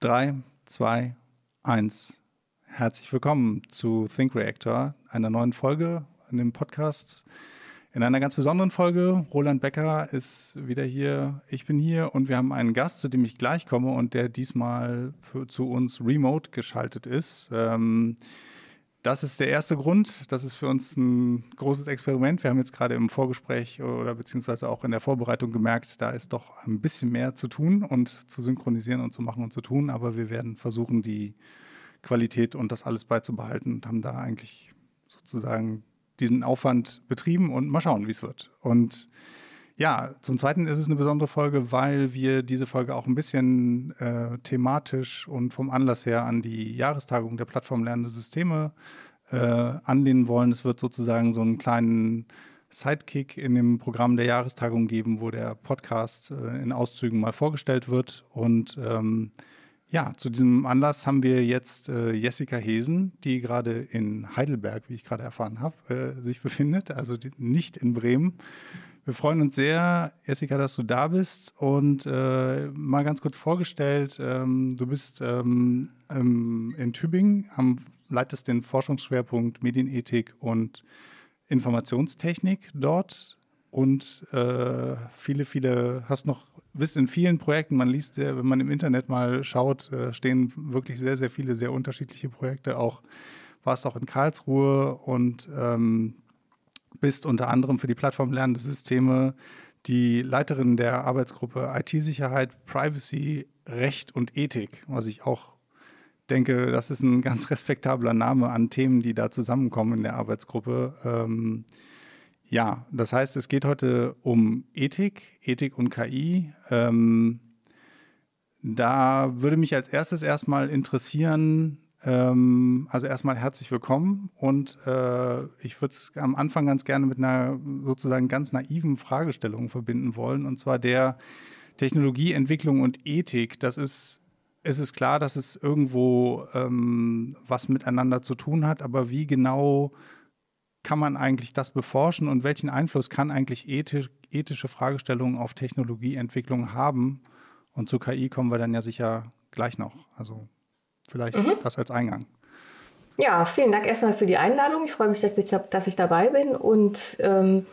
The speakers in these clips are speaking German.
3, 2, 1. Herzlich willkommen zu Think Reactor, einer neuen Folge in dem Podcast. In einer ganz besonderen Folge. Roland Becker ist wieder hier, ich bin hier und wir haben einen Gast, zu dem ich gleich komme und der diesmal für, zu uns remote geschaltet ist. Ähm, das ist der erste Grund. Das ist für uns ein großes Experiment. Wir haben jetzt gerade im Vorgespräch oder beziehungsweise auch in der Vorbereitung gemerkt, da ist doch ein bisschen mehr zu tun und zu synchronisieren und zu machen und zu tun. Aber wir werden versuchen, die Qualität und das alles beizubehalten und haben da eigentlich sozusagen diesen Aufwand betrieben und mal schauen, wie es wird. Und ja, zum Zweiten ist es eine besondere Folge, weil wir diese Folge auch ein bisschen äh, thematisch und vom Anlass her an die Jahrestagung der Plattform Lernende Systeme äh, anlehnen wollen. Es wird sozusagen so einen kleinen Sidekick in dem Programm der Jahrestagung geben, wo der Podcast äh, in Auszügen mal vorgestellt wird. Und ähm, ja, zu diesem Anlass haben wir jetzt äh, Jessica Hesen, die gerade in Heidelberg, wie ich gerade erfahren habe, äh, sich befindet, also die, nicht in Bremen. Wir freuen uns sehr, Jessica, dass du da bist und äh, mal ganz kurz vorgestellt, ähm, du bist ähm, in Tübingen, am, leitest den Forschungsschwerpunkt Medienethik und Informationstechnik dort und äh, viele, viele, hast noch, bist in vielen Projekten, man liest sehr, wenn man im Internet mal schaut, äh, stehen wirklich sehr, sehr viele, sehr unterschiedliche Projekte, auch warst auch in Karlsruhe und ähm, bist unter anderem für die Plattform Lernende Systeme die Leiterin der Arbeitsgruppe IT-Sicherheit, Privacy, Recht und Ethik, was ich auch denke, das ist ein ganz respektabler Name an Themen, die da zusammenkommen in der Arbeitsgruppe. Ähm, ja, das heißt, es geht heute um Ethik, Ethik und KI. Ähm, da würde mich als erstes erstmal interessieren, also erstmal herzlich willkommen und äh, ich würde es am Anfang ganz gerne mit einer sozusagen ganz naiven Fragestellung verbinden wollen und zwar der Technologieentwicklung und Ethik. Das ist es ist klar, dass es irgendwo ähm, was miteinander zu tun hat, aber wie genau kann man eigentlich das beforschen und welchen Einfluss kann eigentlich ethisch, ethische Fragestellungen auf Technologieentwicklung haben? Und zu KI kommen wir dann ja sicher gleich noch. Also Vielleicht mhm. das als Eingang. Ja, vielen Dank erstmal für die Einladung. Ich freue mich, dass ich, dass ich dabei bin. Und ähm,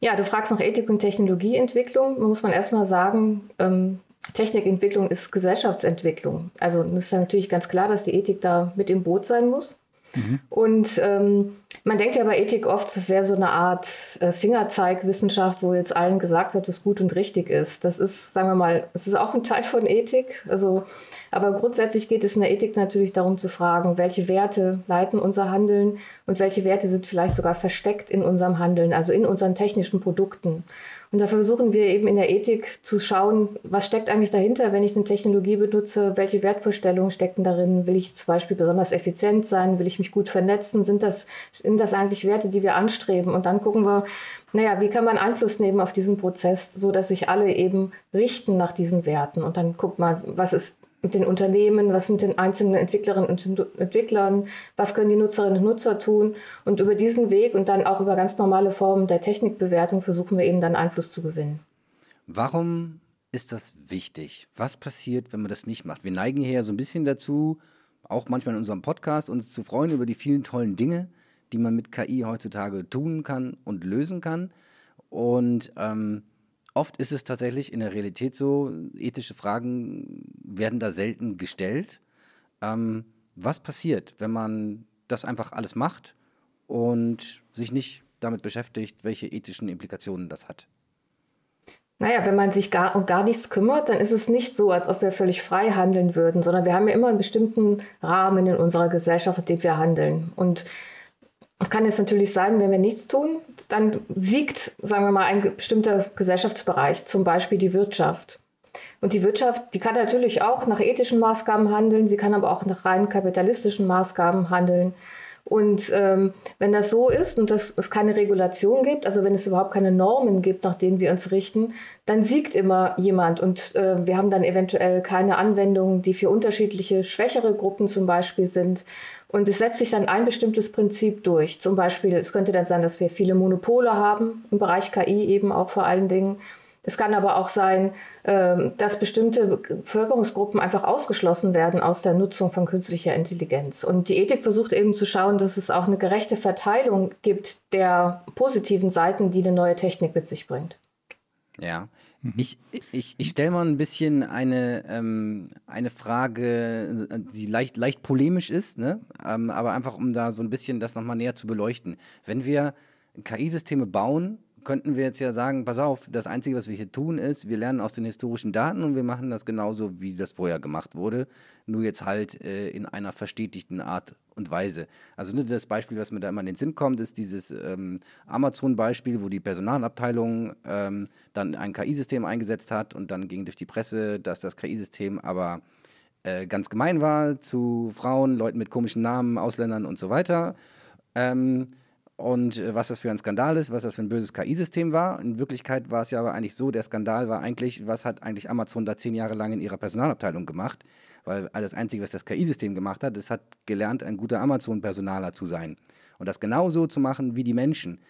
ja, du fragst nach Ethik und Technologieentwicklung. Da muss man erstmal sagen, ähm, Technikentwicklung ist Gesellschaftsentwicklung. Also es ist ja natürlich ganz klar, dass die Ethik da mit im Boot sein muss. Mhm. Und ähm, man denkt ja bei Ethik oft, es wäre so eine Art äh, Fingerzeigwissenschaft, wo jetzt allen gesagt wird, was gut und richtig ist. Das ist, sagen wir mal, es ist auch ein Teil von Ethik. Also aber grundsätzlich geht es in der Ethik natürlich darum zu fragen, welche Werte leiten unser Handeln und welche Werte sind vielleicht sogar versteckt in unserem Handeln, also in unseren technischen Produkten. Und da versuchen wir eben in der Ethik zu schauen, was steckt eigentlich dahinter, wenn ich eine Technologie benutze, welche Wertvorstellungen stecken darin, will ich zum Beispiel besonders effizient sein, will ich mich gut vernetzen, sind das, sind das eigentlich Werte, die wir anstreben? Und dann gucken wir, naja, wie kann man Einfluss nehmen auf diesen Prozess, so dass sich alle eben richten nach diesen Werten? Und dann guckt man, was ist mit den Unternehmen, was mit den einzelnen Entwicklerinnen und Entwicklern, was können die Nutzerinnen und Nutzer tun. Und über diesen Weg und dann auch über ganz normale Formen der Technikbewertung versuchen wir eben dann Einfluss zu gewinnen. Warum ist das wichtig? Was passiert, wenn man das nicht macht? Wir neigen hier ja so ein bisschen dazu, auch manchmal in unserem Podcast, uns zu freuen über die vielen tollen Dinge, die man mit KI heutzutage tun kann und lösen kann. Und ähm, oft ist es tatsächlich in der Realität so, ethische Fragen werden da selten gestellt. Ähm, was passiert, wenn man das einfach alles macht und sich nicht damit beschäftigt, welche ethischen Implikationen das hat? Naja, wenn man sich gar um gar nichts kümmert, dann ist es nicht so, als ob wir völlig frei handeln würden, sondern wir haben ja immer einen bestimmten Rahmen in unserer Gesellschaft, in dem wir handeln. Und es kann jetzt natürlich sein, wenn wir nichts tun, dann siegt, sagen wir mal, ein bestimmter Gesellschaftsbereich, zum Beispiel die Wirtschaft. Und die Wirtschaft, die kann natürlich auch nach ethischen Maßgaben handeln, sie kann aber auch nach rein kapitalistischen Maßgaben handeln. Und ähm, wenn das so ist und dass es keine Regulation gibt, also wenn es überhaupt keine Normen gibt, nach denen wir uns richten, dann siegt immer jemand. Und äh, wir haben dann eventuell keine Anwendungen, die für unterschiedliche, schwächere Gruppen zum Beispiel sind. Und es setzt sich dann ein bestimmtes Prinzip durch. Zum Beispiel, es könnte dann sein, dass wir viele Monopole haben, im Bereich KI eben auch vor allen Dingen. Es kann aber auch sein, ähm, dass bestimmte Bevölkerungsgruppen einfach ausgeschlossen werden aus der Nutzung von künstlicher Intelligenz. Und die Ethik versucht eben zu schauen, dass es auch eine gerechte Verteilung gibt der positiven Seiten, die eine neue Technik mit sich bringt. Ja. Mhm. Ich, ich, ich stelle mal ein bisschen eine, ähm, eine Frage, die leicht, leicht polemisch ist, ne? Ähm, aber einfach um da so ein bisschen das nochmal näher zu beleuchten. Wenn wir KI-Systeme bauen, könnten wir jetzt ja sagen, pass auf, das Einzige, was wir hier tun, ist, wir lernen aus den historischen Daten und wir machen das genauso, wie das vorher gemacht wurde, nur jetzt halt äh, in einer verstetigten Art und Weise. Also nur das Beispiel, was mir da immer in den Sinn kommt, ist dieses ähm, Amazon-Beispiel, wo die Personalabteilung ähm, dann ein KI-System eingesetzt hat und dann ging durch die Presse, dass das KI-System aber äh, ganz gemein war zu Frauen, Leuten mit komischen Namen, Ausländern und so weiter. Ähm, und äh, was das für ein Skandal ist, was das für ein böses KI-System war. In Wirklichkeit war es ja aber eigentlich so, der Skandal war eigentlich, was hat eigentlich Amazon da zehn Jahre lang in ihrer Personalabteilung gemacht? Weil das Einzige, was das KI-System gemacht hat, es hat gelernt, ein guter Amazon-Personaler zu sein. Und das genauso zu machen wie die Menschen.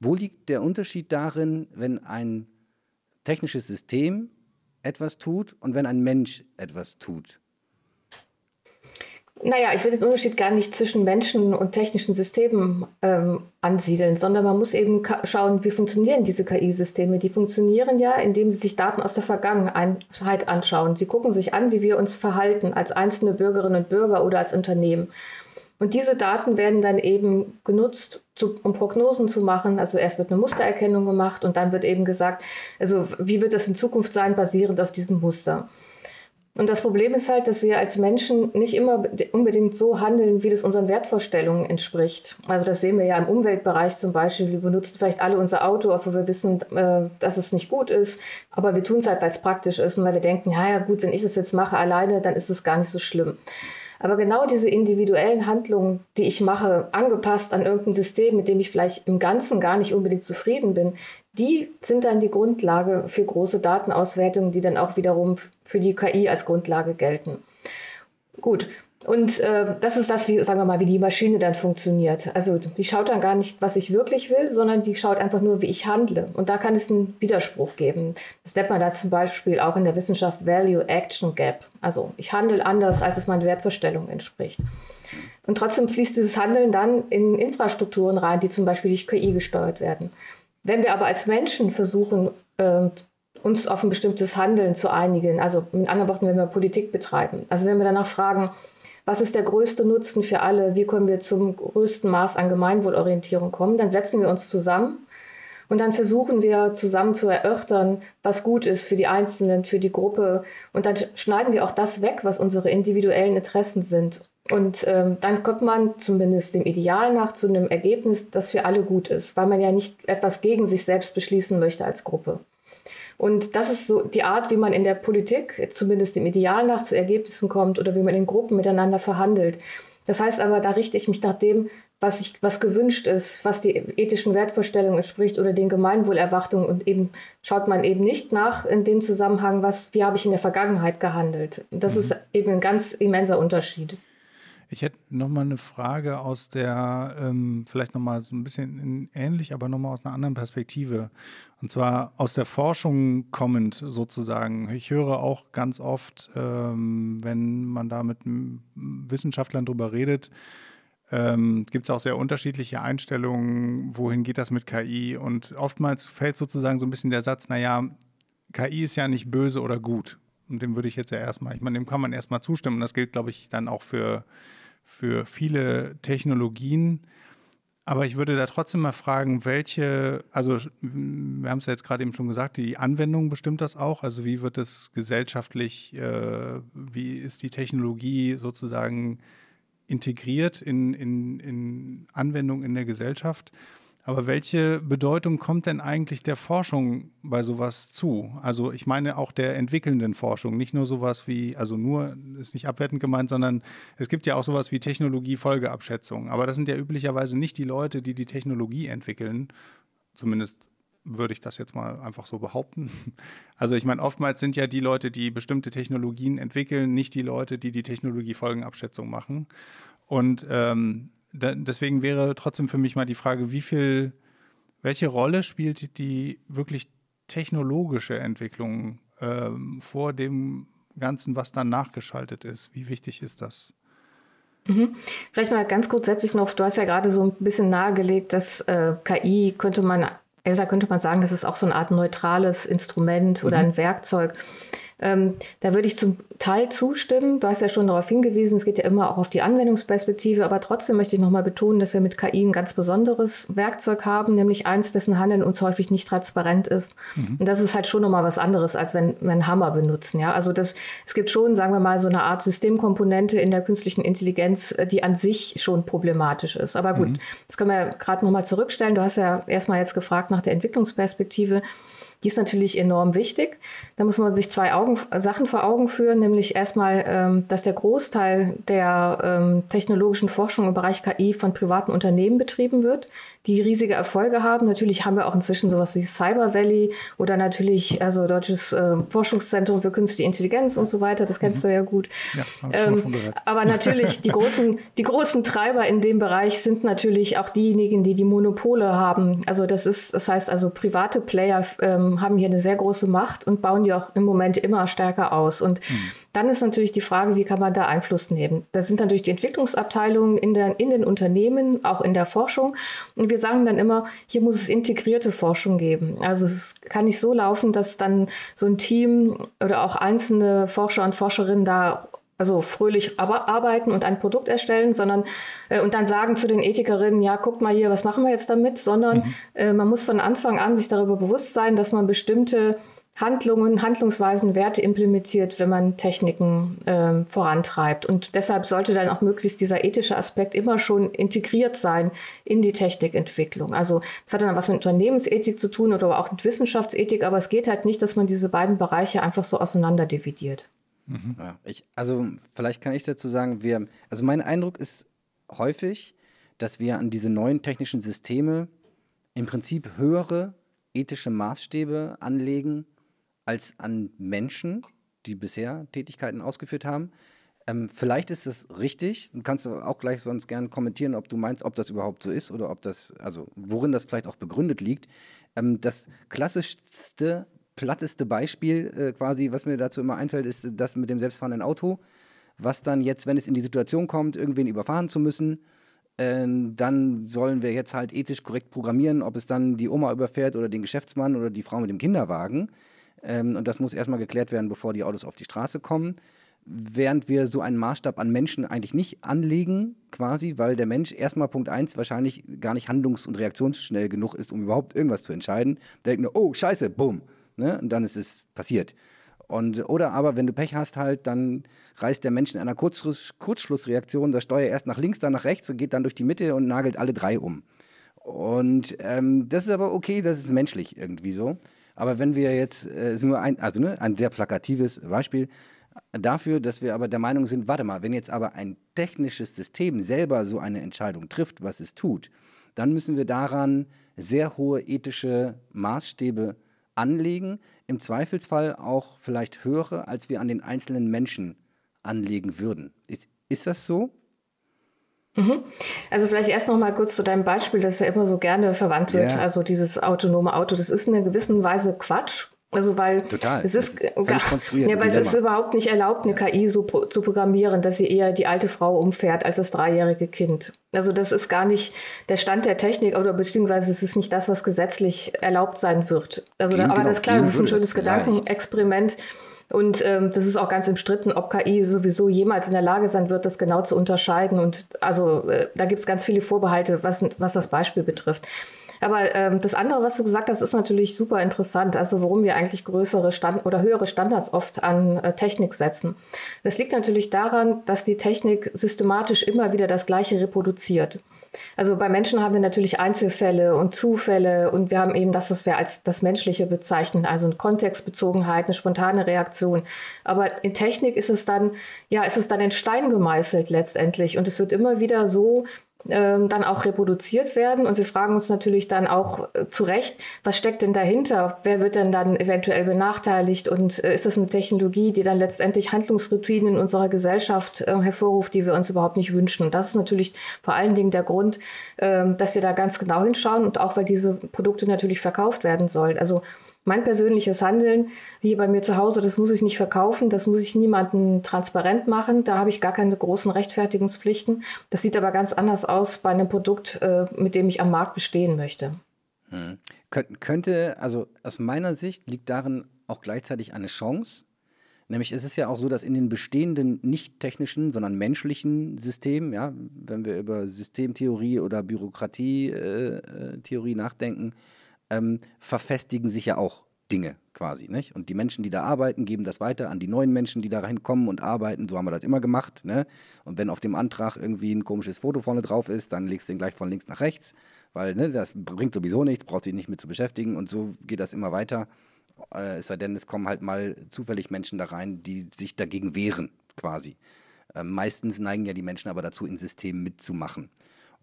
Wo liegt der Unterschied darin, wenn ein technisches System etwas tut und wenn ein Mensch etwas tut? Naja, ich will den Unterschied gar nicht zwischen Menschen und technischen Systemen ähm, ansiedeln, sondern man muss eben schauen, wie funktionieren diese KI-Systeme. Die funktionieren ja, indem sie sich Daten aus der Vergangenheit anschauen. Sie gucken sich an, wie wir uns verhalten als einzelne Bürgerinnen und Bürger oder als Unternehmen. Und diese Daten werden dann eben genutzt, zu, um Prognosen zu machen. Also erst wird eine Mustererkennung gemacht und dann wird eben gesagt, also wie wird das in Zukunft sein, basierend auf diesem Muster. Und das Problem ist halt, dass wir als Menschen nicht immer unbedingt so handeln, wie das unseren Wertvorstellungen entspricht. Also das sehen wir ja im Umweltbereich zum Beispiel. Wir benutzen vielleicht alle unser Auto, obwohl wir wissen, äh, dass es nicht gut ist. Aber wir tun es halt, weil es praktisch ist und weil wir denken, ja, ja gut, wenn ich das jetzt mache alleine, dann ist es gar nicht so schlimm. Aber genau diese individuellen Handlungen, die ich mache, angepasst an irgendein System, mit dem ich vielleicht im Ganzen gar nicht unbedingt zufrieden bin, die sind dann die Grundlage für große Datenauswertungen, die dann auch wiederum für die KI als Grundlage gelten. Gut, und äh, das ist das, wie, sagen wir mal, wie die Maschine dann funktioniert. Also die schaut dann gar nicht, was ich wirklich will, sondern die schaut einfach nur, wie ich handle. Und da kann es einen Widerspruch geben. Das nennt man da zum Beispiel auch in der Wissenschaft Value Action Gap. Also ich handle anders, als es meinen Wertvorstellungen entspricht. Und trotzdem fließt dieses Handeln dann in Infrastrukturen rein, die zum Beispiel durch KI gesteuert werden. Wenn wir aber als Menschen versuchen, äh, uns auf ein bestimmtes Handeln zu einigen, also mit anderen Worten, wenn wir Politik betreiben, also wenn wir danach fragen, was ist der größte Nutzen für alle, wie können wir zum größten Maß an Gemeinwohlorientierung kommen, dann setzen wir uns zusammen und dann versuchen wir zusammen zu erörtern, was gut ist für die Einzelnen, für die Gruppe. Und dann schneiden wir auch das weg, was unsere individuellen Interessen sind. Und ähm, dann kommt man zumindest dem Ideal nach zu einem Ergebnis, das für alle gut ist, weil man ja nicht etwas gegen sich selbst beschließen möchte als Gruppe. Und das ist so die Art, wie man in der Politik zumindest dem Ideal nach zu Ergebnissen kommt oder wie man in Gruppen miteinander verhandelt. Das heißt aber, da richte ich mich nach dem, was, ich, was gewünscht ist, was die ethischen Wertvorstellungen entspricht oder den Gemeinwohlerwartungen und eben schaut man eben nicht nach in dem Zusammenhang, was, wie habe ich in der Vergangenheit gehandelt. Das mhm. ist eben ein ganz immenser Unterschied. Ich hätte nochmal eine Frage aus der, ähm, vielleicht nochmal so ein bisschen ähnlich, aber nochmal aus einer anderen Perspektive. Und zwar aus der Forschung kommend sozusagen. Ich höre auch ganz oft, ähm, wenn man da mit Wissenschaftlern drüber redet, ähm, gibt es auch sehr unterschiedliche Einstellungen, wohin geht das mit KI. Und oftmals fällt sozusagen so ein bisschen der Satz, naja, KI ist ja nicht böse oder gut. Und dem würde ich jetzt ja erstmal, ich meine, dem kann man erstmal zustimmen. Das gilt, glaube ich, dann auch für für viele Technologien. Aber ich würde da trotzdem mal fragen, welche, also wir haben es ja jetzt gerade eben schon gesagt, die Anwendung bestimmt das auch. Also wie wird es gesellschaftlich, äh, wie ist die Technologie sozusagen integriert in, in, in Anwendung in der Gesellschaft? Aber welche Bedeutung kommt denn eigentlich der Forschung bei sowas zu? Also ich meine auch der entwickelnden Forschung, nicht nur sowas wie, also nur ist nicht abwertend gemeint, sondern es gibt ja auch sowas wie Technologiefolgeabschätzung. Aber das sind ja üblicherweise nicht die Leute, die die Technologie entwickeln, zumindest würde ich das jetzt mal einfach so behaupten. Also ich meine, oftmals sind ja die Leute, die bestimmte Technologien entwickeln, nicht die Leute, die die Technologiefolgenabschätzung machen. Und ähm, da, deswegen wäre trotzdem für mich mal die Frage, wie viel, welche Rolle spielt die wirklich technologische Entwicklung ähm, vor dem Ganzen, was dann nachgeschaltet ist? Wie wichtig ist das? Mhm. Vielleicht mal ganz grundsätzlich noch, du hast ja gerade so ein bisschen nahegelegt, dass äh, KI könnte man, also könnte man sagen, das ist auch so eine Art neutrales Instrument oder mhm. ein Werkzeug. Ähm, da würde ich zum Teil zustimmen. Du hast ja schon darauf hingewiesen, es geht ja immer auch auf die Anwendungsperspektive, aber trotzdem möchte ich nochmal betonen, dass wir mit KI ein ganz besonderes Werkzeug haben, nämlich eins, dessen Handeln uns häufig nicht transparent ist. Mhm. Und das ist halt schon nochmal was anderes, als wenn wir einen Hammer benutzen. Ja? Also das, es gibt schon, sagen wir mal, so eine Art Systemkomponente in der künstlichen Intelligenz, äh, die an sich schon problematisch ist. Aber gut, mhm. das können wir ja gerade nochmal zurückstellen. Du hast ja erstmal jetzt gefragt nach der Entwicklungsperspektive. Die ist natürlich enorm wichtig. Da muss man sich zwei Augen, Sachen vor Augen führen, nämlich erstmal, ähm, dass der Großteil der ähm, technologischen Forschung im Bereich KI von privaten Unternehmen betrieben wird die riesige Erfolge haben. Natürlich haben wir auch inzwischen sowas wie Cyber Valley oder natürlich also Deutsches äh, Forschungszentrum für Künstliche Intelligenz und so weiter. Das kennst mhm. du ja gut. Ja, ähm, aber natürlich die großen, die großen Treiber in dem Bereich sind natürlich auch diejenigen, die die Monopole haben. Also das ist, das heißt also private Player ähm, haben hier eine sehr große Macht und bauen die auch im Moment immer stärker aus. Und mhm. Dann ist natürlich die Frage, wie kann man da Einfluss nehmen? Das sind natürlich die Entwicklungsabteilungen in, der, in den Unternehmen, auch in der Forschung. Und wir sagen dann immer, hier muss es integrierte Forschung geben. Also es kann nicht so laufen, dass dann so ein Team oder auch einzelne Forscher und Forscherinnen da also fröhlich arbeiten und ein Produkt erstellen, sondern äh, und dann sagen zu den Ethikerinnen, ja, guckt mal hier, was machen wir jetzt damit, sondern mhm. äh, man muss von Anfang an sich darüber bewusst sein, dass man bestimmte Handlungen, Handlungsweisen, Werte implementiert, wenn man Techniken äh, vorantreibt. Und deshalb sollte dann auch möglichst dieser ethische Aspekt immer schon integriert sein in die Technikentwicklung. Also es hat dann was mit Unternehmensethik zu tun oder auch mit Wissenschaftsethik, aber es geht halt nicht, dass man diese beiden Bereiche einfach so auseinander dividiert. Mhm. Ja, ich, also vielleicht kann ich dazu sagen, wir, also mein Eindruck ist häufig, dass wir an diese neuen technischen Systeme im Prinzip höhere ethische Maßstäbe anlegen, als an Menschen, die bisher Tätigkeiten ausgeführt haben. Ähm, vielleicht ist es richtig. Du kannst auch gleich sonst gerne kommentieren, ob du meinst, ob das überhaupt so ist oder ob das, also worin das vielleicht auch begründet liegt. Ähm, das klassischste, platteste Beispiel äh, quasi, was mir dazu immer einfällt, ist das mit dem selbstfahrenden Auto, was dann jetzt, wenn es in die Situation kommt, irgendwen überfahren zu müssen, äh, dann sollen wir jetzt halt ethisch korrekt programmieren, ob es dann die Oma überfährt oder den Geschäftsmann oder die Frau mit dem Kinderwagen. Ähm, und das muss erstmal geklärt werden, bevor die Autos auf die Straße kommen. Während wir so einen Maßstab an Menschen eigentlich nicht anlegen, quasi, weil der Mensch erstmal Punkt 1 wahrscheinlich gar nicht handlungs- und reaktionsschnell genug ist, um überhaupt irgendwas zu entscheiden. Der denkt nur, oh, scheiße, bumm. Ne? Und dann ist es passiert. Und, oder aber, wenn du Pech hast, halt, dann reißt der Mensch in einer Kurzschluss, Kurzschlussreaktion das Steuer erst nach links, dann nach rechts und geht dann durch die Mitte und nagelt alle drei um. Und ähm, das ist aber okay, das ist menschlich irgendwie so. Aber wenn wir jetzt, äh, ist nur ein, also ne, ein sehr plakatives Beispiel dafür, dass wir aber der Meinung sind, warte mal, wenn jetzt aber ein technisches System selber so eine Entscheidung trifft, was es tut, dann müssen wir daran sehr hohe ethische Maßstäbe anlegen, im Zweifelsfall auch vielleicht höhere, als wir an den einzelnen Menschen anlegen würden. Ist, ist das so? Mhm. Also vielleicht erst noch mal kurz zu deinem Beispiel, das ja immer so gerne verwandt wird. Yeah. Also dieses autonome Auto, das ist in einer gewissen Weise Quatsch. Also weil Total. es ist, ist konstruiert. Ja, weil es ist überhaupt nicht erlaubt, eine KI so zu programmieren, dass sie eher die alte Frau umfährt als das dreijährige Kind. Also das ist gar nicht der Stand der Technik oder beziehungsweise es ist nicht das, was gesetzlich erlaubt sein wird. Also da, aber genau, das ist klar, das ist ein schönes Gedankenexperiment. Vielleicht und ähm, das ist auch ganz umstritten, ob KI sowieso jemals in der Lage sein wird, das genau zu unterscheiden. Und also äh, da gibt es ganz viele Vorbehalte, was, was das Beispiel betrifft. Aber ähm, das andere, was du gesagt hast, ist natürlich super interessant. Also warum wir eigentlich größere Stand oder höhere Standards oft an äh, Technik setzen. Das liegt natürlich daran, dass die Technik systematisch immer wieder das Gleiche reproduziert. Also bei Menschen haben wir natürlich Einzelfälle und Zufälle und wir haben eben das, was wir als das Menschliche bezeichnen, also eine Kontextbezogenheit, eine spontane Reaktion. Aber in Technik ist es dann, ja, ist es dann in Stein gemeißelt letztendlich und es wird immer wieder so dann auch reproduziert werden. Und wir fragen uns natürlich dann auch äh, zu Recht, was steckt denn dahinter? Wer wird denn dann eventuell benachteiligt? Und äh, ist das eine Technologie, die dann letztendlich Handlungsroutinen in unserer Gesellschaft äh, hervorruft, die wir uns überhaupt nicht wünschen? Und das ist natürlich vor allen Dingen der Grund, äh, dass wir da ganz genau hinschauen und auch, weil diese Produkte natürlich verkauft werden sollen. Also mein persönliches Handeln, wie bei mir zu Hause, das muss ich nicht verkaufen, das muss ich niemandem transparent machen. Da habe ich gar keine großen Rechtfertigungspflichten. Das sieht aber ganz anders aus bei einem Produkt, äh, mit dem ich am Markt bestehen möchte. Hm. könnte, also aus meiner Sicht liegt darin auch gleichzeitig eine Chance. Nämlich es ist ja auch so, dass in den bestehenden nicht technischen, sondern menschlichen Systemen, ja, wenn wir über Systemtheorie oder Bürokratietheorie äh, äh nachdenken, ähm, verfestigen sich ja auch Dinge quasi. Nicht? Und die Menschen, die da arbeiten, geben das weiter an die neuen Menschen, die da reinkommen und arbeiten. So haben wir das immer gemacht. Ne? Und wenn auf dem Antrag irgendwie ein komisches Foto vorne drauf ist, dann legst du den gleich von links nach rechts, weil ne, das bringt sowieso nichts, brauchst dich nicht mit zu beschäftigen. Und so geht das immer weiter. Äh, es sei denn, es kommen halt mal zufällig Menschen da rein, die sich dagegen wehren, quasi. Äh, meistens neigen ja die Menschen aber dazu, in Systemen mitzumachen.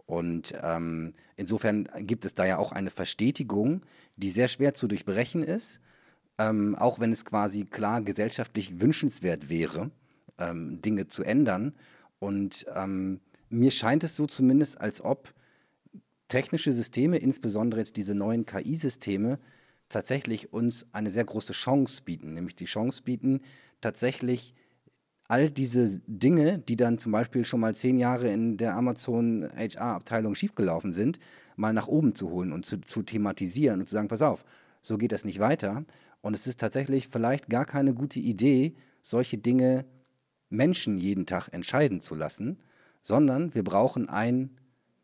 Und ähm, insofern gibt es da ja auch eine Verstetigung, die sehr schwer zu durchbrechen ist, ähm, auch wenn es quasi klar gesellschaftlich wünschenswert wäre, ähm, Dinge zu ändern. Und ähm, mir scheint es so zumindest, als ob technische Systeme, insbesondere jetzt diese neuen KI-Systeme, tatsächlich uns eine sehr große Chance bieten, nämlich die Chance bieten, tatsächlich all diese Dinge, die dann zum Beispiel schon mal zehn Jahre in der Amazon HR-Abteilung schiefgelaufen sind, mal nach oben zu holen und zu, zu thematisieren und zu sagen, pass auf, so geht das nicht weiter. Und es ist tatsächlich vielleicht gar keine gute Idee, solche Dinge Menschen jeden Tag entscheiden zu lassen, sondern wir brauchen ein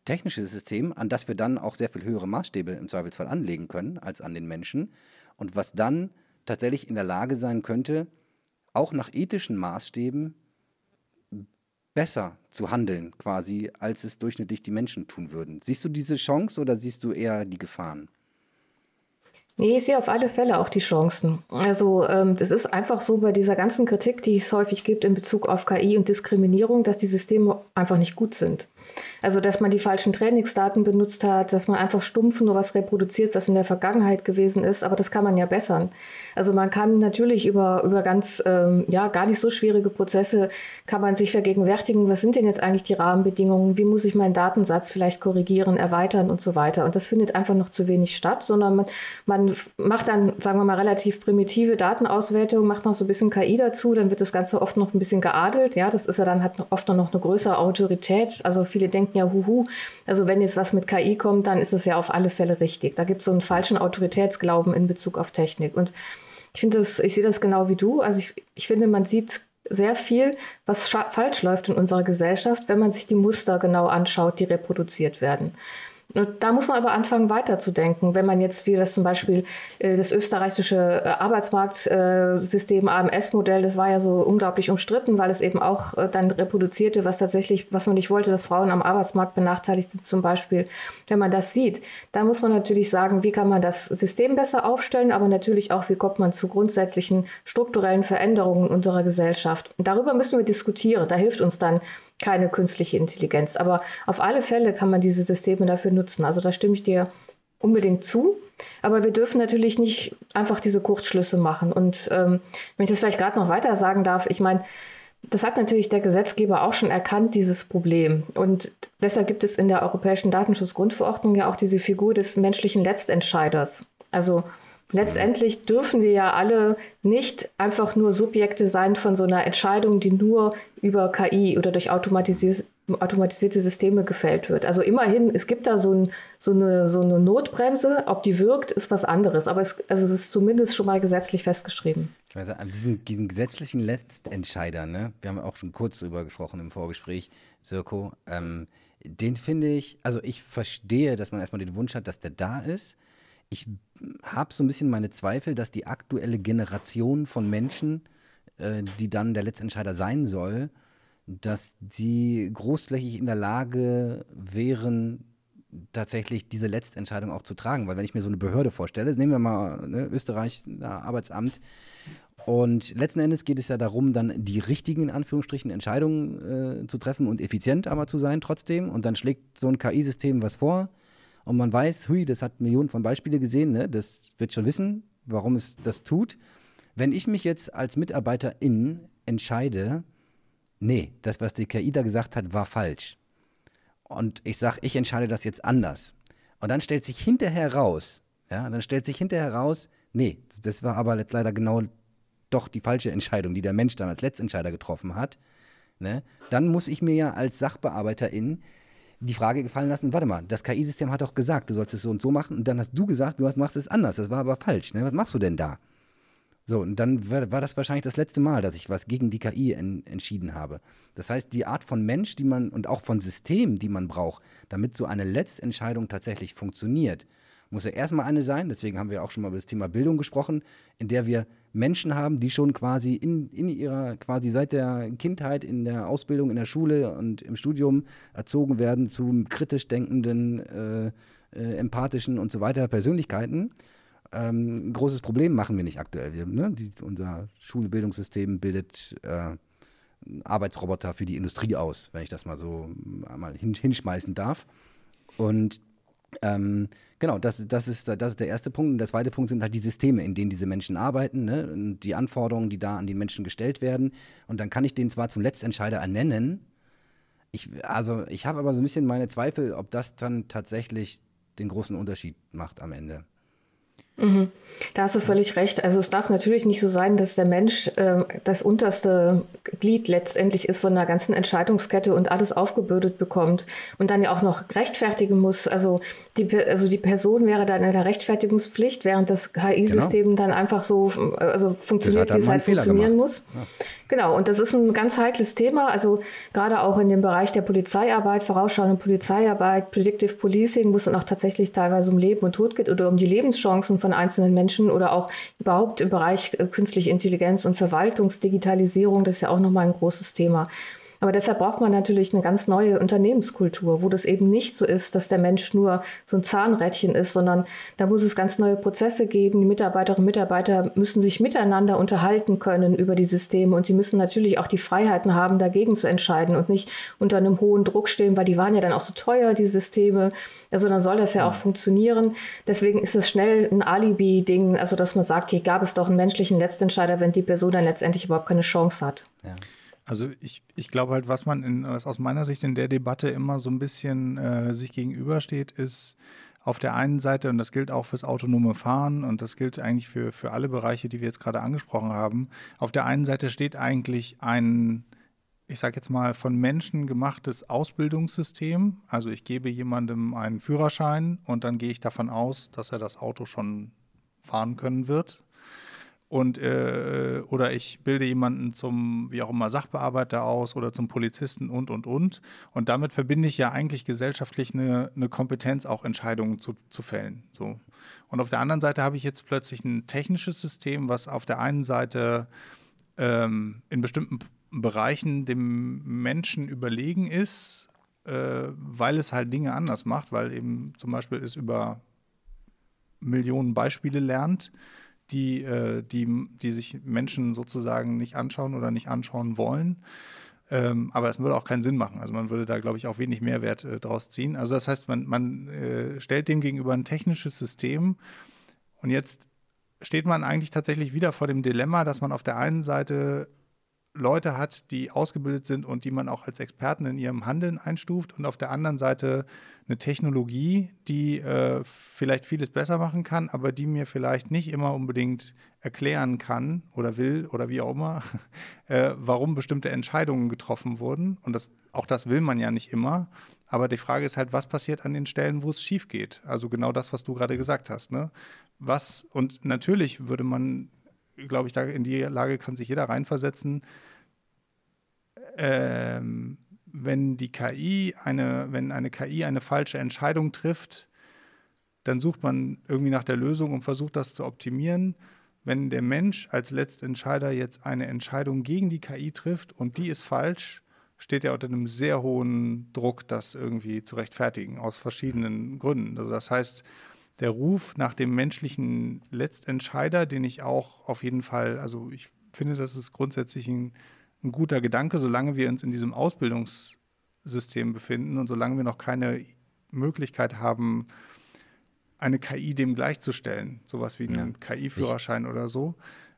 technisches System, an das wir dann auch sehr viel höhere Maßstäbe im Zweifelsfall anlegen können als an den Menschen und was dann tatsächlich in der Lage sein könnte, auch nach ethischen Maßstäben besser zu handeln, quasi, als es durchschnittlich die Menschen tun würden. Siehst du diese Chance oder siehst du eher die Gefahren? Nee, ich sehe auf alle Fälle auch die Chancen. Also ähm, das ist einfach so bei dieser ganzen Kritik, die es häufig gibt in Bezug auf KI und Diskriminierung, dass die Systeme einfach nicht gut sind. Also, dass man die falschen Trainingsdaten benutzt hat, dass man einfach stumpf nur was reproduziert, was in der Vergangenheit gewesen ist, aber das kann man ja bessern. Also man kann natürlich über, über ganz, ähm, ja, gar nicht so schwierige Prozesse, kann man sich vergegenwärtigen, was sind denn jetzt eigentlich die Rahmenbedingungen, wie muss ich meinen Datensatz vielleicht korrigieren, erweitern und so weiter. Und das findet einfach noch zu wenig statt, sondern man, man macht dann, sagen wir mal, relativ primitive Datenauswertung, macht noch so ein bisschen KI dazu, dann wird das Ganze oft noch ein bisschen geadelt. Ja, das ist ja dann hat oft noch eine größere Autorität. Also viele denken ja, huhu, also wenn jetzt was mit KI kommt, dann ist es ja auf alle Fälle richtig. Da gibt es so einen falschen Autoritätsglauben in Bezug auf Technik. Und ich finde das, ich sehe das genau wie du. Also ich, ich finde, man sieht sehr viel, was falsch läuft in unserer Gesellschaft, wenn man sich die Muster genau anschaut, die reproduziert werden. Und da muss man aber anfangen, weiterzudenken. Wenn man jetzt, wie das zum Beispiel äh, das österreichische äh, Arbeitsmarktsystem AMS-Modell, das war ja so unglaublich umstritten, weil es eben auch äh, dann reproduzierte, was tatsächlich, was man nicht wollte, dass Frauen am Arbeitsmarkt benachteiligt sind zum Beispiel. Wenn man das sieht, dann muss man natürlich sagen, wie kann man das System besser aufstellen, aber natürlich auch, wie kommt man zu grundsätzlichen strukturellen Veränderungen unserer Gesellschaft. Und darüber müssen wir diskutieren. Da hilft uns dann keine künstliche Intelligenz. Aber auf alle Fälle kann man diese Systeme dafür nutzen. Also da stimme ich dir unbedingt zu. Aber wir dürfen natürlich nicht einfach diese Kurzschlüsse machen. Und ähm, wenn ich das vielleicht gerade noch weiter sagen darf, ich meine, das hat natürlich der Gesetzgeber auch schon erkannt, dieses Problem. Und deshalb gibt es in der Europäischen Datenschutzgrundverordnung ja auch diese Figur des menschlichen Letztentscheiders. Also Letztendlich dürfen wir ja alle nicht einfach nur Subjekte sein von so einer Entscheidung, die nur über KI oder durch automatisierte, automatisierte Systeme gefällt wird. Also immerhin, es gibt da so, ein, so, eine, so eine Notbremse. Ob die wirkt, ist was anderes. Aber es, also es ist zumindest schon mal gesetzlich festgeschrieben. Also an diesen, diesen gesetzlichen Letztentscheider, ne? wir haben auch schon kurz darüber gesprochen im Vorgespräch, Sirko, ähm, den finde ich, also ich verstehe, dass man erstmal den Wunsch hat, dass der da ist ich habe so ein bisschen meine Zweifel, dass die aktuelle Generation von Menschen, äh, die dann der Letztentscheider sein soll, dass sie großflächig in der Lage wären, tatsächlich diese Letztentscheidung auch zu tragen. Weil wenn ich mir so eine Behörde vorstelle, nehmen wir mal ne, Österreich, Arbeitsamt, und letzten Endes geht es ja darum, dann die richtigen, in Anführungsstrichen, Entscheidungen äh, zu treffen und effizient aber zu sein trotzdem. Und dann schlägt so ein KI-System was vor und man weiß, hui, das hat Millionen von Beispielen gesehen, ne? das wird schon wissen, warum es das tut. Wenn ich mich jetzt als Mitarbeiterin entscheide, nee, das, was die KI da gesagt hat, war falsch. Und ich sage, ich entscheide das jetzt anders. Und dann stellt sich hinterher raus, Ja, dann stellt sich hinterher heraus, nee, das war aber leider genau doch die falsche Entscheidung, die der Mensch dann als Letztentscheider getroffen hat. Ne? Dann muss ich mir ja als Sachbearbeiterin die Frage gefallen lassen, warte mal, das KI-System hat doch gesagt, du sollst es so und so machen und dann hast du gesagt, du machst es anders, das war aber falsch. Ne? Was machst du denn da? So, und dann war, das wahrscheinlich das letzte Mal, dass ich was gegen die KI en, entschieden habe. Das heißt, die Art von Mensch, die man und auch von System, die man braucht, damit so eine Letztentscheidung tatsächlich funktioniert, muss ja erstmal eine sein, deswegen haben wir auch schon mal über das Thema Bildung gesprochen, in der wir Menschen haben, die schon quasi in, in ihrer, quasi seit der Kindheit in der Ausbildung, in der Schule und im Studium erzogen werden zu kritisch denkenden, äh, äh, empathischen und so weiter Persönlichkeiten. Ähm, ein großes Problem machen wir nicht aktuell. Wir, ne? die, unser Schulbildungssystem bildet äh, Arbeitsroboter für die Industrie aus, wenn ich das mal so einmal hin, hinschmeißen darf. Und ähm, genau, das, das, ist, das ist der erste Punkt. Und der zweite Punkt sind halt die Systeme, in denen diese Menschen arbeiten, ne? die Anforderungen, die da an die Menschen gestellt werden. Und dann kann ich den zwar zum Letztentscheider ernennen. Ich, also ich habe aber so ein bisschen meine Zweifel, ob das dann tatsächlich den großen Unterschied macht am Ende. Mhm. Da hast du völlig recht. Also es darf natürlich nicht so sein, dass der Mensch äh, das unterste Glied letztendlich ist von der ganzen Entscheidungskette und alles aufgebürdet bekommt und dann ja auch noch rechtfertigen muss. Also die, also die Person wäre dann in der Rechtfertigungspflicht, während das KI-System genau. dann einfach so also funktioniert, wie es halt funktionieren gemacht. muss. Ja. Genau, und das ist ein ganz heikles Thema. Also gerade auch in dem Bereich der Polizeiarbeit, vorausschauende Polizeiarbeit, Predictive Policing, wo es dann auch tatsächlich teilweise um Leben und Tod geht oder um die Lebenschancen von einzelnen Menschen oder auch überhaupt im Bereich äh, künstliche Intelligenz und Verwaltungsdigitalisierung. Das ist ja auch nochmal ein großes Thema. Aber deshalb braucht man natürlich eine ganz neue Unternehmenskultur, wo das eben nicht so ist, dass der Mensch nur so ein Zahnrädchen ist, sondern da muss es ganz neue Prozesse geben. Die Mitarbeiterinnen und Mitarbeiter müssen sich miteinander unterhalten können über die Systeme und sie müssen natürlich auch die Freiheiten haben, dagegen zu entscheiden und nicht unter einem hohen Druck stehen, weil die waren ja dann auch so teuer, die Systeme. Also dann soll das ja auch funktionieren. Deswegen ist es schnell ein Alibi-Ding, also dass man sagt, hier gab es doch einen menschlichen Letztentscheider, wenn die Person dann letztendlich überhaupt keine Chance hat. Ja. Also ich, ich glaube halt, was man in, was aus meiner Sicht in der Debatte immer so ein bisschen äh, sich gegenübersteht, ist auf der einen Seite, und das gilt auch fürs autonome Fahren und das gilt eigentlich für, für alle Bereiche, die wir jetzt gerade angesprochen haben, auf der einen Seite steht eigentlich ein, ich sage jetzt mal, von Menschen gemachtes Ausbildungssystem. Also ich gebe jemandem einen Führerschein und dann gehe ich davon aus, dass er das Auto schon fahren können wird und äh, oder ich bilde jemanden zum wie auch immer Sachbearbeiter aus oder zum Polizisten und und und. Und damit verbinde ich ja eigentlich gesellschaftlich eine, eine Kompetenz auch Entscheidungen zu, zu fällen so. Und auf der anderen Seite habe ich jetzt plötzlich ein technisches System was auf der einen Seite ähm, in bestimmten Bereichen dem Menschen überlegen ist äh, weil es halt Dinge anders macht weil eben zum Beispiel es über Millionen Beispiele lernt die, äh, die, die sich Menschen sozusagen nicht anschauen oder nicht anschauen wollen. Ähm, aber es würde auch keinen Sinn machen. Also man würde da, glaube ich, auch wenig Mehrwert äh, draus ziehen. Also das heißt, man, man äh, stellt dem gegenüber ein technisches System und jetzt steht man eigentlich tatsächlich wieder vor dem Dilemma, dass man auf der einen Seite Leute hat, die ausgebildet sind und die man auch als Experten in ihrem Handeln einstuft und auf der anderen Seite eine Technologie, die äh, vielleicht vieles besser machen kann, aber die mir vielleicht nicht immer unbedingt erklären kann oder will oder wie auch immer, äh, warum bestimmte Entscheidungen getroffen wurden. Und das, auch das will man ja nicht immer. Aber die Frage ist halt, was passiert an den Stellen, wo es schief geht? Also genau das, was du gerade gesagt hast. Ne? Was, und natürlich würde man glaube ich, da in die Lage kann sich jeder reinversetzen. Ähm, wenn die KI eine, wenn eine KI eine falsche Entscheidung trifft, dann sucht man irgendwie nach der Lösung und versucht das zu optimieren. Wenn der Mensch als Letztentscheider jetzt eine Entscheidung gegen die KI trifft und die ist falsch, steht er unter einem sehr hohen Druck, das irgendwie zu rechtfertigen, aus verschiedenen Gründen. Also das heißt, der Ruf nach dem menschlichen Letztentscheider, den ich auch auf jeden Fall, also ich finde, das ist grundsätzlich ein, ein guter Gedanke, solange wir uns in diesem Ausbildungssystem befinden und solange wir noch keine Möglichkeit haben, eine KI dem gleichzustellen, sowas wie einen ja. KI-Führerschein oder so,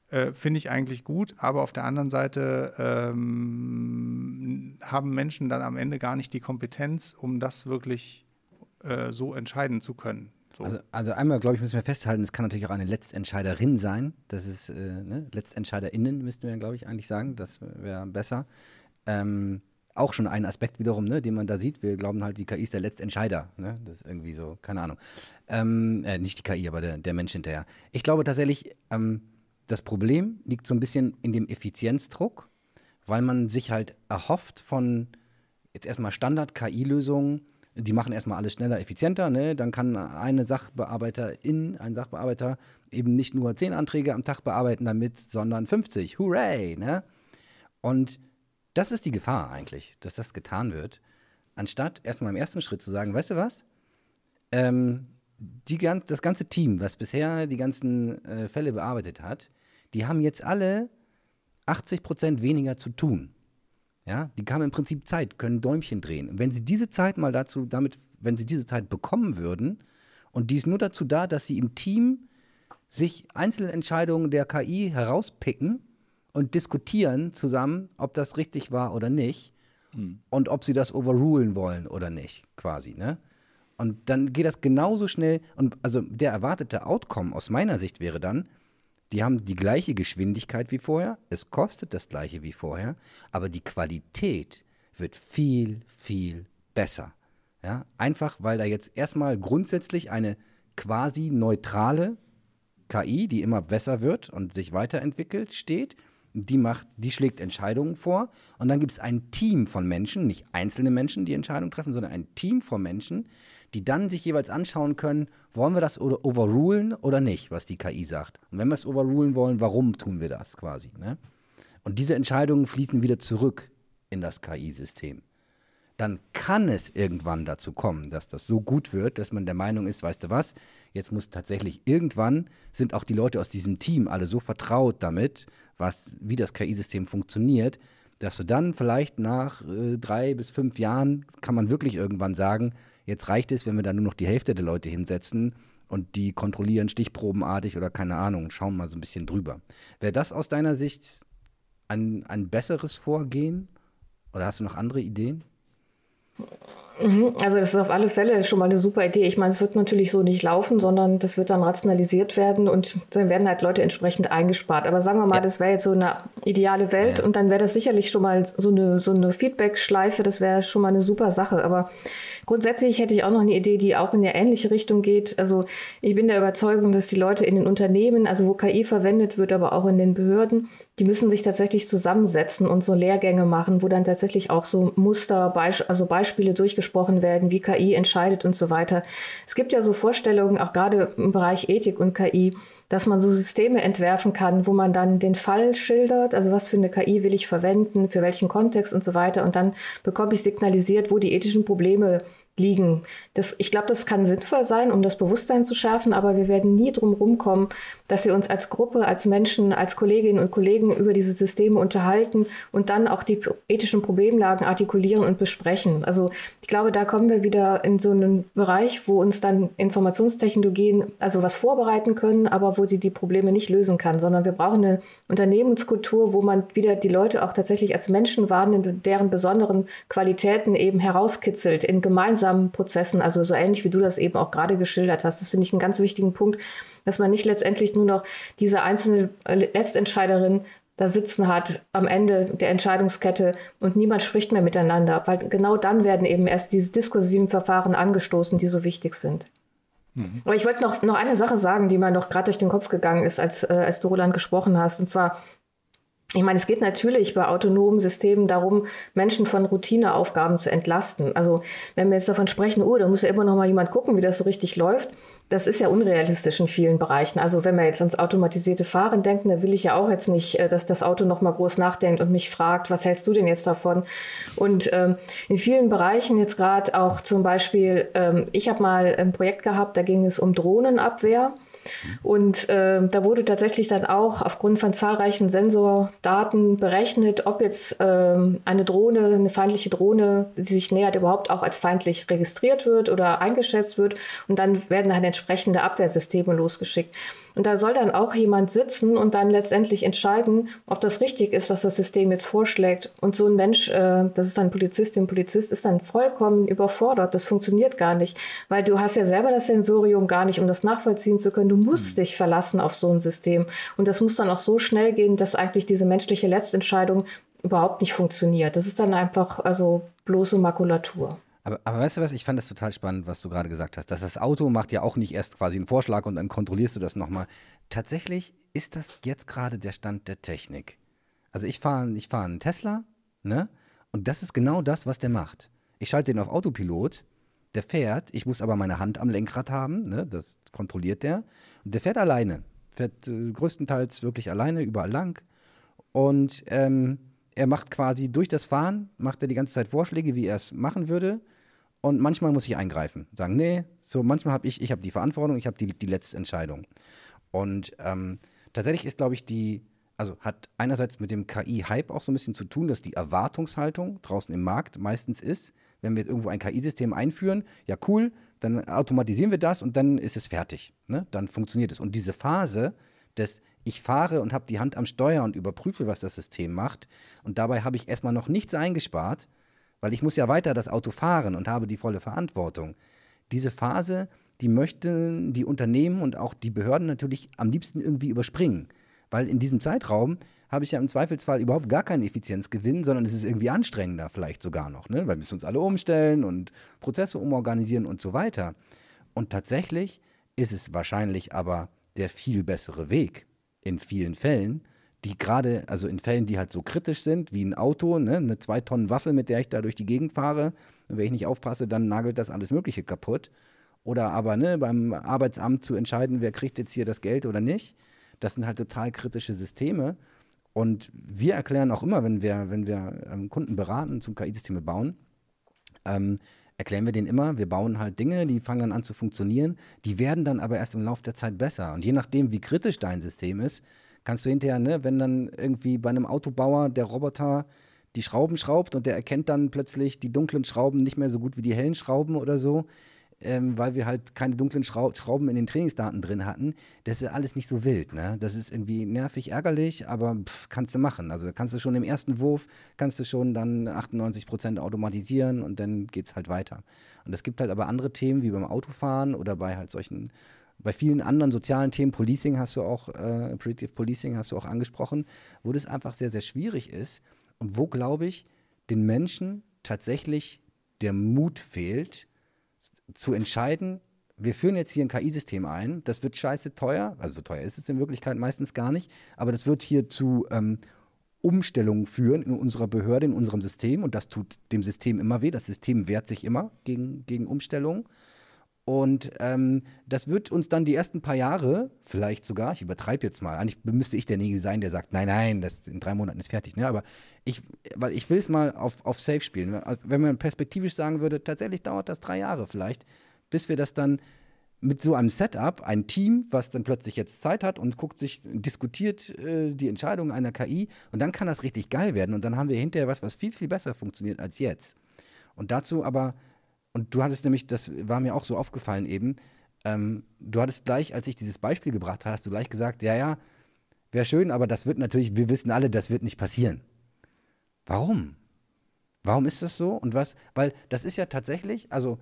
äh, finde ich eigentlich gut. Aber auf der anderen Seite ähm, haben Menschen dann am Ende gar nicht die Kompetenz, um das wirklich äh, so entscheiden zu können. So. Also, also einmal, glaube ich, müssen wir festhalten, es kann natürlich auch eine Letztentscheiderin sein. Das ist, äh, ne? LetztentscheiderInnen müssten wir, glaube ich, eigentlich sagen. Das wäre besser. Ähm, auch schon ein Aspekt wiederum, ne, den man da sieht. Wir glauben halt, die KI ist der Letztentscheider. Ne? Das ist irgendwie so, keine Ahnung. Ähm, äh, nicht die KI, aber der, der, Mensch hinterher. Ich glaube tatsächlich, ähm, das Problem liegt so ein bisschen in dem Effizienzdruck, weil man sich halt erhofft von jetzt erstmal Standard-KI-Lösungen, die machen erstmal alles schneller, effizienter. Ne? Dann kann eine Sachbearbeiterin, ein Sachbearbeiter eben nicht nur zehn Anträge am Tag bearbeiten damit, sondern 50. Hooray! Ne? Und das ist die Gefahr eigentlich, dass das getan wird, anstatt erstmal im ersten Schritt zu sagen, weißt du was? Ähm, die, das ganze Team, was bisher die ganzen äh, Fälle bearbeitet hat, die haben jetzt alle 80 Prozent weniger zu tun. Ja, die haben im Prinzip Zeit, können Däumchen drehen. Und wenn sie diese Zeit mal dazu, damit, wenn sie diese Zeit bekommen würden, und die ist nur dazu da, dass sie im Team sich Einzelentscheidungen der KI herauspicken und diskutieren zusammen, ob das richtig war oder nicht mhm. und ob sie das overrulen wollen oder nicht, quasi. Ne? Und dann geht das genauso schnell. Und also der erwartete Outcome aus meiner Sicht wäre dann, die haben die gleiche Geschwindigkeit wie vorher, es kostet das gleiche wie vorher, aber die Qualität wird viel, viel besser. Ja? Einfach weil da jetzt erstmal grundsätzlich eine quasi neutrale KI, die immer besser wird und sich weiterentwickelt, steht die macht, die schlägt Entscheidungen vor und dann gibt es ein Team von Menschen, nicht einzelne Menschen, die Entscheidungen treffen, sondern ein Team von Menschen, die dann sich jeweils anschauen können, wollen wir das overrulen oder nicht, was die KI sagt. Und wenn wir es overrulen wollen, warum tun wir das quasi? Ne? Und diese Entscheidungen fließen wieder zurück in das KI-System dann kann es irgendwann dazu kommen, dass das so gut wird, dass man der Meinung ist, weißt du was, jetzt muss tatsächlich irgendwann sind auch die Leute aus diesem Team alle so vertraut damit, was, wie das KI-System funktioniert, dass du dann vielleicht nach äh, drei bis fünf Jahren kann man wirklich irgendwann sagen, jetzt reicht es, wenn wir da nur noch die Hälfte der Leute hinsetzen und die kontrollieren stichprobenartig oder keine Ahnung, schauen mal so ein bisschen drüber. Wäre das aus deiner Sicht ein, ein besseres Vorgehen oder hast du noch andere Ideen? Mhm. Also das ist auf alle Fälle schon mal eine super Idee. Ich meine, es wird natürlich so nicht laufen, sondern das wird dann rationalisiert werden und dann werden halt Leute entsprechend eingespart. Aber sagen wir mal, ja. das wäre jetzt so eine ideale Welt ja. und dann wäre das sicherlich schon mal so eine, so eine Feedback-Schleife, das wäre schon mal eine super Sache. Aber grundsätzlich hätte ich auch noch eine Idee, die auch in eine ähnliche Richtung geht. Also ich bin der Überzeugung, dass die Leute in den Unternehmen, also wo KI verwendet wird, aber auch in den Behörden, die müssen sich tatsächlich zusammensetzen und so Lehrgänge machen, wo dann tatsächlich auch so Muster, also Beispiele durchgesprochen werden, wie KI entscheidet und so weiter. Es gibt ja so Vorstellungen, auch gerade im Bereich Ethik und KI, dass man so Systeme entwerfen kann, wo man dann den Fall schildert, also was für eine KI will ich verwenden, für welchen Kontext und so weiter. Und dann bekomme ich signalisiert, wo die ethischen Probleme liegen. Das, ich glaube, das kann sinnvoll sein, um das Bewusstsein zu schärfen, aber wir werden nie drum rumkommen, dass wir uns als Gruppe, als Menschen, als Kolleginnen und Kollegen über diese Systeme unterhalten und dann auch die ethischen Problemlagen artikulieren und besprechen. Also ich glaube, da kommen wir wieder in so einen Bereich, wo uns dann Informationstechnologien also was vorbereiten können, aber wo sie die Probleme nicht lösen kann, sondern wir brauchen eine Unternehmenskultur, wo man wieder die Leute auch tatsächlich als Menschen wahrnimmt, deren besonderen Qualitäten eben herauskitzelt in gemeinsamen Prozessen, also so ähnlich wie du das eben auch gerade geschildert hast. Das finde ich einen ganz wichtigen Punkt, dass man nicht letztendlich nur noch diese einzelne Letztentscheiderin da sitzen hat am Ende der Entscheidungskette und niemand spricht mehr miteinander, weil genau dann werden eben erst diese diskursiven Verfahren angestoßen, die so wichtig sind. Mhm. Aber ich wollte noch, noch eine Sache sagen, die mir noch gerade durch den Kopf gegangen ist, als, äh, als du Roland gesprochen hast. Und zwar, ich meine, es geht natürlich bei autonomen Systemen darum, Menschen von Routineaufgaben zu entlasten. Also wenn wir jetzt davon sprechen, oh, da muss ja immer noch mal jemand gucken, wie das so richtig läuft, das ist ja unrealistisch in vielen Bereichen. Also wenn wir jetzt ans automatisierte Fahren denken, da will ich ja auch jetzt nicht, äh, dass das Auto noch mal groß nachdenkt und mich fragt, was hältst du denn jetzt davon? Und ähm, in vielen Bereichen jetzt gerade auch zum Beispiel, ähm, ich habe mal ein Projekt gehabt, da ging es um Drohnenabwehr. Und äh, da wurde tatsächlich dann auch aufgrund von zahlreichen Sensordaten berechnet, ob jetzt äh, eine Drohne, eine feindliche Drohne, die sich nähert, überhaupt auch als feindlich registriert wird oder eingeschätzt wird. Und dann werden dann entsprechende Abwehrsysteme losgeschickt. Und da soll dann auch jemand sitzen und dann letztendlich entscheiden, ob das richtig ist, was das System jetzt vorschlägt. Und so ein Mensch, äh, das ist dann Polizistin, Polizist, ist dann vollkommen überfordert. Das funktioniert gar nicht, weil du hast ja selber das Sensorium gar nicht, um das nachvollziehen zu können. Du musst mhm. dich verlassen auf so ein System. Und das muss dann auch so schnell gehen, dass eigentlich diese menschliche Letztentscheidung überhaupt nicht funktioniert. Das ist dann einfach also bloße Makulatur. Aber, aber weißt du was, ich fand das total spannend, was du gerade gesagt hast. Dass das Auto macht ja auch nicht erst quasi einen Vorschlag und dann kontrollierst du das nochmal. Tatsächlich ist das jetzt gerade der Stand der Technik. Also ich fahre ich fahr einen Tesla, ne? Und das ist genau das, was der macht. Ich schalte den auf Autopilot, der fährt, ich muss aber meine Hand am Lenkrad haben, ne? Das kontrolliert der. Und der fährt alleine. Fährt äh, größtenteils wirklich alleine, überall lang. Und ähm, er macht quasi durch das Fahren, macht er die ganze Zeit Vorschläge, wie er es machen würde. Und manchmal muss ich eingreifen, sagen, nee, so manchmal habe ich, ich habe die Verantwortung, ich habe die, die letzte Entscheidung. Und ähm, tatsächlich ist, glaube ich, die, also hat einerseits mit dem KI-Hype auch so ein bisschen zu tun, dass die Erwartungshaltung draußen im Markt meistens ist, wenn wir irgendwo ein KI-System einführen, ja cool, dann automatisieren wir das und dann ist es fertig. Ne? Dann funktioniert es. Und diese Phase des ich fahre und habe die Hand am Steuer und überprüfe, was das System macht, und dabei habe ich erstmal noch nichts eingespart, weil ich muss ja weiter das Auto fahren und habe die volle Verantwortung. Diese Phase, die möchten die Unternehmen und auch die Behörden natürlich am liebsten irgendwie überspringen. Weil in diesem Zeitraum habe ich ja im Zweifelsfall überhaupt gar keinen Effizienzgewinn, sondern es ist irgendwie anstrengender vielleicht sogar noch, ne? weil wir müssen uns alle umstellen und Prozesse umorganisieren und so weiter. Und tatsächlich ist es wahrscheinlich aber der viel bessere Weg in vielen Fällen, die gerade, also in Fällen, die halt so kritisch sind, wie ein Auto, ne, eine zwei Tonnen Waffe, mit der ich da durch die Gegend fahre, und wenn ich nicht aufpasse, dann nagelt das alles Mögliche kaputt. Oder aber ne, beim Arbeitsamt zu entscheiden, wer kriegt jetzt hier das Geld oder nicht. Das sind halt total kritische Systeme. Und wir erklären auch immer, wenn wir, wenn wir ähm, Kunden beraten, zum KI-Systeme bauen, ähm, erklären wir denen immer, wir bauen halt Dinge, die fangen dann an zu funktionieren, die werden dann aber erst im Laufe der Zeit besser. Und je nachdem, wie kritisch dein System ist, kannst du hinterher, ne, wenn dann irgendwie bei einem Autobauer der Roboter die Schrauben schraubt und der erkennt dann plötzlich die dunklen Schrauben nicht mehr so gut wie die hellen Schrauben oder so, ähm, weil wir halt keine dunklen Schraub Schrauben in den Trainingsdaten drin hatten. Das ist alles nicht so wild. Ne? Das ist irgendwie nervig, ärgerlich, aber pff, kannst du machen. Also kannst du schon im ersten Wurf, kannst du schon dann 98 Prozent automatisieren und dann geht es halt weiter. Und es gibt halt aber andere Themen wie beim Autofahren oder bei halt solchen bei vielen anderen sozialen Themen, Policing hast du auch, äh, Predictive Policing hast du auch angesprochen, wo das einfach sehr, sehr schwierig ist und wo, glaube ich, den Menschen tatsächlich der Mut fehlt, zu entscheiden, wir führen jetzt hier ein KI-System ein, das wird scheiße teuer, also so teuer ist es in Wirklichkeit meistens gar nicht, aber das wird hier zu ähm, Umstellungen führen in unserer Behörde, in unserem System und das tut dem System immer weh. Das System wehrt sich immer gegen, gegen Umstellungen. Und ähm, das wird uns dann die ersten paar Jahre, vielleicht sogar, ich übertreibe jetzt mal, eigentlich müsste ich derjenige sein, der sagt, nein, nein, das in drei Monaten ist fertig. Ne? Aber ich, weil ich will es mal auf, auf Safe spielen. Wenn man perspektivisch sagen würde, tatsächlich dauert das drei Jahre vielleicht, bis wir das dann mit so einem Setup, ein Team, was dann plötzlich jetzt Zeit hat und guckt sich, diskutiert äh, die Entscheidung einer KI und dann kann das richtig geil werden und dann haben wir hinterher was, was viel, viel besser funktioniert als jetzt. Und dazu aber und du hattest nämlich, das war mir auch so aufgefallen eben, ähm, du hattest gleich, als ich dieses Beispiel gebracht habe, hast du gleich gesagt, ja, ja, wäre schön, aber das wird natürlich, wir wissen alle, das wird nicht passieren. Warum? Warum ist das so? Und was, weil das ist ja tatsächlich, also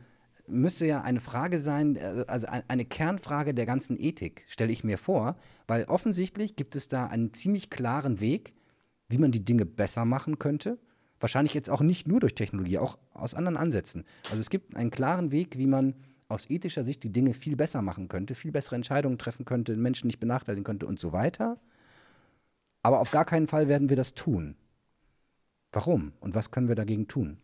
müsste ja eine Frage sein, also eine Kernfrage der ganzen Ethik, stelle ich mir vor, weil offensichtlich gibt es da einen ziemlich klaren Weg, wie man die Dinge besser machen könnte Wahrscheinlich jetzt auch nicht nur durch Technologie, auch aus anderen Ansätzen. Also es gibt einen klaren Weg, wie man aus ethischer Sicht die Dinge viel besser machen könnte, viel bessere Entscheidungen treffen könnte, Menschen nicht benachteiligen könnte und so weiter. Aber auf gar keinen Fall werden wir das tun. Warum? Und was können wir dagegen tun?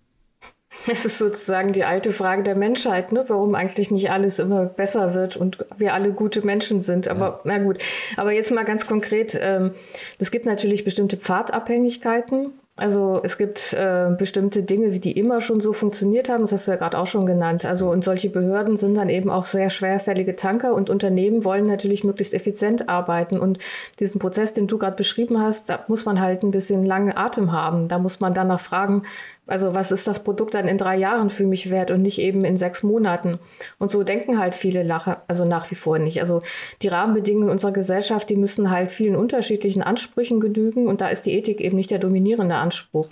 Es ist sozusagen die alte Frage der Menschheit, ne? warum eigentlich nicht alles immer besser wird und wir alle gute Menschen sind. Aber ja. na gut, aber jetzt mal ganz konkret, ähm, es gibt natürlich bestimmte Pfadabhängigkeiten also es gibt äh, bestimmte Dinge, wie die immer schon so funktioniert haben, das hast du ja gerade auch schon genannt. Also und solche Behörden sind dann eben auch sehr schwerfällige Tanker und Unternehmen wollen natürlich möglichst effizient arbeiten. Und diesen Prozess, den du gerade beschrieben hast, da muss man halt ein bisschen langen Atem haben. Da muss man danach fragen, Also was ist das Produkt dann in drei Jahren für mich wert und nicht eben in sechs Monaten? Und so denken halt viele Lacher, also nach wie vor nicht. Also die Rahmenbedingungen unserer Gesellschaft, die müssen halt vielen unterschiedlichen Ansprüchen genügen und da ist die Ethik eben nicht der dominierende Anspruch.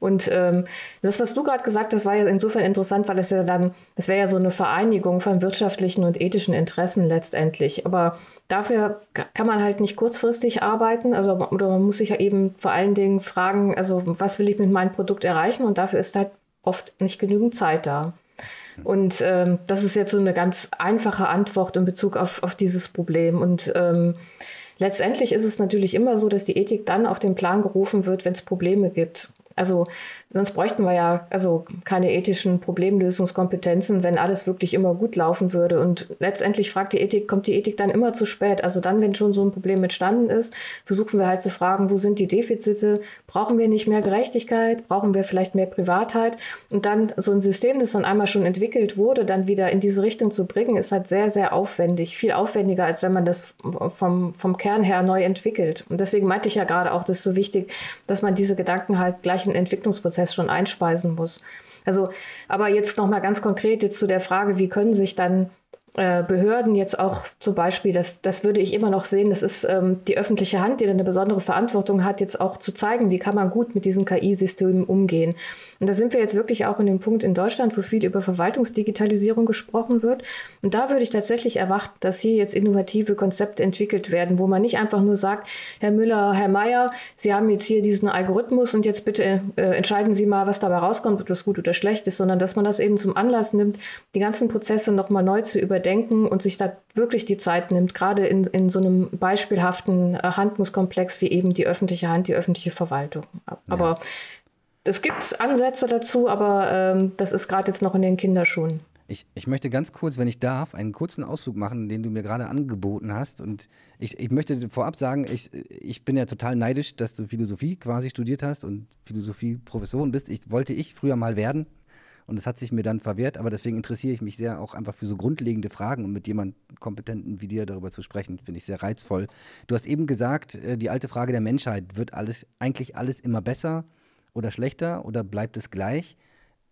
Und ähm, das, was du gerade gesagt hast, war ja insofern interessant, weil es ja dann, das wäre ja so eine Vereinigung von wirtschaftlichen und ethischen Interessen letztendlich. Aber dafür kann man halt nicht kurzfristig arbeiten, also oder man muss sich ja eben vor allen Dingen fragen, also was will ich mit meinem Produkt erreichen? Und dafür ist halt oft nicht genügend Zeit da. Und ähm, das ist jetzt so eine ganz einfache Antwort in Bezug auf, auf dieses Problem. Und ähm, letztendlich ist es natürlich immer so, dass die Ethik dann auf den Plan gerufen wird, wenn es Probleme gibt. Also sonst bräuchten wir ja also keine ethischen Problemlösungskompetenzen, wenn alles wirklich immer gut laufen würde. Und letztendlich fragt die Ethik, kommt die Ethik dann immer zu spät? Also dann, wenn schon so ein Problem entstanden ist, versuchen wir halt zu fragen, wo sind die Defizite? Brauchen wir nicht mehr Gerechtigkeit? Brauchen wir vielleicht mehr Privatheit? Und dann so ein System, das dann einmal schon entwickelt wurde, dann wieder in diese Richtung zu bringen, ist halt sehr, sehr aufwendig. Viel aufwendiger, als wenn man das vom, vom Kern her neu entwickelt. Und deswegen meinte ich ja gerade auch, das ist so wichtig, dass man diese Gedanken halt gleich in Entwicklungsprozess Prozess schon einspeisen muss. Also, aber jetzt noch mal ganz konkret jetzt zu der Frage, wie können sich dann äh, Behörden jetzt auch zum Beispiel, das, das würde ich immer noch sehen, das ist ähm, die öffentliche Hand, die eine besondere Verantwortung hat, jetzt auch zu zeigen, wie kann man gut mit diesen KI-Systemen umgehen. Und da sind wir jetzt wirklich auch in dem Punkt in Deutschland, wo viel über Verwaltungsdigitalisierung gesprochen wird. Und da würde ich tatsächlich erwarten, dass hier jetzt innovative Konzepte entwickelt werden, wo man nicht einfach nur sagt, Herr Müller, Herr Mayer, Sie haben jetzt hier diesen Algorithmus und jetzt bitte äh, entscheiden Sie mal, was dabei rauskommt, ob das gut oder schlecht ist, sondern dass man das eben zum Anlass nimmt, die ganzen Prozesse nochmal neu zu überdenken und sich da wirklich die Zeit nimmt, gerade in, in so einem beispielhaften äh, Handlungskomplex wie eben die öffentliche Hand, die öffentliche Verwaltung. Aber ja. Es gibt Ansätze dazu, aber ähm, das ist gerade jetzt noch in den Kinderschuhen. Ich, ich möchte ganz kurz, wenn ich darf, einen kurzen Ausflug machen, den du mir gerade angeboten hast. Und ich, ich möchte vorab sagen, ich, ich bin ja total neidisch, dass du Philosophie quasi studiert hast und Philosophie-Professorin bist. Ich wollte ich früher mal werden, und das hat sich mir dann verwehrt, aber deswegen interessiere ich mich sehr auch einfach für so grundlegende Fragen und mit jemandem Kompetenten wie dir darüber zu sprechen, finde ich sehr reizvoll. Du hast eben gesagt, äh, die alte Frage der Menschheit, wird alles, eigentlich alles immer besser oder schlechter oder bleibt es gleich?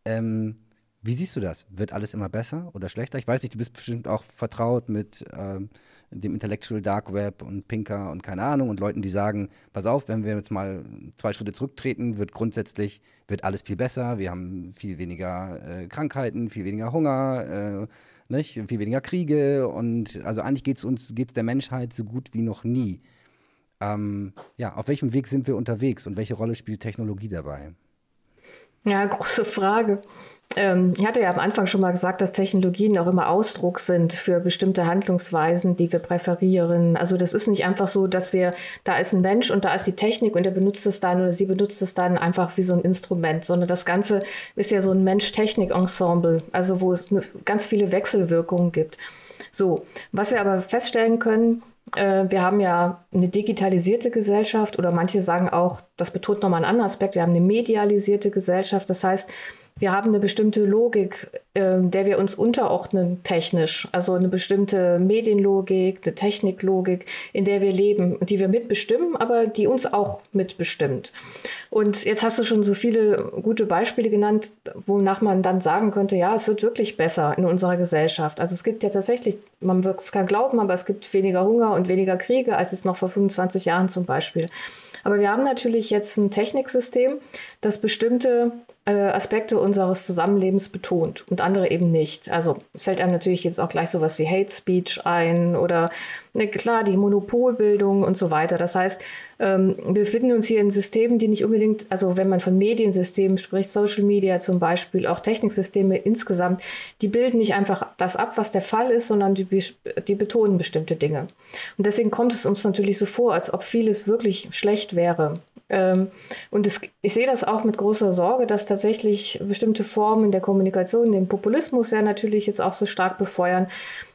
Ähm, wie siehst du das? Wird alles immer besser oder schlechter? Ich weiß nicht, du bist bestimmt auch vertraut mit ähm, dem Intellectual Dark Web und Pinker und keine Ahnung und Leuten, die sagen, pass auf, wenn wir jetzt mal zwei Schritte zurücktreten, wird grundsätzlich, wird alles viel besser. Wir haben viel weniger äh, Krankheiten, viel weniger Hunger, äh, nicht? viel weniger Kriege und also eigentlich geht es uns, geht der Menschheit so gut wie noch nie. Ähm, ja, auf welchem Weg sind wir unterwegs und welche Rolle spielt Technologie dabei? Ja, große Frage. Ähm, ich hatte ja am Anfang schon mal gesagt, dass Technologien auch immer Ausdruck sind für bestimmte Handlungsweisen, die wir präferieren. Also das ist nicht einfach so, dass wir, da ist ein Mensch und da ist die Technik und er benutzt es dann oder sie benutzt es dann einfach wie so ein Instrument, sondern das Ganze ist ja so ein Mensch-Technik-Ensemble, also wo es ganz viele Wechselwirkungen gibt. So, was wir aber feststellen können, wir haben ja eine digitalisierte Gesellschaft oder manche sagen auch, das betont nochmal einen anderen Aspekt, wir haben eine medialisierte Gesellschaft. Das heißt, wir haben eine bestimmte Logik, äh, der wir uns unterordnen technisch. Also eine bestimmte Medienlogik, eine Techniklogik, in der wir leben die wir mitbestimmen, aber die uns auch mitbestimmt. Und jetzt hast du schon so viele gute Beispiele genannt, wonach man dann sagen könnte, ja, es wird wirklich besser in unserer Gesellschaft. Also es gibt ja tatsächlich, man wird es kein glauben, aber es gibt weniger Hunger und weniger Kriege als es noch vor 25 Jahren zum Beispiel. Aber wir haben natürlich jetzt ein Techniksystem, das bestimmte äh, Aspekte unseres Zusammenlebens betont und andere eben nicht. Also fällt einem natürlich jetzt auch gleich sowas wie Hate Speech ein oder ne, klar die Monopolbildung und so weiter. Das heißt, ähm, wir befinden uns hier in Systemen, die nicht unbedingt, also wenn man von Mediensystemen spricht, Social Media zum Beispiel, auch Techniksysteme insgesamt, die bilden nicht einfach das ab, was der Fall ist, sondern die, die betonen bestimmte Dinge. Und deswegen kommt es uns natürlich so vor, als ob vieles wirklich schlecht wäre. Ähm, und es, ich sehe das auch mit großer Sorge, dass tatsächlich bestimmte Formen der Kommunikation den Populismus ja natürlich jetzt auch so stark befeuern.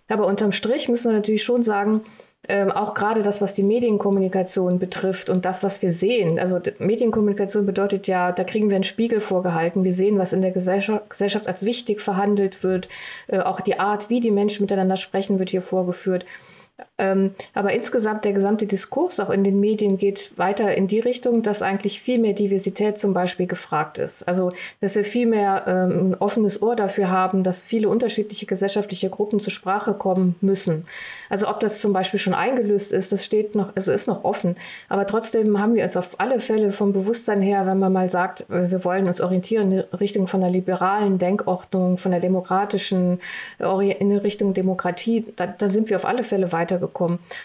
Aber unterm Strich müssen wir natürlich schon sagen, ähm, auch gerade das, was die Medienkommunikation betrifft und das, was wir sehen. Also Medienkommunikation bedeutet ja, da kriegen wir einen Spiegel vorgehalten. Wir sehen, was in der Gesellschaft, Gesellschaft als wichtig verhandelt wird. Äh, auch die Art, wie die Menschen miteinander sprechen, wird hier vorgeführt. Ähm, aber insgesamt der gesamte Diskurs auch in den Medien geht weiter in die Richtung, dass eigentlich viel mehr Diversität zum Beispiel gefragt ist. Also dass wir viel mehr ähm, ein offenes Ohr dafür haben, dass viele unterschiedliche gesellschaftliche Gruppen zur Sprache kommen müssen. Also ob das zum Beispiel schon eingelöst ist, das steht noch, also ist noch offen. Aber trotzdem haben wir es auf alle Fälle vom Bewusstsein her, wenn man mal sagt, äh, wir wollen uns orientieren in Richtung von der liberalen Denkordnung, von der demokratischen, äh, in Richtung Demokratie, da, da sind wir auf alle Fälle weitergekommen.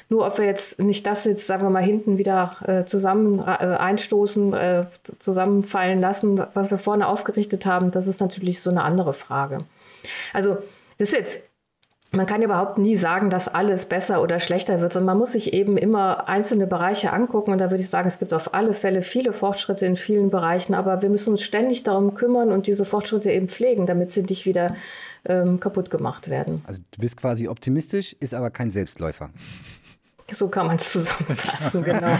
Nur ob wir jetzt nicht das jetzt, sagen wir mal, hinten wieder äh, zusammen äh, einstoßen, äh, zusammenfallen lassen, was wir vorne aufgerichtet haben, das ist natürlich so eine andere Frage. Also das ist jetzt man kann überhaupt nie sagen, dass alles besser oder schlechter wird, sondern man muss sich eben immer einzelne Bereiche angucken. Und da würde ich sagen, es gibt auf alle Fälle viele Fortschritte in vielen Bereichen, aber wir müssen uns ständig darum kümmern und diese Fortschritte eben pflegen, damit sie nicht wieder ähm, kaputt gemacht werden. Also du bist quasi optimistisch, ist aber kein Selbstläufer. So kann man es zusammenfassen, genau.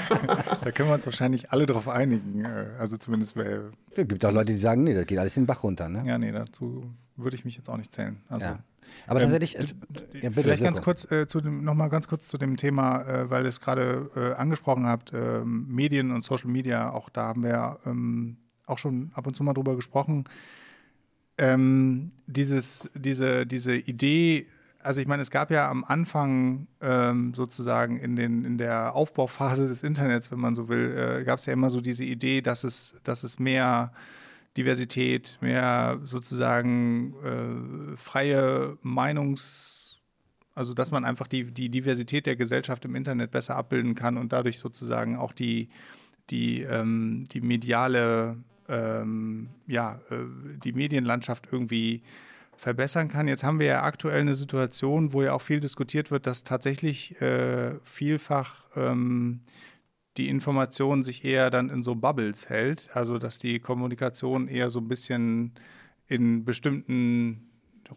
da können wir uns wahrscheinlich alle darauf einigen. Äh, also zumindest bei. Es gibt auch Leute, die sagen, nee, das geht alles den Bach runter. Ne? Ja, nee, dazu würde ich mich jetzt auch nicht zählen. Also, ja. Aber ähm, tatsächlich. Ähm, ja, vielleicht ganz kurz äh, zu dem, noch mal ganz kurz zu dem Thema, äh, weil ihr es gerade äh, angesprochen habt, ähm, Medien und Social Media, auch da haben wir ähm, auch schon ab und zu mal drüber gesprochen. Ähm, dieses, diese, diese Idee, also ich meine, es gab ja am Anfang ähm, sozusagen in, den, in der Aufbauphase des Internets, wenn man so will, äh, gab es ja immer so diese Idee, dass es, dass es mehr Diversität, mehr sozusagen äh, freie Meinungs, also dass man einfach die, die Diversität der Gesellschaft im Internet besser abbilden kann und dadurch sozusagen auch die, die, ähm, die mediale, ähm, ja, äh, die Medienlandschaft irgendwie verbessern kann. Jetzt haben wir ja aktuell eine Situation, wo ja auch viel diskutiert wird, dass tatsächlich äh, vielfach ähm, die Information sich eher dann in so Bubbles hält, also dass die Kommunikation eher so ein bisschen in bestimmten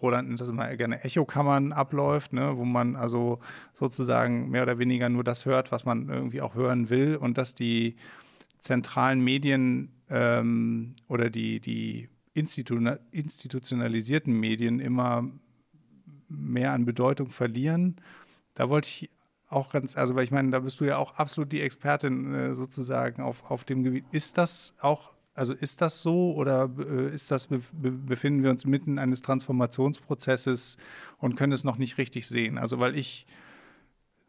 Roland nennt das immer gerne Echokammern abläuft, ne, wo man also sozusagen mehr oder weniger nur das hört, was man irgendwie auch hören will und dass die zentralen Medien ähm, oder die, die Institu institutionalisierten Medien immer mehr an Bedeutung verlieren. Da wollte ich auch ganz, also weil ich meine, da bist du ja auch absolut die Expertin äh, sozusagen auf, auf dem Gebiet. Ist das auch, also ist das so oder äh, ist das, be befinden wir uns mitten eines Transformationsprozesses und können es noch nicht richtig sehen? Also weil ich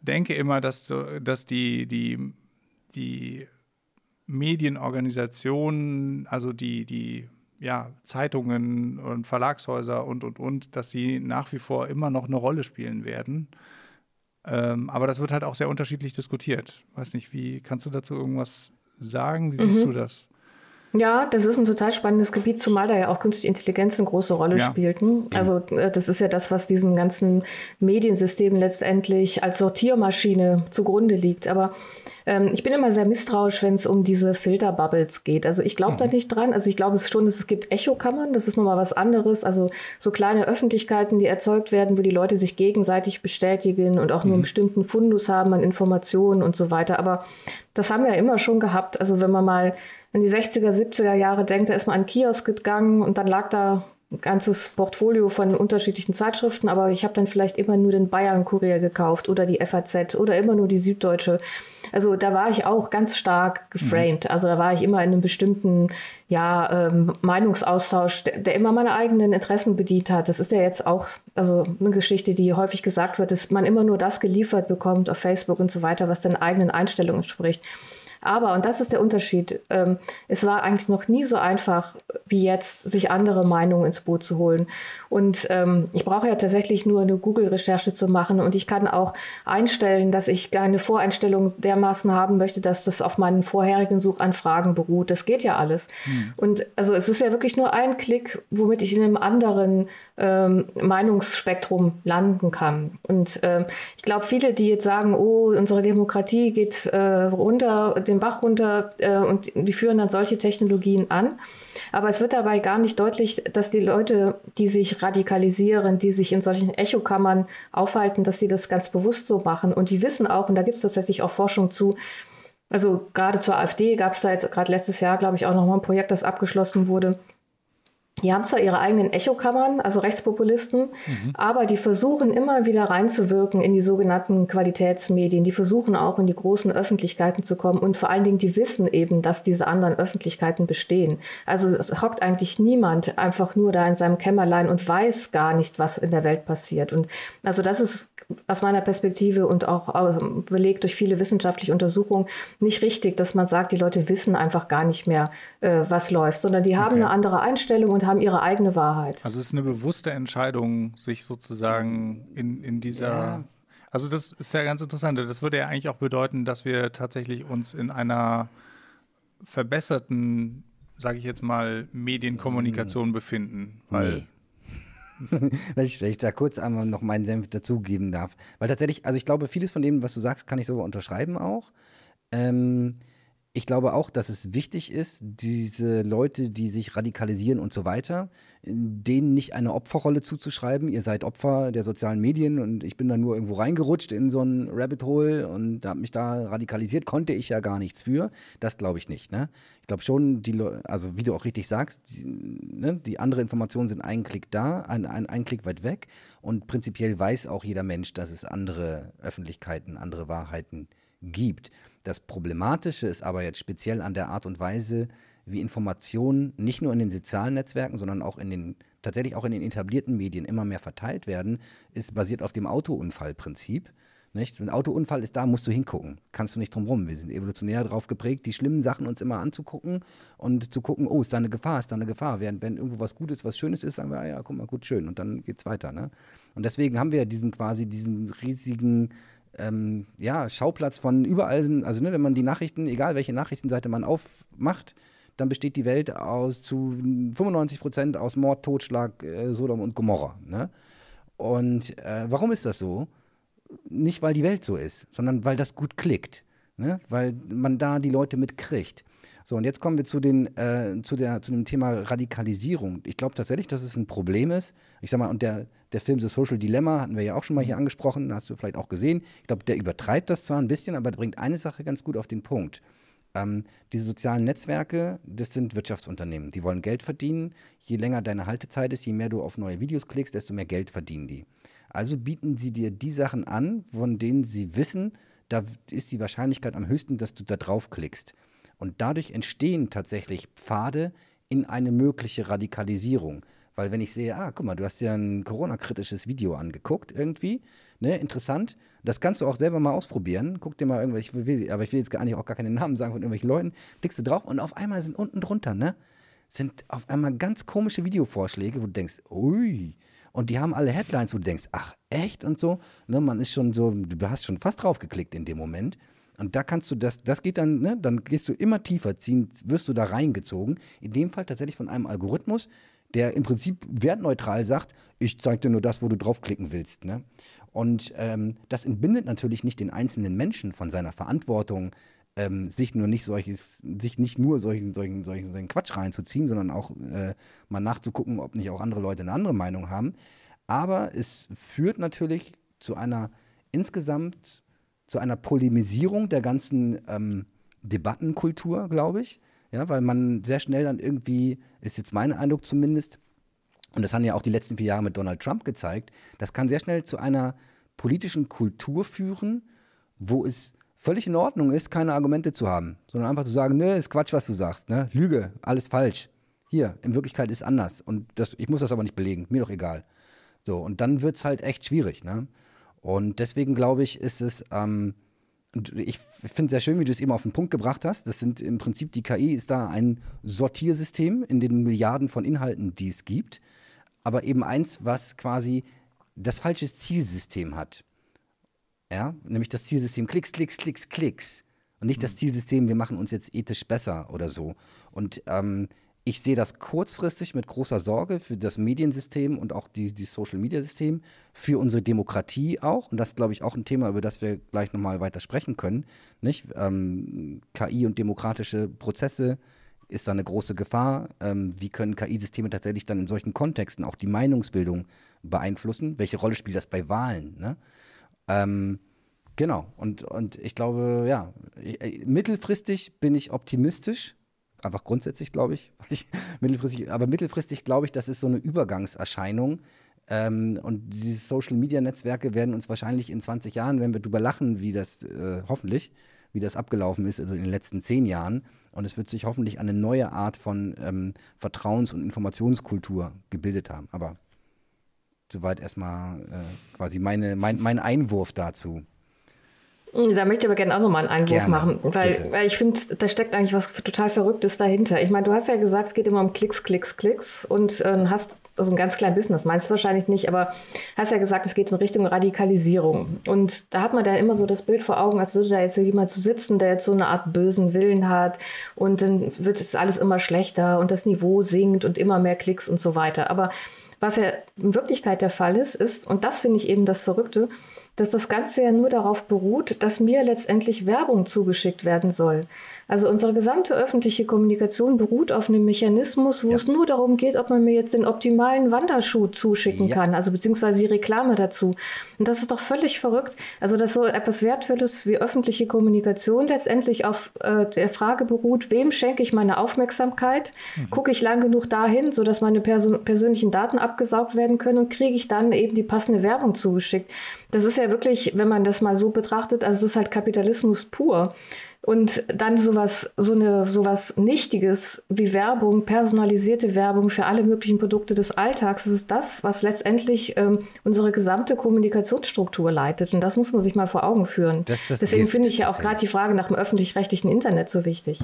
denke immer, dass, dass die, die, die Medienorganisationen, also die, die ja, Zeitungen und Verlagshäuser und, und, und, dass sie nach wie vor immer noch eine Rolle spielen werden. Ähm, aber das wird halt auch sehr unterschiedlich diskutiert. Weiß nicht, wie kannst du dazu irgendwas sagen? Wie siehst mhm. du das? Ja, das ist ein total spannendes Gebiet, zumal da ja auch künstliche Intelligenz eine große Rolle ja. spielt. Ne? Also äh, das ist ja das, was diesem ganzen Mediensystem letztendlich als Sortiermaschine zugrunde liegt. Aber ähm, ich bin immer sehr misstrauisch, wenn es um diese Filterbubbles geht. Also ich glaube mhm. da nicht dran. Also ich glaube es schon, dass es gibt Echokammern. Das ist nochmal was anderes. Also so kleine Öffentlichkeiten, die erzeugt werden, wo die Leute sich gegenseitig bestätigen und auch nur einen mhm. bestimmten Fundus haben an Informationen und so weiter. Aber das haben wir ja immer schon gehabt. Also wenn man mal in die 60er, 70er Jahre denkt, da ist man an Kiosk gegangen und dann lag da ein ganzes Portfolio von unterschiedlichen Zeitschriften, aber ich habe dann vielleicht immer nur den Bayern-Kurier gekauft oder die FAZ oder immer nur die Süddeutsche. Also da war ich auch ganz stark geframed. Mhm. Also da war ich immer in einem bestimmten ja, ähm, Meinungsaustausch, der, der, immer meine eigenen Interessen bedient hat. Das ist ja jetzt auch also eine Geschichte, die häufig gesagt wird, dass man immer nur das geliefert bekommt auf Facebook und so weiter, was den eigenen Einstellungen entspricht. Aber, und das ist der Unterschied, ähm, es war eigentlich noch nie so einfach wie jetzt, sich andere Meinungen ins Boot zu holen. Und ähm, ich brauche ja tatsächlich nur eine Google-Recherche zu machen und ich kann auch einstellen, dass ich eine Voreinstellung dermaßen haben möchte, dass das auf meinen vorherigen Suchanfragen beruht. Das geht ja alles. Hm. Und also es ist ja wirklich nur ein Klick, womit ich in einem anderen ähm, Meinungsspektrum landen kann. Und ähm, ich glaube, viele, die jetzt sagen, oh, unsere Demokratie geht äh, runter, den Bach runter äh, und die führen dann solche Technologien an. Aber es wird dabei gar nicht deutlich, dass die Leute, die sich radikalisieren, die sich in solchen Echokammern aufhalten, dass sie das ganz bewusst so machen. Und die wissen auch, und da gibt es tatsächlich auch Forschung zu, also gerade zur AfD gab es da jetzt gerade letztes Jahr, glaube ich, auch nochmal ein Projekt, das abgeschlossen wurde, die haben zwar ihre eigenen Echokammern, also Rechtspopulisten, mhm. aber die versuchen immer wieder reinzuwirken in die sogenannten Qualitätsmedien. Die versuchen auch in die großen Öffentlichkeiten zu kommen und vor allen Dingen, die wissen eben, dass diese anderen Öffentlichkeiten bestehen. Also es hockt eigentlich niemand einfach nur da in seinem Kämmerlein und weiß gar nicht, was in der Welt passiert. Und also das ist aus meiner Perspektive und auch ähm, belegt durch viele wissenschaftliche Untersuchungen nicht richtig, dass man sagt, die Leute wissen einfach gar nicht mehr, äh, was läuft, sondern die haben okay. eine andere Einstellung und haben ihre eigene Wahrheit. Also es ist eine bewusste Entscheidung, sich sozusagen in, in dieser ja. Also das ist ja ganz interessant. Das würde ja eigentlich auch bedeuten, dass wir tatsächlich uns in einer verbesserten, sage ich jetzt mal, Medienkommunikation befinden. Weil nee. wenn, ich, wenn ich da kurz einmal noch meinen Senf dazugeben darf. Weil tatsächlich, also ich glaube, vieles von dem, was du sagst, kann ich so unterschreiben auch. Ähm, ich glaube auch, dass es wichtig ist, diese Leute, die sich radikalisieren und so weiter, denen nicht eine Opferrolle zuzuschreiben. Ihr seid Opfer der sozialen Medien und ich bin da nur irgendwo reingerutscht in so ein Rabbit Hole und habe mich da radikalisiert, konnte ich ja gar nichts für. Das glaube ich nicht. Ne? Ich glaube schon, die, also wie du auch richtig sagst, die, ne, die andere Informationen sind einen Klick da, ein, ein, ein Klick weit weg und prinzipiell weiß auch jeder Mensch, dass es andere Öffentlichkeiten, andere Wahrheiten gibt. Das Problematische ist aber jetzt speziell an der Art und Weise, wie Informationen nicht nur in den sozialen Netzwerken, sondern auch in den tatsächlich auch in den etablierten Medien immer mehr verteilt werden, ist basiert auf dem Autounfallprinzip. Nicht? Ein Autounfall ist da, musst du hingucken. Kannst du nicht drum rum. Wir sind evolutionär darauf geprägt, die schlimmen Sachen uns immer anzugucken und zu gucken, oh, ist da eine Gefahr, ist da eine Gefahr. Während wenn irgendwo was Gutes, was Schönes ist, sagen wir, ah ja, guck mal, gut, schön. Und dann geht's weiter. Ne? Und deswegen haben wir diesen quasi diesen riesigen ähm, ja, Schauplatz von überall, also ne, wenn man die Nachrichten, egal welche Nachrichtenseite man aufmacht, dann besteht die Welt aus zu 95 Prozent aus Mord, Totschlag, äh, Sodom und Gomorra. Ne? Und äh, warum ist das so? Nicht, weil die Welt so ist, sondern weil das gut klickt. Ne? Weil man da die Leute mitkriegt. So, und jetzt kommen wir zu, den, äh, zu, der, zu dem Thema Radikalisierung. Ich glaube tatsächlich, dass es ein Problem ist. Ich sag mal, und der, der Film The Social Dilemma hatten wir ja auch schon mal hier angesprochen, hast du vielleicht auch gesehen. Ich glaube, der übertreibt das zwar ein bisschen, aber bringt eine Sache ganz gut auf den Punkt. Ähm, diese sozialen Netzwerke, das sind Wirtschaftsunternehmen. Die wollen Geld verdienen. Je länger deine Haltezeit ist, je mehr du auf neue Videos klickst, desto mehr Geld verdienen die. Also bieten sie dir die Sachen an, von denen sie wissen, da ist die Wahrscheinlichkeit am höchsten, dass du da drauf klickst. Und dadurch entstehen tatsächlich Pfade in eine mögliche Radikalisierung. Weil wenn ich sehe, ah, guck mal, du hast dir ein Corona-kritisches Video angeguckt irgendwie, ne, interessant. Das kannst du auch selber mal ausprobieren. Guck dir mal irgendwelche, aber ich will jetzt gar nicht auch gar keine Namen sagen von irgendwelchen Leuten. Klickst du drauf und auf einmal sind unten drunter, ne, sind auf einmal ganz komische Videovorschläge, wo du denkst, ui. Und die haben alle Headlines, wo du denkst, ach, echt und so. Ne, man ist schon so, du hast schon fast drauf geklickt in dem Moment. Und da kannst du das, das geht dann, ne, dann gehst du immer tiefer ziehen, wirst du da reingezogen. In dem Fall tatsächlich von einem Algorithmus, der im Prinzip wertneutral sagt, ich zeige dir nur das, wo du draufklicken willst. Ne? Und ähm, das entbindet natürlich nicht den einzelnen Menschen von seiner Verantwortung, ähm, sich nur nicht solches, sich nicht nur solchen, solchen, solchen, solchen Quatsch reinzuziehen, sondern auch äh, mal nachzugucken, ob nicht auch andere Leute eine andere Meinung haben. Aber es führt natürlich zu einer insgesamt zu einer Polemisierung der ganzen ähm, Debattenkultur, glaube ich. Ja, weil man sehr schnell dann irgendwie, ist jetzt mein Eindruck zumindest, und das haben ja auch die letzten vier Jahre mit Donald Trump gezeigt, das kann sehr schnell zu einer politischen Kultur führen, wo es völlig in Ordnung ist, keine Argumente zu haben, sondern einfach zu sagen, nö, ist Quatsch, was du sagst, ne? Lüge, alles falsch. Hier, in Wirklichkeit ist anders. Und das, ich muss das aber nicht belegen, mir doch egal. So, und dann wird es halt echt schwierig, ne? Und deswegen glaube ich, ist es, ähm, ich finde es sehr schön, wie du es eben auf den Punkt gebracht hast. Das sind im Prinzip, die KI ist da ein Sortiersystem in den Milliarden von Inhalten, die es gibt. Aber eben eins, was quasi das falsche Zielsystem hat. Ja, nämlich das Zielsystem Klicks, Klicks, Klicks, Klicks. Und nicht mhm. das Zielsystem, wir machen uns jetzt ethisch besser oder so. Und ähm, ich sehe das kurzfristig mit großer Sorge für das Mediensystem und auch die, die Social-Media-System, für unsere Demokratie auch. Und das ist, glaube ich, auch ein Thema, über das wir gleich nochmal weiter sprechen können. Nicht? Ähm, KI und demokratische Prozesse ist da eine große Gefahr. Ähm, wie können KI-Systeme tatsächlich dann in solchen Kontexten auch die Meinungsbildung beeinflussen? Welche Rolle spielt das bei Wahlen? Ne? Ähm, genau. Und, und ich glaube, ja, mittelfristig bin ich optimistisch einfach grundsätzlich, glaube ich. mittelfristig, aber mittelfristig glaube ich, das ist so eine Übergangserscheinung. Ähm, und diese Social-Media-Netzwerke werden uns wahrscheinlich in 20 Jahren, wenn wir drüber lachen, wie das äh, hoffentlich, wie das abgelaufen ist also in den letzten zehn Jahren, und es wird sich hoffentlich eine neue Art von ähm, Vertrauens- und Informationskultur gebildet haben. Aber soweit erstmal äh, quasi meine, mein, mein Einwurf dazu. Da möchte ich aber gerne auch nochmal einen Einwurf machen, weil, weil ich finde, da steckt eigentlich was total Verrücktes dahinter. Ich meine, du hast ja gesagt, es geht immer um Klicks, Klicks, Klicks und äh, hast also ein ganz kleines Business, meinst du wahrscheinlich nicht, aber hast ja gesagt, es geht in Richtung Radikalisierung. Und da hat man da immer so das Bild vor Augen, als würde da jetzt so jemand so sitzen, der jetzt so eine Art bösen Willen hat und dann wird es alles immer schlechter und das Niveau sinkt und immer mehr Klicks und so weiter. Aber was ja in Wirklichkeit der Fall ist, ist, und das finde ich eben das Verrückte, dass das Ganze ja nur darauf beruht, dass mir letztendlich Werbung zugeschickt werden soll. Also unsere gesamte öffentliche Kommunikation beruht auf einem Mechanismus, wo ja. es nur darum geht, ob man mir jetzt den optimalen Wanderschuh zuschicken ja. kann, also beziehungsweise die Reklame dazu. Und das ist doch völlig verrückt. Also dass so etwas Wertvolles wie öffentliche Kommunikation letztendlich auf äh, der Frage beruht, wem schenke ich meine Aufmerksamkeit? Mhm. Gucke ich lang genug dahin, sodass meine Person persönlichen Daten abgesaugt werden können und kriege ich dann eben die passende Werbung zugeschickt. Das ist ja wirklich, wenn man das mal so betrachtet, also es ist halt Kapitalismus pur. Und dann sowas, so eine, sowas Nichtiges wie Werbung, personalisierte Werbung für alle möglichen Produkte des Alltags, das ist das, was letztendlich ähm, unsere gesamte Kommunikationsstruktur leitet. Und das muss man sich mal vor Augen führen. Deswegen finde ich ja auch gerade die Frage nach dem öffentlich-rechtlichen Internet so wichtig.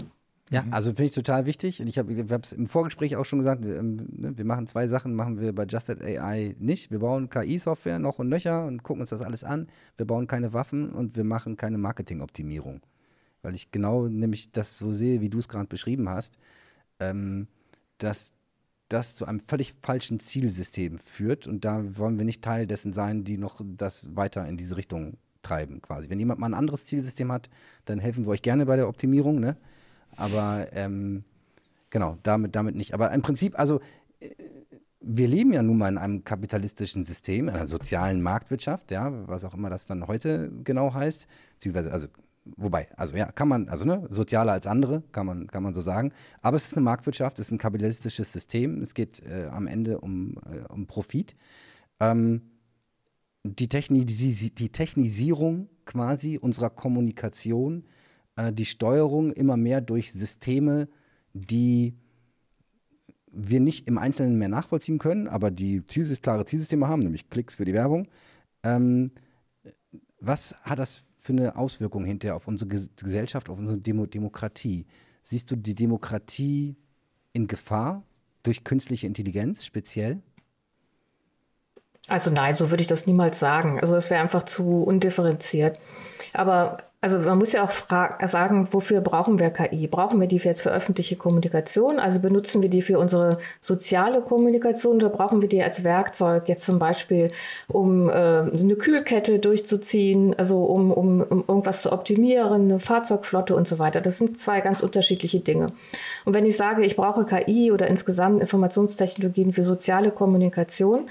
Ja, also finde ich total wichtig. Und ich habe es im Vorgespräch auch schon gesagt, wir, ähm, ne, wir, machen zwei Sachen, machen wir bei Justed AI nicht. Wir bauen KI-Software noch und nöcher und gucken uns das alles an. Wir bauen keine Waffen und wir machen keine Marketingoptimierung weil ich genau nämlich das so sehe, wie du es gerade beschrieben hast, ähm, dass das zu einem völlig falschen Zielsystem führt und da wollen wir nicht Teil dessen sein, die noch das weiter in diese Richtung treiben quasi. Wenn jemand mal ein anderes Zielsystem hat, dann helfen wir euch gerne bei der Optimierung, ne? Aber ähm, genau, damit, damit nicht. Aber im Prinzip, also äh, wir leben ja nun mal in einem kapitalistischen System, einer sozialen Marktwirtschaft, ja, was auch immer das dann heute genau heißt, beziehungsweise also wobei, also ja, kann man, also ne, sozialer als andere, kann man, kann man so sagen. Aber es ist eine Marktwirtschaft, es ist ein kapitalistisches System, es geht äh, am Ende um, äh, um Profit. Ähm, die, Techni die, die, Technisierung quasi unserer Kommunikation, äh, die Steuerung immer mehr durch Systeme, die wir nicht im Einzelnen mehr nachvollziehen können, aber die Ziel klare Zielsysteme haben, nämlich Klicks für die Werbung. Ähm, was hat das für eine Auswirkung hinterher auf unsere Gesellschaft, auf unsere Demo Demokratie? Siehst du die Demokratie in Gefahr durch künstliche Intelligenz speziell? Also nein, so würde ich das niemals sagen. Also es wäre einfach zu undifferenziert. Aber also man muss ja auch sagen, wofür brauchen wir KI? Brauchen wir die jetzt für öffentliche Kommunikation? Also benutzen wir die für unsere soziale Kommunikation oder brauchen wir die als Werkzeug, jetzt zum Beispiel, um äh, eine Kühlkette durchzuziehen, also um, um, um irgendwas zu optimieren, eine Fahrzeugflotte und so weiter? Das sind zwei ganz unterschiedliche Dinge. Und wenn ich sage, ich brauche KI oder insgesamt Informationstechnologien für soziale Kommunikation,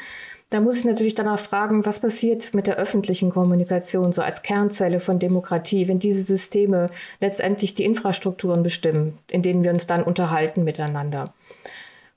da muss ich natürlich danach fragen, was passiert mit der öffentlichen Kommunikation, so als Kernzelle von Demokratie, wenn diese Systeme letztendlich die Infrastrukturen bestimmen, in denen wir uns dann unterhalten miteinander.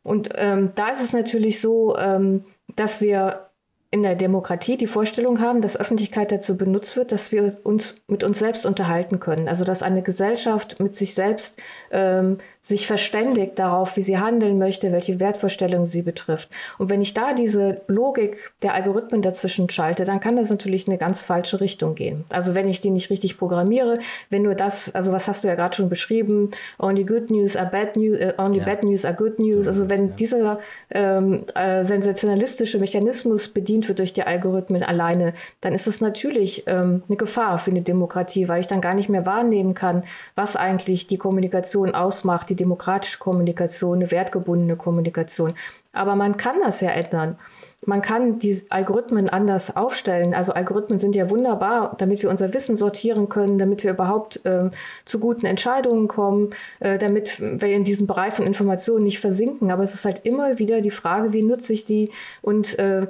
Und ähm, da ist es natürlich so, ähm, dass wir in der Demokratie die Vorstellung haben, dass Öffentlichkeit dazu benutzt wird, dass wir uns mit uns selbst unterhalten können. Also dass eine Gesellschaft mit sich selbst ähm, sich verständigt darauf, wie sie handeln möchte, welche Wertvorstellungen sie betrifft. Und wenn ich da diese Logik der Algorithmen dazwischen schalte, dann kann das natürlich in eine ganz falsche Richtung gehen. Also wenn ich die nicht richtig programmiere, wenn nur das, also was hast du ja gerade schon beschrieben, only good news are bad news, uh, only ja. bad news are good news. So also wenn ja. dieser ähm, äh, sensationalistische Mechanismus bedient wird durch die Algorithmen alleine, dann ist es natürlich ähm, eine Gefahr für eine Demokratie, weil ich dann gar nicht mehr wahrnehmen kann, was eigentlich die Kommunikation ausmacht, die demokratische Kommunikation, eine wertgebundene Kommunikation. Aber man kann das ja ändern. Man kann die Algorithmen anders aufstellen. Also Algorithmen sind ja wunderbar, damit wir unser Wissen sortieren können, damit wir überhaupt äh, zu guten Entscheidungen kommen, äh, damit wir in diesem Bereich von Informationen nicht versinken. Aber es ist halt immer wieder die Frage, wie nutze ich die und äh,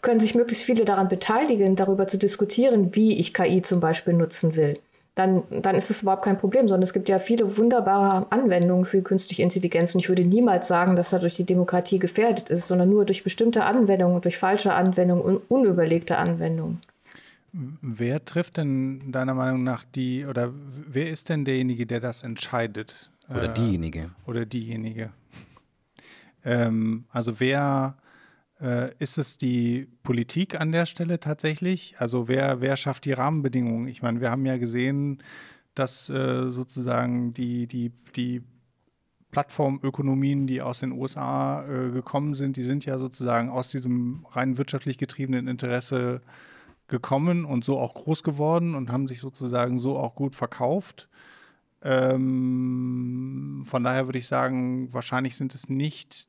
können sich möglichst viele daran beteiligen, darüber zu diskutieren, wie ich KI zum Beispiel nutzen will. Dann, dann ist es überhaupt kein Problem, sondern es gibt ja viele wunderbare Anwendungen für künstliche Intelligenz. Und ich würde niemals sagen, dass dadurch die Demokratie gefährdet ist, sondern nur durch bestimmte Anwendungen, durch falsche Anwendungen und unüberlegte Anwendungen. Wer trifft denn deiner Meinung nach die, oder wer ist denn derjenige, der das entscheidet? Oder äh, diejenige. Oder diejenige. Ähm, also wer äh, ist es die Politik an der Stelle tatsächlich? Also wer, wer schafft die Rahmenbedingungen? Ich meine, wir haben ja gesehen, dass äh, sozusagen die, die, die Plattformökonomien, die aus den USA äh, gekommen sind, die sind ja sozusagen aus diesem rein wirtschaftlich getriebenen Interesse gekommen und so auch groß geworden und haben sich sozusagen so auch gut verkauft. Ähm, von daher würde ich sagen, wahrscheinlich sind es nicht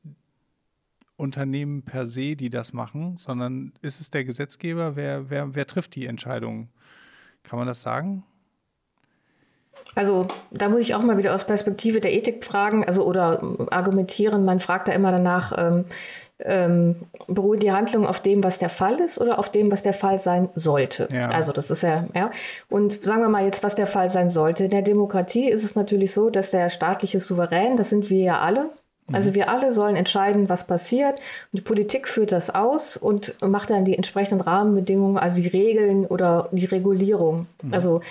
Unternehmen per se, die das machen, sondern ist es der Gesetzgeber? Wer, wer, wer trifft die Entscheidung? Kann man das sagen? Also da muss ich auch mal wieder aus Perspektive der Ethik fragen, also oder argumentieren. Man fragt da immer danach, ähm, ähm, beruht die Handlung auf dem, was der Fall ist oder auf dem, was der Fall sein sollte. Ja. Also das ist ja, ja. Und sagen wir mal jetzt, was der Fall sein sollte. In der Demokratie ist es natürlich so, dass der staatliche Souverän, das sind wir ja alle, also mhm. wir alle sollen entscheiden, was passiert. Und die Politik führt das aus und macht dann die entsprechenden Rahmenbedingungen, also die Regeln oder die Regulierung. Mhm. Also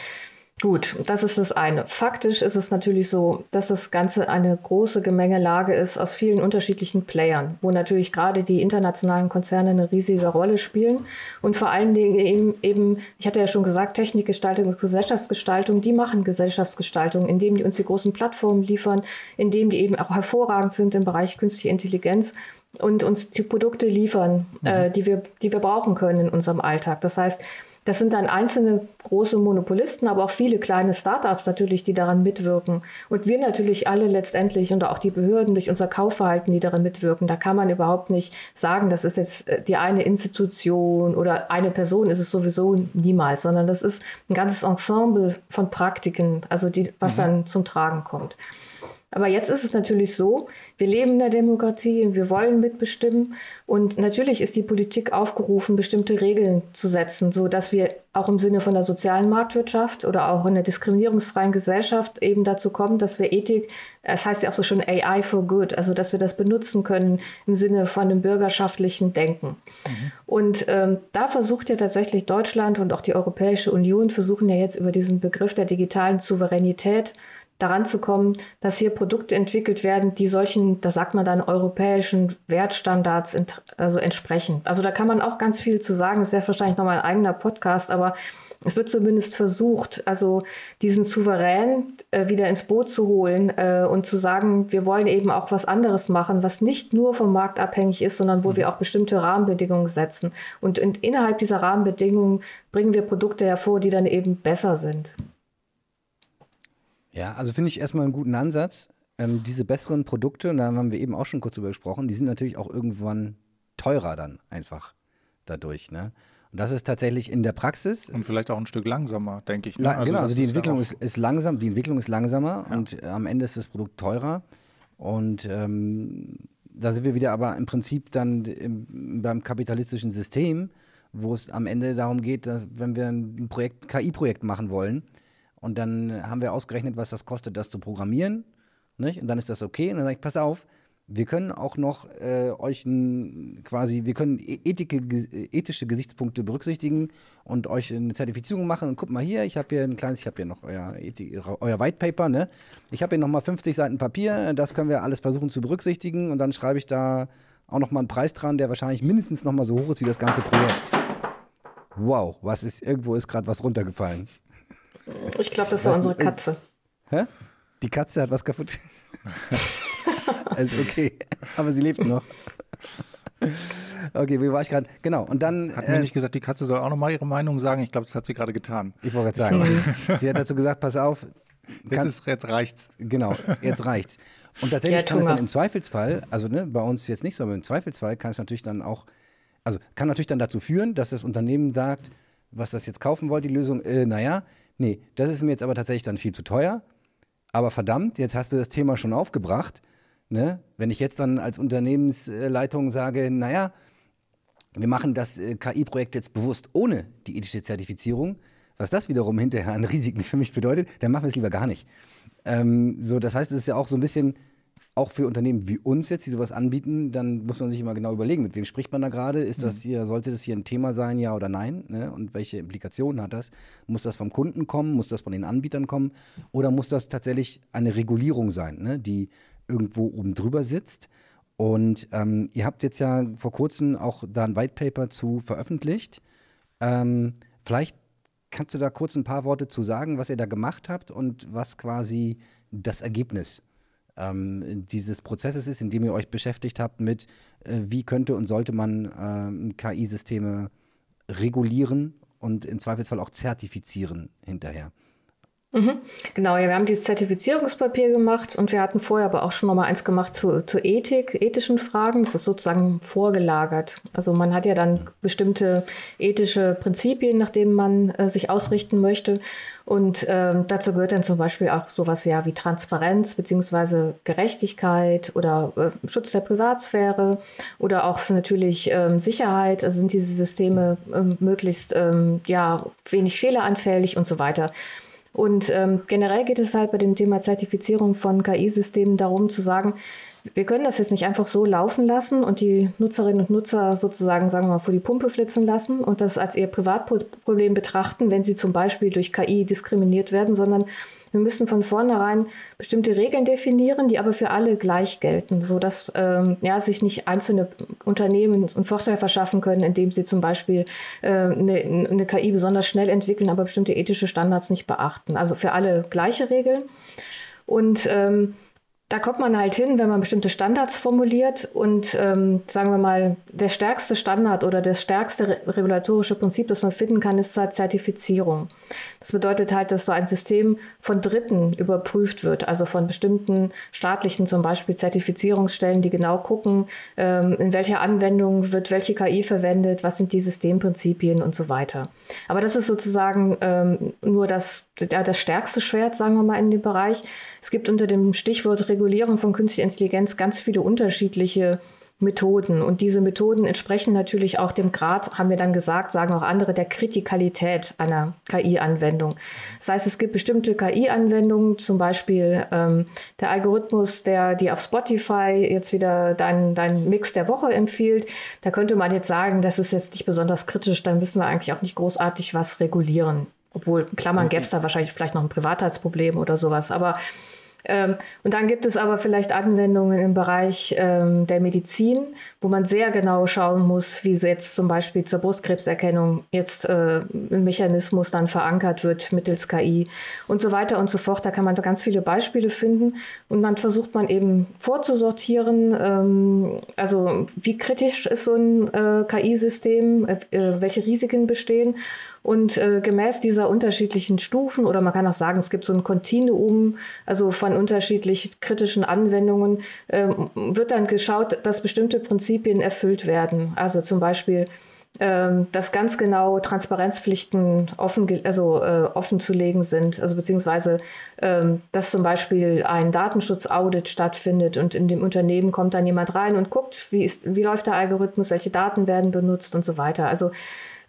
Gut, das ist das eine. Faktisch ist es natürlich so, dass das Ganze eine große Gemengelage ist aus vielen unterschiedlichen Playern, wo natürlich gerade die internationalen Konzerne eine riesige Rolle spielen und vor allen Dingen eben, eben ich hatte ja schon gesagt, Technikgestaltung und Gesellschaftsgestaltung, die machen Gesellschaftsgestaltung, indem die uns die großen Plattformen liefern, indem die eben auch hervorragend sind im Bereich künstliche Intelligenz und uns die Produkte liefern, mhm. äh, die, wir, die wir brauchen können in unserem Alltag. Das heißt, das sind dann einzelne große Monopolisten, aber auch viele kleine Startups natürlich, die daran mitwirken. Und wir natürlich alle letztendlich und auch die Behörden durch unser Kaufverhalten, die daran mitwirken. Da kann man überhaupt nicht sagen, das ist jetzt äh, die eine Institution oder eine Person ist es sowieso niemals, sondern das ist ein ganzes Ensemble von Praktiken, also die, was mhm. dann zum Tragen kommt. Aber jetzt ist es natürlich so, wir leben in der Demokratie, wir wollen mitbestimmen und natürlich ist die Politik aufgerufen, bestimmte Regeln zu setzen, so dass wir auch im Sinne von der sozialen Marktwirtschaft oder auch in der diskriminierungsfreien Gesellschaft eben dazu kommen, dass wir Ethik, es heißt ja auch so schon AI for Good, also dass wir das benutzen können im Sinne von einem bürgerschaftlichen Denken. Mhm. Und ähm, da versucht ja tatsächlich Deutschland und auch die Europäische Union versuchen ja jetzt über diesen Begriff der digitalen Souveränität daran zu kommen, dass hier Produkte entwickelt werden, die solchen, da sagt man dann, europäischen Wertstandards also entsprechen. Also da kann man auch ganz viel zu sagen. Das wäre wahrscheinlich nochmal ein eigener Podcast, aber es wird zumindest versucht, also diesen Souverän äh, wieder ins Boot zu holen äh, und zu sagen, wir wollen eben auch was anderes machen, was nicht nur vom Markt abhängig ist, sondern wo mhm. wir auch bestimmte Rahmenbedingungen setzen. Und in, innerhalb dieser Rahmenbedingungen bringen wir Produkte hervor, die dann eben besser sind. Ja, also finde ich erstmal einen guten Ansatz. Ähm, diese besseren Produkte, und da haben wir eben auch schon kurz drüber gesprochen, die sind natürlich auch irgendwann teurer dann einfach dadurch. Ne? Und das ist tatsächlich in der Praxis. Und vielleicht auch ein Stück langsamer, denke ich. Ne? La also genau, also die Entwicklung ist, ist, langsam, die Entwicklung ist langsamer ja. und am Ende ist das Produkt teurer. Und ähm, da sind wir wieder aber im Prinzip dann im, beim kapitalistischen System, wo es am Ende darum geht, dass, wenn wir ein Projekt, KI-Projekt machen wollen, und dann haben wir ausgerechnet, was das kostet, das zu programmieren. Nicht? Und dann ist das okay. Und dann sage ich, pass auf, wir können auch noch äh, euch n, quasi, wir können e-, ethike, ethische Gesichtspunkte berücksichtigen und euch eine Zertifizierung machen. Und guck mal hier, ich habe hier ein kleines, ich habe hier noch euer, euer White Paper, ne? Ich habe hier nochmal 50 Seiten Papier, das können wir alles versuchen zu berücksichtigen und dann schreibe ich da auch nochmal einen Preis dran, der wahrscheinlich mindestens nochmal so hoch ist wie das ganze Projekt. Wow, was ist, irgendwo ist gerade was runtergefallen. Ich glaube, das war was, unsere Katze. Hä? Die Katze hat was kaputt. also okay, aber sie lebt noch. Okay, wie war ich gerade? Genau, und dann. Hat äh, mir nicht gesagt, die Katze soll auch nochmal ihre Meinung sagen? Ich glaube, das hat sie gerade getan. Ich wollte gerade sagen. sie hat dazu gesagt, pass auf. Kann, jetzt, ist, jetzt reicht's. Genau, jetzt reicht's. Und tatsächlich ja, kann es dann im Zweifelsfall, also ne, bei uns jetzt nicht so, aber im Zweifelsfall kann es natürlich dann auch, also kann natürlich dann dazu führen, dass das Unternehmen sagt, was das jetzt kaufen wollt, die Lösung, äh, naja, nee, das ist mir jetzt aber tatsächlich dann viel zu teuer. Aber verdammt, jetzt hast du das Thema schon aufgebracht. Ne? Wenn ich jetzt dann als Unternehmensleitung sage, naja, wir machen das äh, KI-Projekt jetzt bewusst ohne die ethische Zertifizierung, was das wiederum hinterher an Risiken für mich bedeutet, dann machen wir es lieber gar nicht. Ähm, so, das heißt, es ist ja auch so ein bisschen, auch für Unternehmen wie uns jetzt, die sowas anbieten, dann muss man sich immer genau überlegen, mit wem spricht man da gerade? Ist das mhm. hier, sollte das hier ein Thema sein, ja oder nein? Ne? Und welche Implikationen hat das? Muss das vom Kunden kommen? Muss das von den Anbietern kommen? Oder muss das tatsächlich eine Regulierung sein, ne? die irgendwo oben drüber sitzt? Und ähm, ihr habt jetzt ja vor kurzem auch da ein White Paper zu veröffentlicht. Ähm, vielleicht kannst du da kurz ein paar Worte zu sagen, was ihr da gemacht habt und was quasi das Ergebnis ähm, dieses Prozesses ist, in dem ihr euch beschäftigt habt mit, äh, wie könnte und sollte man äh, KI-Systeme regulieren und im Zweifelsfall auch zertifizieren hinterher. Mhm. Genau, ja, wir haben dieses Zertifizierungspapier gemacht und wir hatten vorher aber auch schon noch mal eins gemacht zu, zu Ethik, ethischen Fragen. Das ist sozusagen vorgelagert. Also man hat ja dann bestimmte ethische Prinzipien, nach denen man äh, sich ausrichten möchte. Und ähm, dazu gehört dann zum Beispiel auch sowas ja wie Transparenz beziehungsweise Gerechtigkeit oder äh, Schutz der Privatsphäre oder auch natürlich ähm, Sicherheit. Also sind diese Systeme ähm, möglichst ähm, ja wenig fehleranfällig und so weiter. Und ähm, generell geht es halt bei dem Thema Zertifizierung von KI-Systemen darum zu sagen, wir können das jetzt nicht einfach so laufen lassen und die Nutzerinnen und Nutzer sozusagen, sagen wir mal, vor die Pumpe flitzen lassen und das als ihr Privatproblem betrachten, wenn sie zum Beispiel durch KI diskriminiert werden, sondern wir müssen von vornherein bestimmte Regeln definieren, die aber für alle gleich gelten, sodass ähm, ja, sich nicht einzelne Unternehmen einen Vorteil verschaffen können, indem sie zum Beispiel äh, eine, eine KI besonders schnell entwickeln, aber bestimmte ethische Standards nicht beachten. Also für alle gleiche Regeln. Und ähm, da kommt man halt hin, wenn man bestimmte Standards formuliert und ähm, sagen wir mal, der stärkste Standard oder das stärkste re regulatorische Prinzip, das man finden kann, ist halt Zertifizierung. Das bedeutet halt, dass so ein System von Dritten überprüft wird, also von bestimmten staatlichen zum Beispiel Zertifizierungsstellen, die genau gucken, ähm, in welcher Anwendung wird welche KI verwendet, was sind die Systemprinzipien und so weiter. Aber das ist sozusagen ähm, nur das, ja, das stärkste Schwert, sagen wir mal, in dem Bereich. Es gibt unter dem Stichwort Regulierung von künstlicher Intelligenz ganz viele unterschiedliche Methoden. Und diese Methoden entsprechen natürlich auch dem Grad, haben wir dann gesagt, sagen auch andere, der Kritikalität einer KI-Anwendung. Das heißt, es gibt bestimmte KI-Anwendungen, zum Beispiel ähm, der Algorithmus, der dir auf Spotify jetzt wieder deinen dein Mix der Woche empfiehlt. Da könnte man jetzt sagen, das ist jetzt nicht besonders kritisch, dann müssen wir eigentlich auch nicht großartig was regulieren. Obwohl, Klammern, gäbe es da wahrscheinlich vielleicht noch ein Privatheitsproblem oder sowas. Aber und dann gibt es aber vielleicht Anwendungen im Bereich ähm, der Medizin, wo man sehr genau schauen muss, wie jetzt zum Beispiel zur Brustkrebserkennung jetzt äh, ein Mechanismus dann verankert wird mittels KI und so weiter und so fort. Da kann man ganz viele Beispiele finden und man versucht man eben vorzusortieren, ähm, also wie kritisch ist so ein äh, KI-System, äh, äh, welche Risiken bestehen und äh, gemäß dieser unterschiedlichen Stufen, oder man kann auch sagen, es gibt so ein Kontinuum, also von unterschiedlich kritischen Anwendungen, äh, wird dann geschaut, dass bestimmte Prinzipien erfüllt werden. Also zum Beispiel ähm, dass ganz genau Transparenzpflichten offen, also, äh, offen zu legen sind, also beziehungsweise ähm, dass zum Beispiel ein Datenschutzaudit stattfindet und in dem Unternehmen kommt dann jemand rein und guckt, wie, ist, wie läuft der Algorithmus, welche Daten werden benutzt und so weiter. Also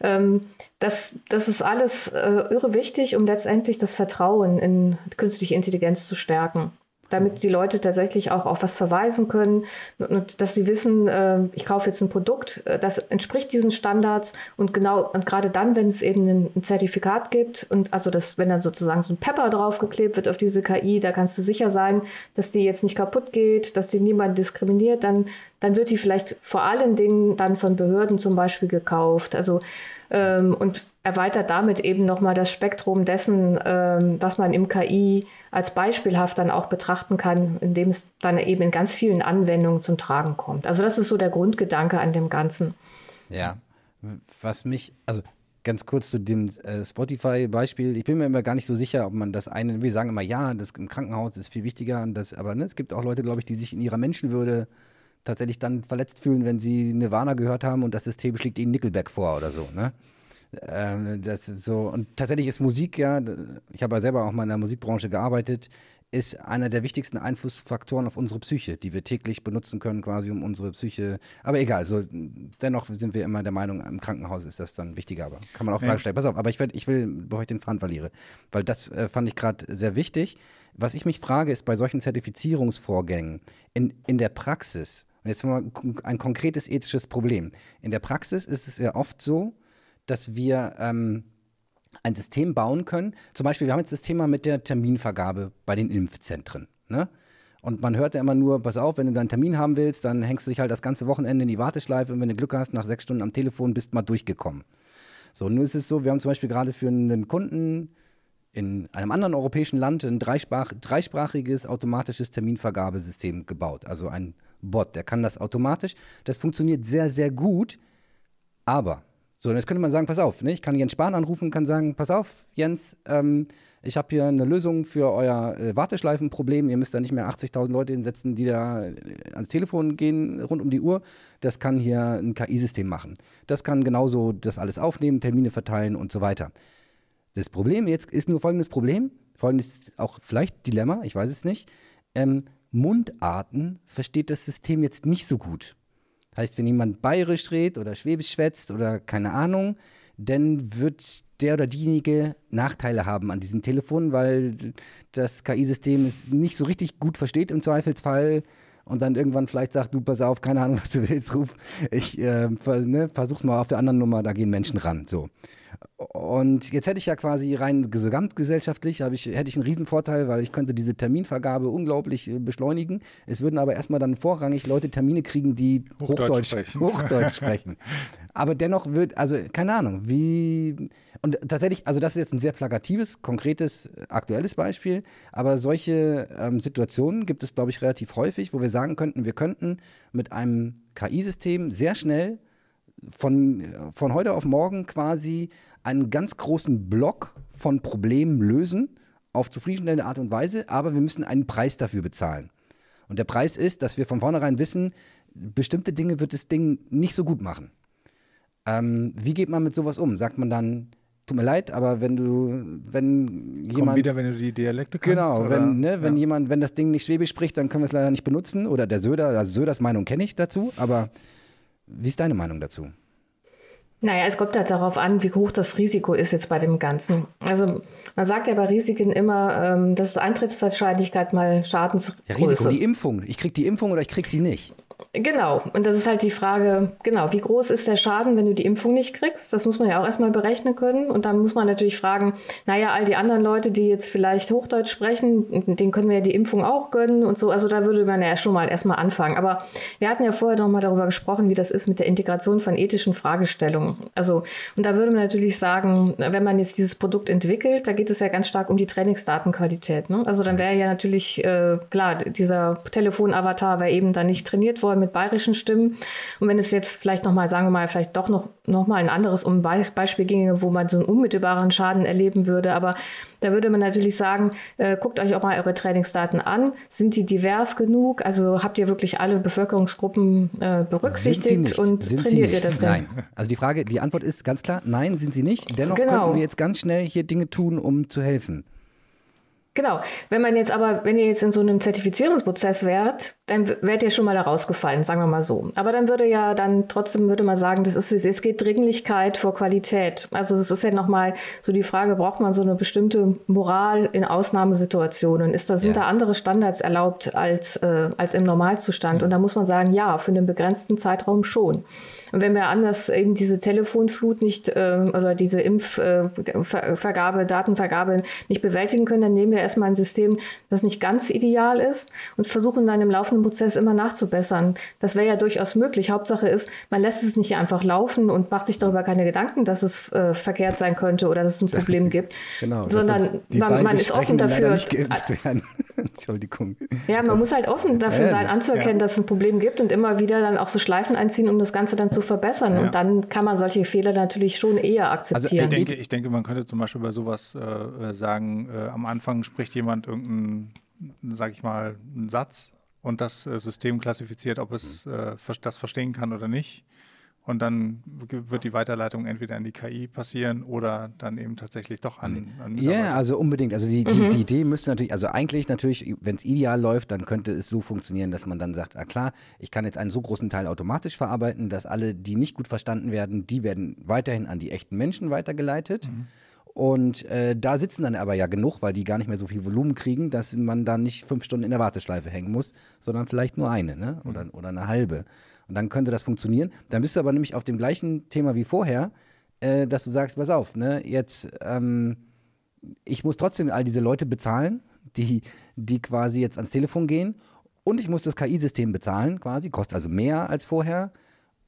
ähm, das, das ist alles äh, irre wichtig, um letztendlich das Vertrauen in künstliche Intelligenz zu stärken damit die Leute tatsächlich auch auf was verweisen können und dass sie wissen, äh, ich kaufe jetzt ein Produkt, äh, das entspricht diesen Standards und genau und gerade dann, wenn es eben ein, ein, Zertifikat gibt und also das, wenn dann sozusagen so ein Pepper draufgeklebt wird auf diese KI, da kannst du sicher sein, dass die jetzt nicht kaputt geht, dass die niemand diskriminiert, dann dann wird die vielleicht vor allen Dingen dann von Behörden zum Beispiel gekauft. Also ähm, und erweitert damit eben nochmal das Spektrum dessen, ähm, was man im KI als beispielhaft dann auch betrachten kann, indem es dann eben in ganz vielen Anwendungen zum Tragen kommt. Also das ist so der Grundgedanke an dem Ganzen. Ja, was mich, also ganz kurz zu dem äh, Spotify-Beispiel. Ich bin mir immer gar nicht so sicher, ob man das eine, wir sagen immer, ja, das im Krankenhaus ist viel wichtiger, und das, aber ne, es gibt auch Leute, glaube ich, die sich in ihrer Menschenwürde tatsächlich dann verletzt fühlen, wenn sie Nirvana gehört haben und das System schlägt ihnen Nickelback vor oder so. Ne? Ähm, das so, und tatsächlich ist Musik ja, ich habe ja selber auch mal in der Musikbranche gearbeitet, ist einer der wichtigsten Einflussfaktoren auf unsere Psyche, die wir täglich benutzen können, quasi um unsere Psyche. Aber egal, so dennoch sind wir immer der Meinung, im Krankenhaus ist das dann wichtiger, aber kann man auch ja. Frage stellen. Pass auf, aber ich, werd, ich will, bevor ich den Faden verliere, weil das äh, fand ich gerade sehr wichtig. Was ich mich frage, ist bei solchen Zertifizierungsvorgängen in, in der Praxis, und jetzt mal ein konkretes ethisches Problem. In der Praxis ist es ja oft so, dass wir ähm, ein System bauen können. Zum Beispiel, wir haben jetzt das Thema mit der Terminvergabe bei den Impfzentren. Ne? Und man hört ja immer nur, pass auf, wenn du deinen Termin haben willst, dann hängst du dich halt das ganze Wochenende in die Warteschleife und wenn du Glück hast, nach sechs Stunden am Telefon bist du mal durchgekommen. So, nun ist es so, wir haben zum Beispiel gerade für einen Kunden in einem anderen europäischen Land ein dreisprach, dreisprachiges automatisches Terminvergabesystem gebaut. Also ein Bot, der kann das automatisch. Das funktioniert sehr, sehr gut, aber so, und jetzt könnte man sagen, pass auf, ne? ich kann Jens Spahn anrufen kann sagen, pass auf, Jens, ähm, ich habe hier eine Lösung für euer äh, Warteschleifenproblem. Ihr müsst da nicht mehr 80.000 Leute hinsetzen, die da äh, ans Telefon gehen rund um die Uhr. Das kann hier ein KI-System machen. Das kann genauso das alles aufnehmen, Termine verteilen und so weiter. Das Problem jetzt ist nur folgendes Problem, folgendes auch vielleicht Dilemma, ich weiß es nicht. Ähm, Mundarten versteht das System jetzt nicht so gut. Heißt, wenn jemand bayerisch redet oder schwäbisch schwätzt oder keine Ahnung, dann wird der oder diejenige Nachteile haben an diesem Telefon, weil das KI-System es nicht so richtig gut versteht im Zweifelsfall und dann irgendwann vielleicht sagt, du pass auf, keine Ahnung, was du willst, ruf, ich äh, ne, versuch's mal auf der anderen Nummer, da gehen Menschen ran. So. Und jetzt hätte ich ja quasi rein gesamtgesellschaftlich, ich, hätte ich einen Riesenvorteil, weil ich könnte diese Terminvergabe unglaublich äh, beschleunigen. Es würden aber erstmal dann vorrangig Leute Termine kriegen, die Hochdeutsch, Hochdeutsch sprechen. Hochdeutsch sprechen. Aber dennoch wird, also keine Ahnung, wie, und tatsächlich, also das ist jetzt ein sehr plakatives, konkretes, aktuelles Beispiel, aber solche ähm, Situationen gibt es, glaube ich, relativ häufig, wo wir sagen könnten, wir könnten mit einem KI-System sehr schnell von, von heute auf morgen quasi einen ganz großen Block von Problemen lösen auf zufriedenstellende Art und Weise, aber wir müssen einen Preis dafür bezahlen. Und der Preis ist, dass wir von vornherein wissen, bestimmte Dinge wird das Ding nicht so gut machen. Ähm, wie geht man mit sowas um? Sagt man dann, tut mir leid, aber wenn du, wenn jemand. Komm wieder, wenn du die Dialekte kannst. Genau, wenn, ne, wenn ja. jemand, wenn das Ding nicht Schwäbisch spricht, dann können wir es leider nicht benutzen. Oder der Söder, also Söders Meinung kenne ich dazu, aber wie ist deine Meinung dazu? Naja, es kommt halt darauf an, wie hoch das Risiko ist jetzt bei dem Ganzen. Also man sagt ja bei Risiken immer, ähm, das ist Eintrittswahrscheinlichkeit mal Schadensgröße. Ja, Risiko, die Impfung. Ich kriege die Impfung oder ich kriege sie nicht. Genau, und das ist halt die Frage, genau, wie groß ist der Schaden, wenn du die Impfung nicht kriegst? Das muss man ja auch erstmal berechnen können. Und dann muss man natürlich fragen, naja, all die anderen Leute, die jetzt vielleicht Hochdeutsch sprechen, denen können wir ja die Impfung auch gönnen und so. Also da würde man ja schon mal erstmal anfangen. Aber wir hatten ja vorher noch mal darüber gesprochen, wie das ist mit der Integration von ethischen Fragestellungen. Also, und da würde man natürlich sagen, wenn man jetzt dieses Produkt entwickelt, da geht es ja ganz stark um die Trainingsdatenqualität. Ne? Also dann wäre ja natürlich, äh, klar, dieser Telefonavatar wäre eben dann nicht trainiert worden mit bayerischen Stimmen. Und wenn es jetzt vielleicht nochmal, sagen wir mal, vielleicht doch noch, noch mal ein anderes um Beispiel ginge, wo man so einen unmittelbaren Schaden erleben würde, aber da würde man natürlich sagen, äh, guckt euch auch mal eure Trainingsdaten an. Sind die divers genug? Also habt ihr wirklich alle Bevölkerungsgruppen äh, berücksichtigt und sind trainiert ihr das denn? Nein. Also die Frage, die Antwort ist ganz klar, nein, sind sie nicht. Dennoch genau. könnten wir jetzt ganz schnell hier Dinge tun, um zu helfen. Genau. Wenn man jetzt aber, wenn ihr jetzt in so einem Zertifizierungsprozess wärt, dann wärt ihr schon mal da rausgefallen, sagen wir mal so. Aber dann würde ja dann trotzdem würde man sagen, das ist es geht Dringlichkeit vor Qualität. Also es ist ja nochmal so die Frage, braucht man so eine bestimmte Moral in Ausnahmesituationen? Ist da, sind ja. da andere Standards erlaubt als, äh, als im Normalzustand? Und da muss man sagen, ja, für einen begrenzten Zeitraum schon. Und wenn wir anders eben diese Telefonflut nicht äh, oder diese Impfvergabe, äh, Datenvergabe nicht bewältigen können, dann nehmen wir erstmal ein System, das nicht ganz ideal ist und versuchen dann im laufenden Prozess immer nachzubessern. Das wäre ja durchaus möglich. Hauptsache ist, man lässt es nicht einfach laufen und macht sich darüber keine Gedanken, dass es äh, verkehrt sein könnte oder dass es ein Problem gibt. genau, sondern man, man ist offen dafür. Entschuldigung. Ja, man das, muss halt offen dafür ja, sein, anzuerkennen, ja. dass es ein Problem gibt und immer wieder dann auch so Schleifen einziehen, um das Ganze dann zu verbessern. Ja. Und dann kann man solche Fehler natürlich schon eher akzeptieren. Also ich denke, ich denke man könnte zum Beispiel bei sowas äh, sagen, äh, am Anfang spricht jemand irgendeinen, sag ich mal, einen Satz und das äh, System klassifiziert, ob es äh, das verstehen kann oder nicht. Und dann wird die Weiterleitung entweder an die KI passieren oder dann eben tatsächlich doch an, an Ja, yeah, also unbedingt. Also die, die, mhm. die, Idee müsste natürlich, also eigentlich natürlich, wenn es ideal läuft, dann könnte es so funktionieren, dass man dann sagt, ah klar, ich kann jetzt einen so großen Teil automatisch verarbeiten, dass alle, die nicht gut verstanden werden, die werden weiterhin an die echten Menschen weitergeleitet. Mhm. Und äh, da sitzen dann aber ja genug, weil die gar nicht mehr so viel Volumen kriegen, dass man dann nicht fünf Stunden in der Warteschleife hängen muss, sondern vielleicht nur eine ne? oder, mhm. oder eine halbe. Und dann könnte das funktionieren. Dann bist du aber nämlich auf dem gleichen Thema wie vorher, äh, dass du sagst, pass auf, ne, jetzt, ähm, ich muss trotzdem all diese Leute bezahlen, die, die quasi jetzt ans Telefon gehen. Und ich muss das KI-System bezahlen, quasi, kostet also mehr als vorher.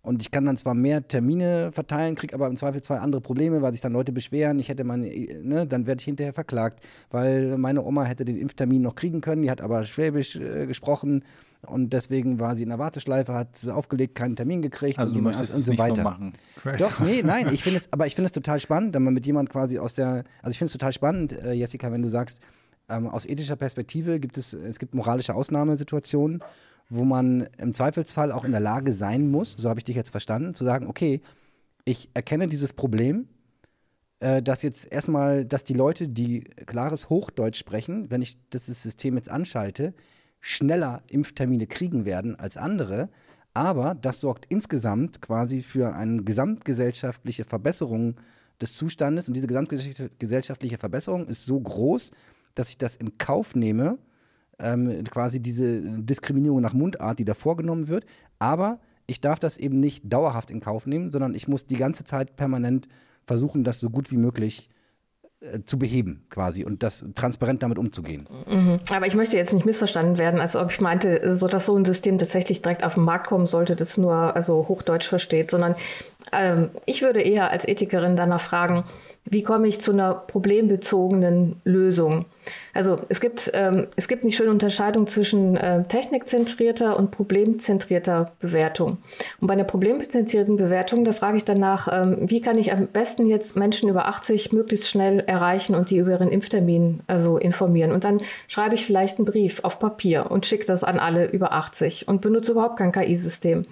Und ich kann dann zwar mehr Termine verteilen, kriege aber im Zweifel zwei andere Probleme, weil sich dann Leute beschweren, ich hätte meine, ne, dann werde ich hinterher verklagt, weil meine Oma hätte den Impftermin noch kriegen können, die hat aber Schwäbisch äh, gesprochen und deswegen war sie in der Warteschleife, hat aufgelegt, keinen Termin gekriegt also und, du möchtest und so weiter. So machen. Doch, nee, nein, ich finde es, aber ich finde es total spannend, wenn man mit jemand quasi aus der, also ich finde es total spannend, äh, Jessica, wenn du sagst, ähm, aus ethischer Perspektive gibt es, es gibt moralische Ausnahmesituationen wo man im Zweifelsfall auch in der Lage sein muss, so habe ich dich jetzt verstanden, zu sagen, okay, ich erkenne dieses Problem, äh, dass jetzt erstmal, dass die Leute, die klares Hochdeutsch sprechen, wenn ich das System jetzt anschalte, schneller Impftermine kriegen werden als andere. Aber das sorgt insgesamt quasi für eine gesamtgesellschaftliche Verbesserung des Zustandes. Und diese gesamtgesellschaftliche Verbesserung ist so groß, dass ich das in Kauf nehme, ähm, quasi diese Diskriminierung nach Mundart, die da vorgenommen wird. Aber ich darf das eben nicht dauerhaft in Kauf nehmen, sondern ich muss die ganze Zeit permanent versuchen, das so gut wie möglich äh, zu beheben quasi und das transparent damit umzugehen. Mhm. Aber ich möchte jetzt nicht missverstanden werden, als ob ich meinte, so dass so ein System tatsächlich direkt auf den Markt kommen sollte, das nur also Hochdeutsch versteht, sondern ähm, ich würde eher als Ethikerin danach fragen, wie komme ich zu einer problembezogenen Lösung? Also es gibt, ähm, es gibt eine schöne Unterscheidung zwischen äh, technikzentrierter und problemzentrierter Bewertung. Und bei einer problemzentrierten Bewertung, da frage ich danach, ähm, wie kann ich am besten jetzt Menschen über 80 möglichst schnell erreichen und die über ihren Impftermin also informieren. Und dann schreibe ich vielleicht einen Brief auf Papier und schicke das an alle über 80 und benutze überhaupt kein KI-System. Mhm.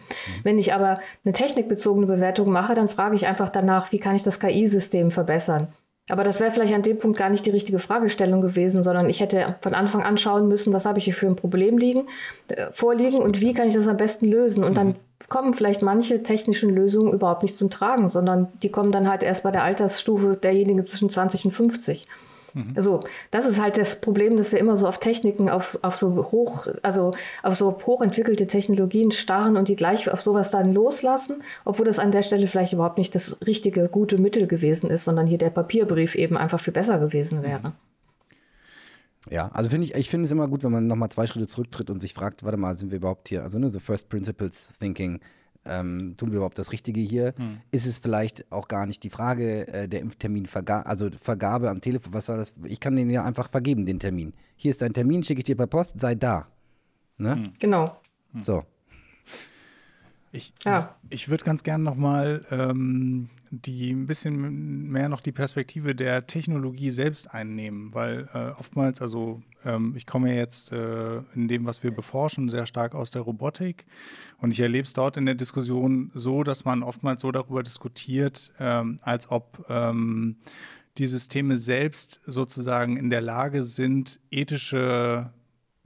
Wenn ich aber eine technikbezogene Bewertung mache, dann frage ich einfach danach, wie kann ich das KI-System verbessern? Aber das wäre vielleicht an dem Punkt gar nicht die richtige Fragestellung gewesen, sondern ich hätte von Anfang an schauen müssen, was habe ich hier für ein Problem liegen, äh, vorliegen und wie kann ich das am besten lösen. Und dann mhm. kommen vielleicht manche technischen Lösungen überhaupt nicht zum Tragen, sondern die kommen dann halt erst bei der Altersstufe derjenigen zwischen 20 und 50. Mhm. Also das ist halt das Problem, dass wir immer so auf Techniken, auf, auf so hoch, also auf so hochentwickelte Technologien starren und die gleich auf sowas dann loslassen, obwohl das an der Stelle vielleicht überhaupt nicht das richtige, gute Mittel gewesen ist, sondern hier der Papierbrief eben einfach viel besser gewesen wäre. Ja, also finde ich, ich finde es immer gut, wenn man nochmal zwei Schritte zurücktritt und sich fragt, warte mal, sind wir überhaupt hier, also ne, so First Principles Thinking, ähm, tun wir überhaupt das Richtige hier? Hm. Ist es vielleicht auch gar nicht die Frage äh, der Impfterminvergabe, also Vergabe am Telefon, was soll das? Ich kann den ja einfach vergeben, den Termin. Hier ist dein Termin, schicke ich dir per Post, sei da. Ne? Hm. Genau. So. Ich, ja. ich würde ganz gerne nochmal ähm, die ein bisschen mehr noch die Perspektive der Technologie selbst einnehmen, weil äh, oftmals, also ähm, ich komme ja jetzt äh, in dem, was wir beforschen, sehr stark aus der Robotik. Und ich erlebe es dort in der Diskussion so, dass man oftmals so darüber diskutiert, ähm, als ob ähm, die Systeme selbst sozusagen in der Lage sind, ethische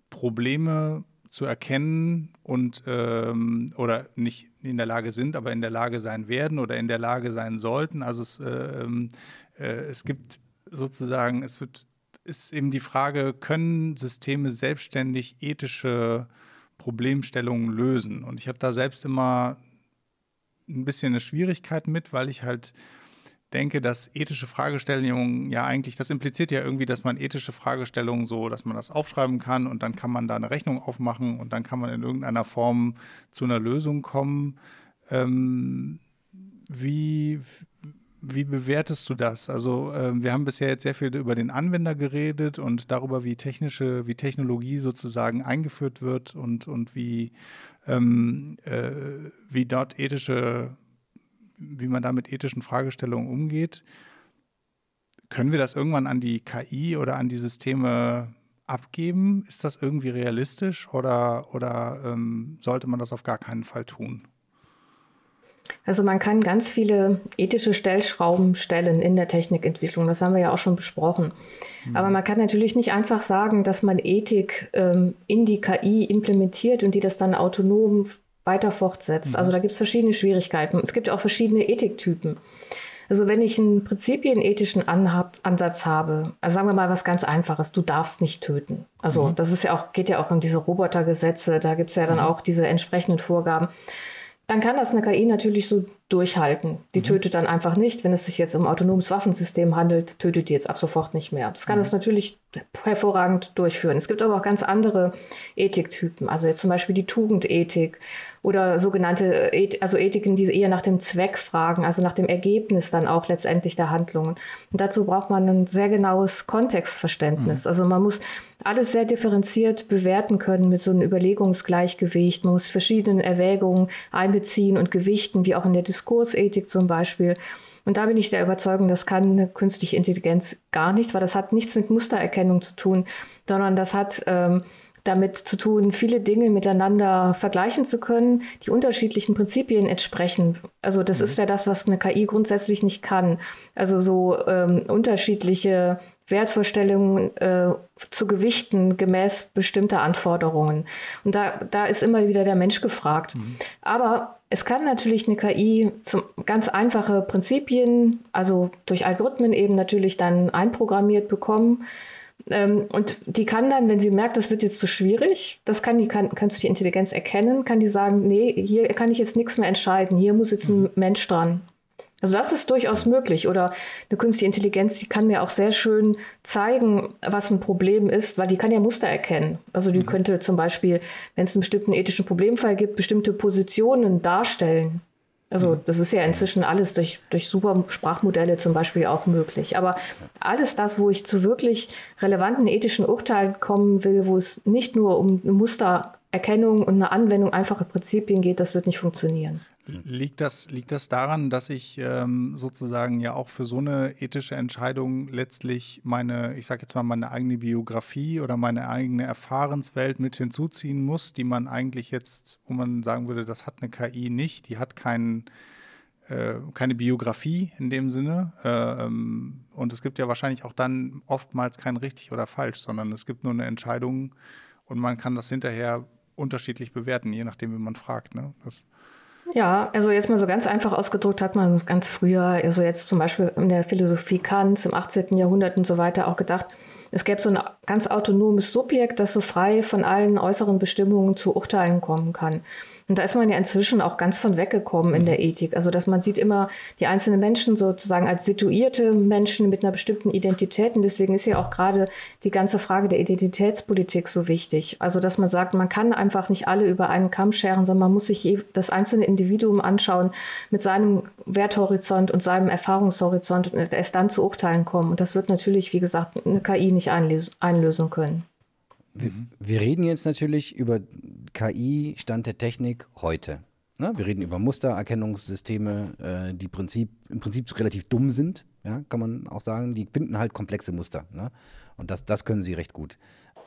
Probleme zu erkennen und ähm, oder nicht in der Lage sind, aber in der Lage sein werden oder in der Lage sein sollten. Also es, äh, äh, es gibt sozusagen, es wird, ist eben die Frage, können Systeme selbstständig ethische Problemstellungen lösen? Und ich habe da selbst immer ein bisschen eine Schwierigkeit mit, weil ich halt denke, dass ethische Fragestellungen ja eigentlich, das impliziert ja irgendwie, dass man ethische Fragestellungen so, dass man das aufschreiben kann und dann kann man da eine Rechnung aufmachen und dann kann man in irgendeiner Form zu einer Lösung kommen. Ähm, wie, wie bewertest du das? Also äh, wir haben bisher jetzt sehr viel über den Anwender geredet und darüber, wie technische, wie Technologie sozusagen eingeführt wird und, und wie, ähm, äh, wie dort ethische wie man da mit ethischen Fragestellungen umgeht. Können wir das irgendwann an die KI oder an die Systeme abgeben? Ist das irgendwie realistisch oder, oder ähm, sollte man das auf gar keinen Fall tun? Also man kann ganz viele ethische Stellschrauben stellen in der Technikentwicklung. Das haben wir ja auch schon besprochen. Mhm. Aber man kann natürlich nicht einfach sagen, dass man Ethik ähm, in die KI implementiert und die das dann autonom weiter fortsetzt. Mhm. Also da gibt es verschiedene Schwierigkeiten. Es gibt auch verschiedene Ethiktypen. Also wenn ich einen prinzipienethischen Anhab Ansatz habe, also sagen wir mal was ganz Einfaches, du darfst nicht töten. Also mhm. das ist ja auch, geht ja auch um diese Robotergesetze, da gibt es ja dann mhm. auch diese entsprechenden Vorgaben dann kann das eine KI natürlich so durchhalten. Die mhm. tötet dann einfach nicht. Wenn es sich jetzt um autonomes Waffensystem handelt, tötet die jetzt ab sofort nicht mehr. Das kann mhm. es natürlich hervorragend durchführen. Es gibt aber auch ganz andere Ethiktypen. Also jetzt zum Beispiel die Tugendethik oder sogenannte, also Ethiken, die eher nach dem Zweck fragen, also nach dem Ergebnis dann auch letztendlich der Handlungen. Und dazu braucht man ein sehr genaues Kontextverständnis. Mhm. Also man muss alles sehr differenziert bewerten können mit so einem Überlegungsgleichgewicht. Man muss verschiedene Erwägungen einbeziehen und gewichten, wie auch in der Diskursethik zum Beispiel. Und da bin ich der Überzeugung, das kann eine künstliche Intelligenz gar nicht, weil das hat nichts mit Mustererkennung zu tun, sondern das hat ähm, damit zu tun, viele Dinge miteinander vergleichen zu können, die unterschiedlichen Prinzipien entsprechen. Also das mhm. ist ja das, was eine KI grundsätzlich nicht kann. Also so ähm, unterschiedliche Wertvorstellungen äh, zu gewichten gemäß bestimmter Anforderungen. Und da, da ist immer wieder der Mensch gefragt. Mhm. Aber es kann natürlich eine KI zum, ganz einfache Prinzipien, also durch Algorithmen eben natürlich dann einprogrammiert bekommen. Ähm, und die kann dann, wenn sie merkt, das wird jetzt zu schwierig, das kann die kann, kannst du die Intelligenz erkennen, kann die sagen, nee, hier kann ich jetzt nichts mehr entscheiden, hier muss jetzt ein mhm. Mensch dran. Also das ist durchaus möglich. Oder eine künstliche Intelligenz, die kann mir auch sehr schön zeigen, was ein Problem ist, weil die kann ja Muster erkennen. Also die mhm. könnte zum Beispiel, wenn es einen bestimmten ethischen Problemfall gibt, bestimmte Positionen darstellen. Also mhm. das ist ja inzwischen alles durch, durch super Sprachmodelle zum Beispiel auch möglich. Aber alles das, wo ich zu wirklich relevanten ethischen Urteilen kommen will, wo es nicht nur um Mustererkennung und eine Anwendung einfacher Prinzipien geht, das wird nicht funktionieren. Liegt das, liegt das daran, dass ich ähm, sozusagen ja auch für so eine ethische Entscheidung letztlich meine, ich sage jetzt mal, meine eigene Biografie oder meine eigene Erfahrenswelt mit hinzuziehen muss, die man eigentlich jetzt, wo man sagen würde, das hat eine KI nicht, die hat keinen äh, keine Biografie in dem Sinne. Äh, ähm, und es gibt ja wahrscheinlich auch dann oftmals kein richtig oder falsch, sondern es gibt nur eine Entscheidung und man kann das hinterher unterschiedlich bewerten, je nachdem, wie man fragt. Ne? Das ja, also jetzt mal so ganz einfach ausgedrückt hat man ganz früher, also jetzt zum Beispiel in der Philosophie Kants im 18. Jahrhundert und so weiter auch gedacht, es gäbe so ein ganz autonomes Subjekt, das so frei von allen äußeren Bestimmungen zu Urteilen kommen kann. Und da ist man ja inzwischen auch ganz von weggekommen in der mhm. Ethik. Also, dass man sieht immer die einzelnen Menschen sozusagen als situierte Menschen mit einer bestimmten Identität. Und deswegen ist ja auch gerade die ganze Frage der Identitätspolitik so wichtig. Also, dass man sagt, man kann einfach nicht alle über einen Kamm scheren, sondern man muss sich das einzelne Individuum anschauen mit seinem Werthorizont und seinem Erfahrungshorizont und erst dann zu Urteilen kommen. Und das wird natürlich, wie gesagt, eine KI nicht einlösen können. Wir, wir, reden jetzt natürlich über KI, Stand der Technik heute. Ne? Wir reden über Mustererkennungssysteme, äh, die Prinzip, im Prinzip relativ dumm sind, ja? kann man auch sagen. Die finden halt komplexe Muster. Ne? Und das, das können sie recht gut.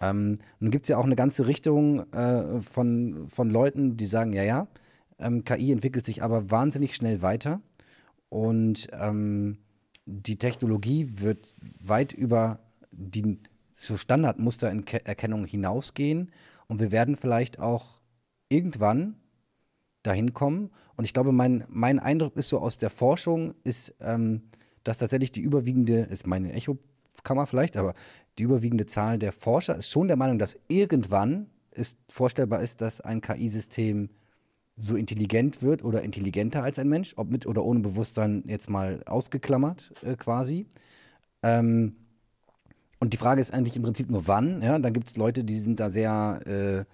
Ähm, nun gibt es ja auch eine ganze Richtung äh, von, von Leuten, die sagen, ja, ja, ähm, KI entwickelt sich aber wahnsinnig schnell weiter. Und ähm, die Technologie wird weit über die so Standardmustererkennung hinausgehen und wir werden vielleicht auch irgendwann dahin kommen. Und ich glaube, mein, mein Eindruck ist so aus der Forschung, ist, ähm, dass tatsächlich die überwiegende, ist meine Echokammer vielleicht, aber die überwiegende Zahl der Forscher ist schon der Meinung, dass irgendwann ist vorstellbar ist, dass ein KI-System so intelligent wird oder intelligenter als ein Mensch, ob mit oder ohne Bewusstsein jetzt mal ausgeklammert äh, quasi. Ähm, und die Frage ist eigentlich im Prinzip nur wann. Ja? Dann gibt es Leute, die sind da sehr, äh,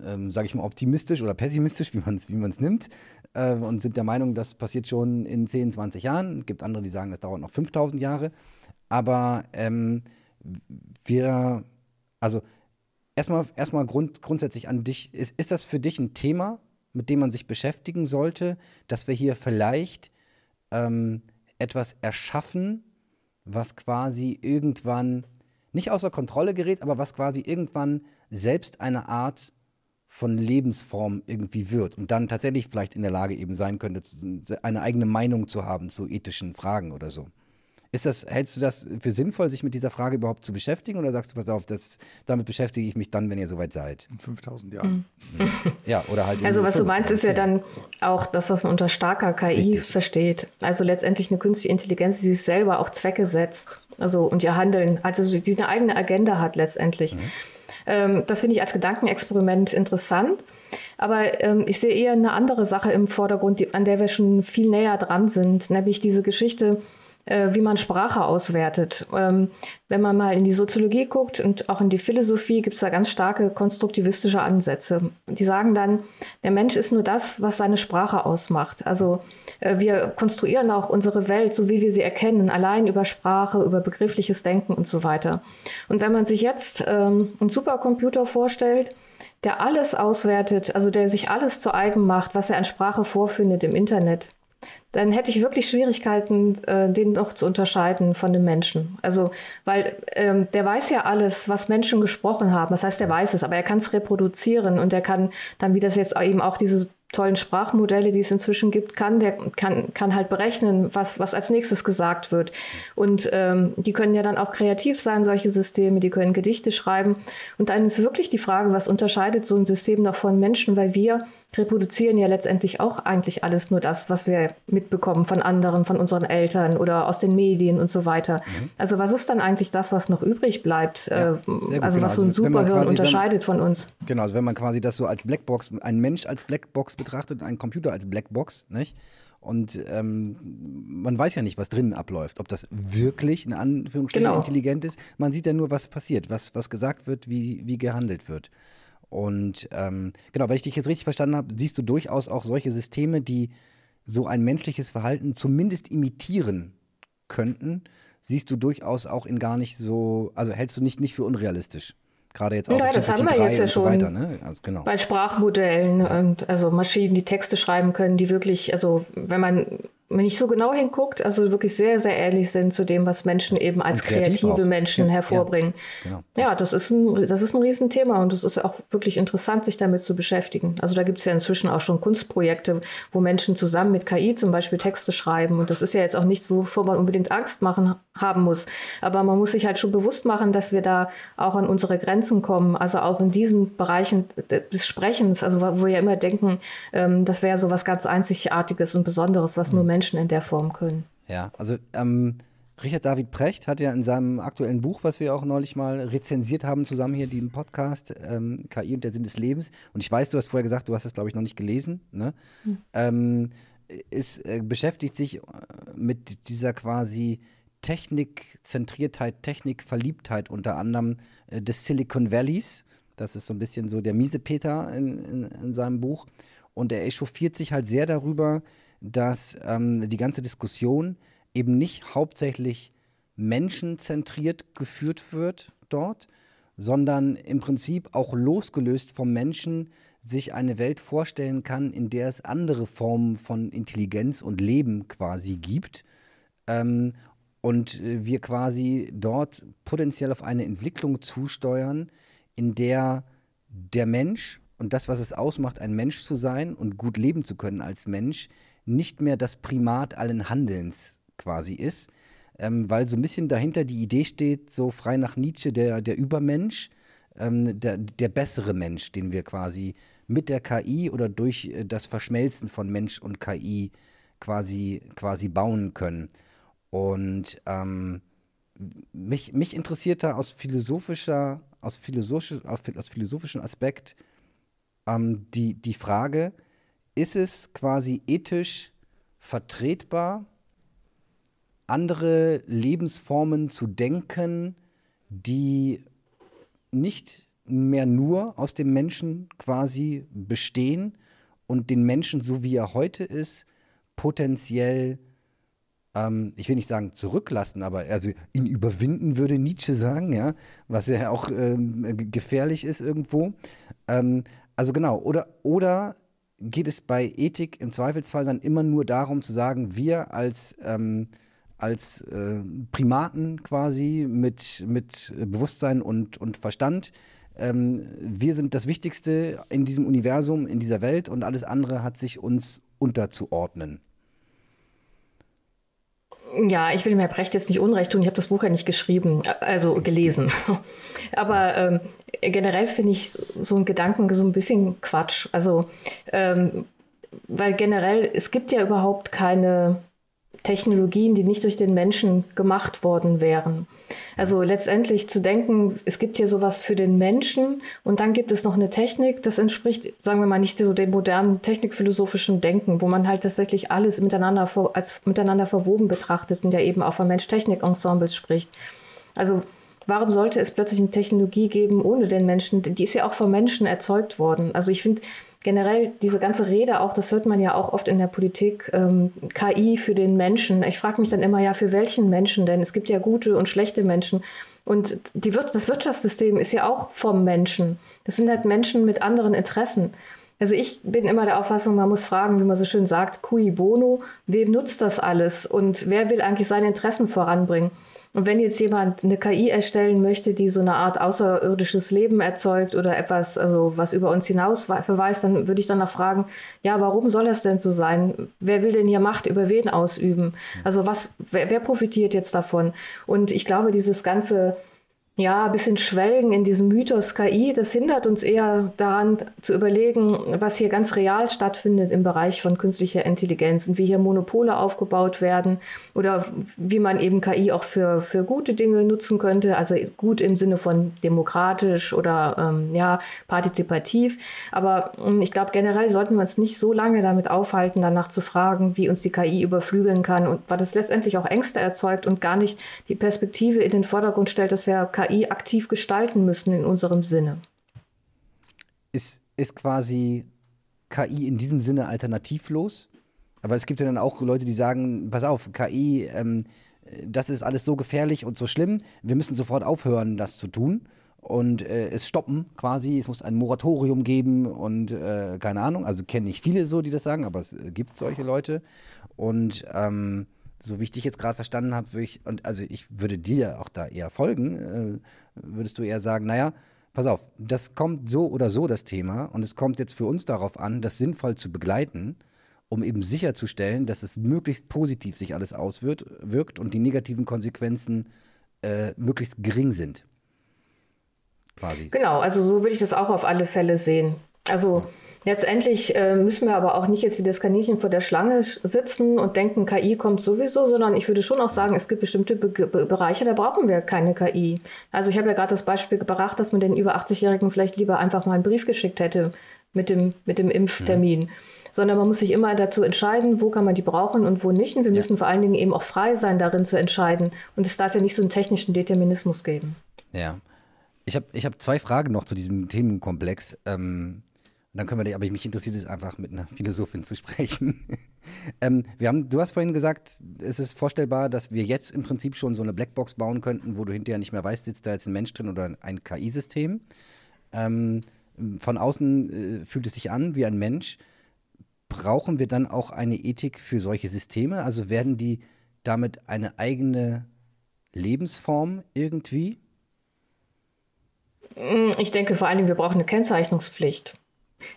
ähm, sage ich mal, optimistisch oder pessimistisch, wie man es wie nimmt, äh, und sind der Meinung, das passiert schon in 10, 20 Jahren. Es gibt andere, die sagen, das dauert noch 5000 Jahre. Aber ähm, wir, also erstmal, erstmal grund, grundsätzlich an dich, ist, ist das für dich ein Thema, mit dem man sich beschäftigen sollte, dass wir hier vielleicht ähm, etwas erschaffen, was quasi irgendwann nicht außer Kontrolle gerät, aber was quasi irgendwann selbst eine Art von Lebensform irgendwie wird und dann tatsächlich vielleicht in der Lage eben sein könnte, eine eigene Meinung zu haben zu ethischen Fragen oder so. Ist das, hältst du das für sinnvoll, sich mit dieser Frage überhaupt zu beschäftigen oder sagst du, pass auf, das, damit beschäftige ich mich dann, wenn ihr soweit seid? In 5000 Jahren. Mhm. Ja, oder halt. Also, was du meinst, ist ja dann auch das, was man unter starker KI Richtig. versteht. Also letztendlich eine künstliche Intelligenz, die sich selber auch Zwecke setzt. Also und ihr Handeln, also die eine eigene Agenda hat letztendlich. Mhm. Ähm, das finde ich als Gedankenexperiment interessant. Aber ähm, ich sehe eher eine andere Sache im Vordergrund, die, an der wir schon viel näher dran sind, nämlich diese Geschichte, äh, wie man Sprache auswertet. Ähm, wenn man mal in die Soziologie guckt und auch in die Philosophie, gibt es da ganz starke konstruktivistische Ansätze. Die sagen dann, der Mensch ist nur das, was seine Sprache ausmacht. Also äh, wir konstruieren auch unsere Welt, so wie wir sie erkennen, allein über Sprache, über begriffliches Denken und so weiter. Und wenn man sich jetzt ähm, einen Supercomputer vorstellt, der alles auswertet, also der sich alles zu eigen macht, was er an Sprache vorfindet im Internet, dann hätte ich wirklich Schwierigkeiten, äh, den noch zu unterscheiden von dem Menschen. Also, weil ähm, der weiß ja alles, was Menschen gesprochen haben. Das heißt, der weiß es, aber er kann es reproduzieren und er kann dann, wie das jetzt eben auch diese tollen Sprachmodelle, die es inzwischen gibt, kann, der kann, kann halt berechnen, was, was als nächstes gesagt wird. Und ähm, die können ja dann auch kreativ sein, solche Systeme, die können Gedichte schreiben. Und dann ist wirklich die Frage, was unterscheidet so ein System noch von Menschen, weil wir reproduzieren ja letztendlich auch eigentlich alles nur das, was wir mitbekommen von anderen, von unseren Eltern oder aus den Medien und so weiter. Mhm. Also was ist dann eigentlich das, was noch übrig bleibt? Ja, äh, also genau. was so ein also, Superhirn quasi, unterscheidet wenn, von uns? Genau, also wenn man quasi das so als Blackbox, ein Mensch als Blackbox betrachtet, ein Computer als Blackbox, nicht? Und ähm, man weiß ja nicht, was drinnen abläuft. Ob das wirklich in Anführungsstrichen genau. intelligent ist. Man sieht ja nur, was passiert, was, was gesagt wird, wie, wie gehandelt wird. Und ähm, genau, wenn ich dich jetzt richtig verstanden habe, siehst du durchaus auch solche Systeme, die so ein menschliches Verhalten zumindest imitieren könnten, siehst du durchaus auch in gar nicht so, also hältst du nicht, nicht für unrealistisch. Gerade jetzt auch ja, das haben wir jetzt ja schon weiter, ne? also genau. bei Sprachmodellen ja. und also Maschinen, die Texte schreiben können, die wirklich, also wenn man wenn ich so genau hinguckt, also wirklich sehr, sehr ähnlich sind zu dem, was Menschen eben als kreative auch. Menschen ja, hervorbringen. Ja, genau. ja, das, ist ein, das ist ein Riesenthema und es ist auch wirklich interessant, sich damit zu beschäftigen. Also da gibt es ja inzwischen auch schon Kunstprojekte, wo Menschen zusammen mit KI zum Beispiel Texte schreiben. Und das ist ja jetzt auch nichts, wovor man unbedingt Angst machen haben muss. Aber man muss sich halt schon bewusst machen, dass wir da auch an unsere Grenzen kommen. Also auch in diesen Bereichen des Sprechens, also wo wir ja immer denken, ähm, das wäre so was ganz Einzigartiges und Besonderes, was nur Menschen Menschen in der Form können. Ja, also ähm, Richard David Precht hat ja in seinem aktuellen Buch, was wir auch neulich mal rezensiert haben, zusammen hier, den Podcast ähm, KI und der Sinn des Lebens. Und ich weiß, du hast vorher gesagt, du hast das, glaube ich, noch nicht gelesen. Ne? Hm. Ähm, ist, äh, beschäftigt sich äh, mit dieser quasi Technikzentriertheit, Technikverliebtheit unter anderem äh, des Silicon Valleys. Das ist so ein bisschen so der miese Peter in, in, in seinem Buch. Und er echauffiert sich halt sehr darüber, dass ähm, die ganze Diskussion eben nicht hauptsächlich menschenzentriert geführt wird dort, sondern im Prinzip auch losgelöst vom Menschen sich eine Welt vorstellen kann, in der es andere Formen von Intelligenz und Leben quasi gibt. Ähm, und wir quasi dort potenziell auf eine Entwicklung zusteuern, in der der Mensch und das, was es ausmacht, ein Mensch zu sein und gut leben zu können als Mensch, nicht mehr das Primat allen Handelns quasi ist, ähm, weil so ein bisschen dahinter die Idee steht, so frei nach Nietzsche, der, der Übermensch, ähm, der, der bessere Mensch, den wir quasi mit der KI oder durch äh, das Verschmelzen von Mensch und KI quasi, quasi bauen können. Und ähm, mich, mich interessiert da aus philosophischer, aus, philosophisch, aus philosophischem Aspekt ähm, die, die Frage, ist es quasi ethisch vertretbar, andere Lebensformen zu denken, die nicht mehr nur aus dem Menschen quasi bestehen und den Menschen, so wie er heute ist, potenziell, ähm, ich will nicht sagen zurücklassen, aber also ihn überwinden würde Nietzsche sagen, ja, was ja auch ähm, gefährlich ist irgendwo. Ähm, also genau, oder, oder geht es bei Ethik im Zweifelsfall dann immer nur darum zu sagen, wir als, ähm, als äh, Primaten quasi mit, mit Bewusstsein und, und Verstand, ähm, wir sind das Wichtigste in diesem Universum, in dieser Welt und alles andere hat sich uns unterzuordnen. Ja, ich will mir Brecht jetzt nicht Unrecht tun. Ich habe das Buch ja nicht geschrieben, also gelesen. Aber ähm, generell finde ich so einen Gedanken so ein bisschen Quatsch. Also, ähm, weil generell, es gibt ja überhaupt keine Technologien, die nicht durch den Menschen gemacht worden wären. Also letztendlich zu denken, es gibt hier sowas für den Menschen und dann gibt es noch eine Technik, das entspricht, sagen wir mal, nicht so dem modernen technikphilosophischen Denken, wo man halt tatsächlich alles miteinander als miteinander verwoben betrachtet und ja eben auch von Mensch-Technik-Ensembles spricht. Also warum sollte es plötzlich eine Technologie geben ohne den Menschen? Die ist ja auch vom Menschen erzeugt worden. Also ich finde, generell diese ganze Rede auch, das hört man ja auch oft in der Politik, ähm, KI für den Menschen. Ich frage mich dann immer, ja, für welchen Menschen denn? Es gibt ja gute und schlechte Menschen. Und die Wir das Wirtschaftssystem ist ja auch vom Menschen. Das sind halt Menschen mit anderen Interessen. Also ich bin immer der Auffassung, man muss fragen, wie man so schön sagt, cui bono, wem nutzt das alles und wer will eigentlich seine Interessen voranbringen? Und wenn jetzt jemand eine KI erstellen möchte, die so eine Art außerirdisches Leben erzeugt oder etwas, also was über uns hinaus verweist, dann würde ich danach fragen, ja, warum soll das denn so sein? Wer will denn hier Macht über wen ausüben? Also was, wer, wer profitiert jetzt davon? Und ich glaube, dieses ganze ja, ein bisschen schwelgen in diesem Mythos KI, das hindert uns eher daran zu überlegen, was hier ganz real stattfindet im Bereich von künstlicher Intelligenz und wie hier Monopole aufgebaut werden oder wie man eben KI auch für, für gute Dinge nutzen könnte, also gut im Sinne von demokratisch oder ähm, ja, partizipativ. Aber ähm, ich glaube, generell sollten wir uns nicht so lange damit aufhalten, danach zu fragen, wie uns die KI überflügeln kann und weil das letztendlich auch Ängste erzeugt und gar nicht die Perspektive in den Vordergrund stellt, dass wir KI KI aktiv gestalten müssen in unserem Sinne. Ist, ist quasi KI in diesem Sinne alternativlos? Aber es gibt ja dann auch Leute, die sagen, pass auf, KI, ähm, das ist alles so gefährlich und so schlimm, wir müssen sofort aufhören, das zu tun und äh, es stoppen quasi. Es muss ein Moratorium geben und äh, keine Ahnung. Also kenne ich viele so, die das sagen, aber es äh, gibt solche Leute. Und ähm, so wie ich dich jetzt gerade verstanden habe, würde ich, und also ich würde dir auch da eher folgen, äh, würdest du eher sagen, naja, pass auf, das kommt so oder so das Thema und es kommt jetzt für uns darauf an, das sinnvoll zu begleiten, um eben sicherzustellen, dass es möglichst positiv sich alles auswirkt und die negativen Konsequenzen äh, möglichst gering sind. Quasi. Genau, also so würde ich das auch auf alle Fälle sehen. Also Letztendlich äh, müssen wir aber auch nicht jetzt wie das Kaninchen vor der Schlange sitzen und denken, KI kommt sowieso, sondern ich würde schon auch sagen, es gibt bestimmte Be Be Bereiche, da brauchen wir keine KI. Also ich habe ja gerade das Beispiel gebracht, dass man den über 80-Jährigen vielleicht lieber einfach mal einen Brief geschickt hätte mit dem, mit dem Impftermin. Mhm. Sondern man muss sich immer dazu entscheiden, wo kann man die brauchen und wo nicht. Und wir ja. müssen vor allen Dingen eben auch frei sein, darin zu entscheiden. Und es darf ja nicht so einen technischen Determinismus geben. Ja. Ich habe ich hab zwei Fragen noch zu diesem Themenkomplex. Ähm, und dann können wir, aber mich interessiert es einfach, mit einer Philosophin zu sprechen. ähm, wir haben, du hast vorhin gesagt, es ist vorstellbar, dass wir jetzt im Prinzip schon so eine Blackbox bauen könnten, wo du hinterher nicht mehr weißt, sitzt da jetzt ein Mensch drin oder ein KI-System. Ähm, von außen äh, fühlt es sich an wie ein Mensch. Brauchen wir dann auch eine Ethik für solche Systeme? Also werden die damit eine eigene Lebensform irgendwie? Ich denke vor allen Dingen, wir brauchen eine Kennzeichnungspflicht.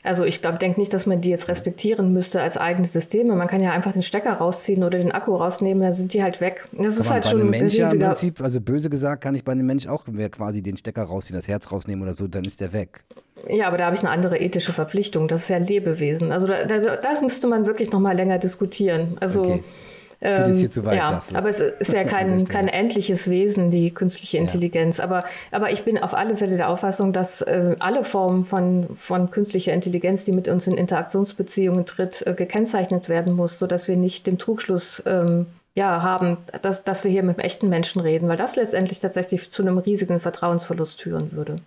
Also ich glaube, denke nicht, dass man die jetzt respektieren müsste als eigene Systeme. Man kann ja einfach den Stecker rausziehen oder den Akku rausnehmen, dann sind die halt weg. Das ist halt bei schon einem Mensch ja im Prinzip, also böse gesagt, kann ich bei einem Mensch auch quasi den Stecker rausziehen, das Herz rausnehmen oder so, dann ist der weg. Ja, aber da habe ich eine andere ethische Verpflichtung. Das ist ja ein Lebewesen. Also da, da, das müsste man wirklich noch mal länger diskutieren. Also okay. Für das hier zu weit, ja, sagst du. aber es ist ja kein, kein endliches Wesen, die künstliche Intelligenz. Ja. Aber, aber ich bin auf alle Fälle der Auffassung, dass äh, alle Formen von, von künstlicher Intelligenz, die mit uns in Interaktionsbeziehungen tritt, äh, gekennzeichnet werden muss, sodass wir nicht den Trugschluss ähm, ja, haben, dass, dass wir hier mit echten Menschen reden, weil das letztendlich tatsächlich zu einem riesigen Vertrauensverlust führen würde.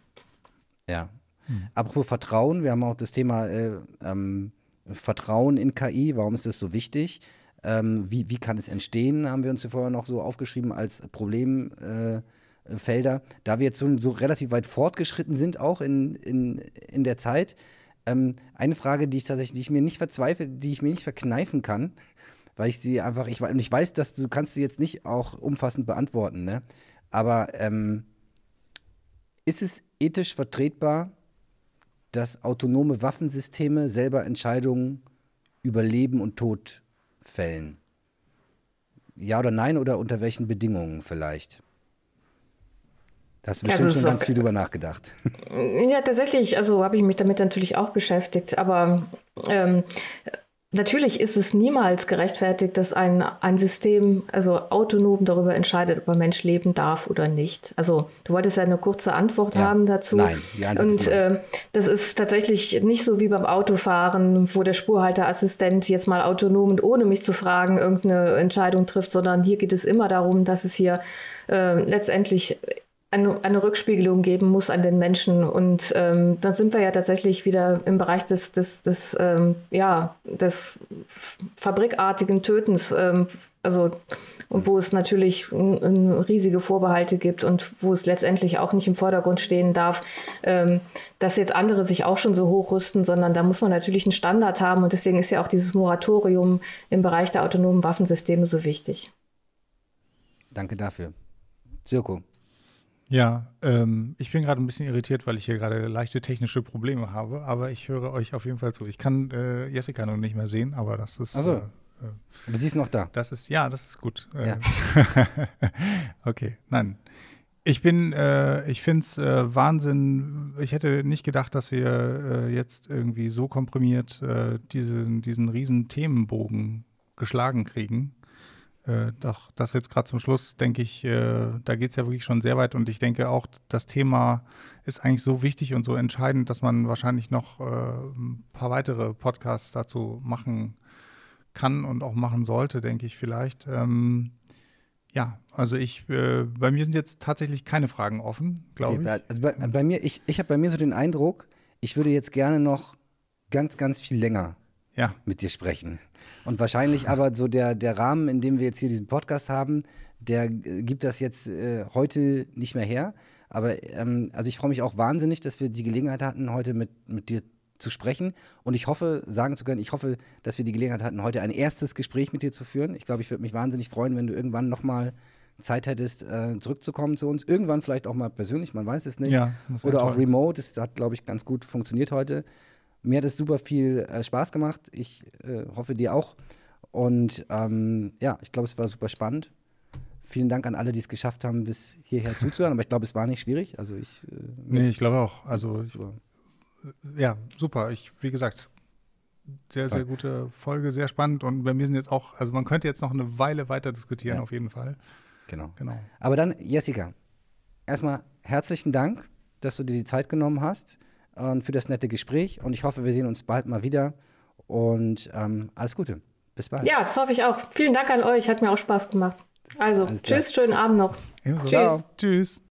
Ja. Hm. Apropos Vertrauen, wir haben auch das Thema äh, ähm, Vertrauen in KI. Warum ist das so wichtig? Ähm, wie, wie kann es entstehen, haben wir uns ja vorher noch so aufgeschrieben als Problemfelder. Äh, da wir jetzt so, so, relativ weit fortgeschritten sind, auch in, in, in der Zeit. Ähm, eine Frage, die ich tatsächlich, die ich mir nicht verzweifle, die ich mir nicht verkneifen kann, weil ich sie einfach, ich, ich weiß, dass du kannst sie jetzt nicht auch umfassend beantworten, ne? Aber ähm, ist es ethisch vertretbar, dass autonome Waffensysteme selber Entscheidungen über Leben und Tod fällen? Ja oder nein oder unter welchen Bedingungen vielleicht? Da hast du bestimmt also schon ganz viel drüber nachgedacht. Ja, tatsächlich, also habe ich mich damit natürlich auch beschäftigt. Aber ähm, Natürlich ist es niemals gerechtfertigt, dass ein, ein System also autonom darüber entscheidet, ob ein Mensch leben darf oder nicht. Also du wolltest ja eine kurze Antwort ja, haben dazu. Nein, die Antwort Und äh, das ist tatsächlich nicht so wie beim Autofahren, wo der Spurhalteassistent jetzt mal autonom und ohne mich zu fragen irgendeine Entscheidung trifft, sondern hier geht es immer darum, dass es hier äh, letztendlich eine, eine Rückspiegelung geben muss an den Menschen. Und ähm, dann sind wir ja tatsächlich wieder im Bereich des, des, des, ähm, ja, des fabrikartigen Tötens. Ähm, also wo es natürlich riesige Vorbehalte gibt und wo es letztendlich auch nicht im Vordergrund stehen darf, ähm, dass jetzt andere sich auch schon so hochrüsten, sondern da muss man natürlich einen Standard haben und deswegen ist ja auch dieses Moratorium im Bereich der autonomen Waffensysteme so wichtig. Danke dafür. Zirko. Ja, ähm, ich bin gerade ein bisschen irritiert, weil ich hier gerade leichte technische Probleme habe, aber ich höre euch auf jeden Fall zu. Ich kann äh, Jessica noch nicht mehr sehen, aber das ist. Also, äh, aber sie ist noch da. Das ist, ja, das ist gut. Ja. okay, nein. Ich bin, äh, ich finde es äh, Wahnsinn. Ich hätte nicht gedacht, dass wir äh, jetzt irgendwie so komprimiert äh, diesen, diesen riesen Themenbogen geschlagen kriegen äh, doch das jetzt gerade zum Schluss, denke ich, äh, da geht es ja wirklich schon sehr weit und ich denke auch, das Thema ist eigentlich so wichtig und so entscheidend, dass man wahrscheinlich noch äh, ein paar weitere Podcasts dazu machen kann und auch machen sollte, denke ich vielleicht. Ähm, ja, also ich, äh, bei mir sind jetzt tatsächlich keine Fragen offen, glaube ich. Also bei, bei, mir, ich, ich habe bei mir so den Eindruck, ich würde jetzt gerne noch ganz, ganz viel länger ja. mit dir sprechen. Und wahrscheinlich aber so der, der Rahmen, in dem wir jetzt hier diesen Podcast haben, der gibt das jetzt äh, heute nicht mehr her. Aber ähm, also ich freue mich auch wahnsinnig, dass wir die Gelegenheit hatten, heute mit, mit dir zu sprechen. Und ich hoffe, sagen zu können, ich hoffe, dass wir die Gelegenheit hatten, heute ein erstes Gespräch mit dir zu führen. Ich glaube, ich würde mich wahnsinnig freuen, wenn du irgendwann nochmal Zeit hättest, äh, zurückzukommen zu uns. Irgendwann vielleicht auch mal persönlich, man weiß es nicht. Ja, Oder auch remote. Das hat, glaube ich, ganz gut funktioniert heute. Mir hat es super viel äh, Spaß gemacht. Ich äh, hoffe dir auch. Und ähm, ja, ich glaube, es war super spannend. Vielen Dank an alle, die es geschafft haben, bis hierher zuzuhören. Aber ich glaube, es war nicht schwierig. Also ich. Äh, nee, ich glaube auch. Also ich, ja, super. Ich, wie gesagt, sehr, sehr gute Folge, sehr spannend. Und bei mir sind jetzt auch, also man könnte jetzt noch eine Weile weiter diskutieren, ja. auf jeden Fall. Genau. genau. Aber dann, Jessica, erstmal herzlichen Dank, dass du dir die Zeit genommen hast und für das nette Gespräch. Und ich hoffe, wir sehen uns bald mal wieder. Und ähm, alles Gute. Bis bald. Ja, das hoffe ich auch. Vielen Dank an euch. Hat mir auch Spaß gemacht. Also, tschüss, schönen Abend noch. Tschüss. Tschüss.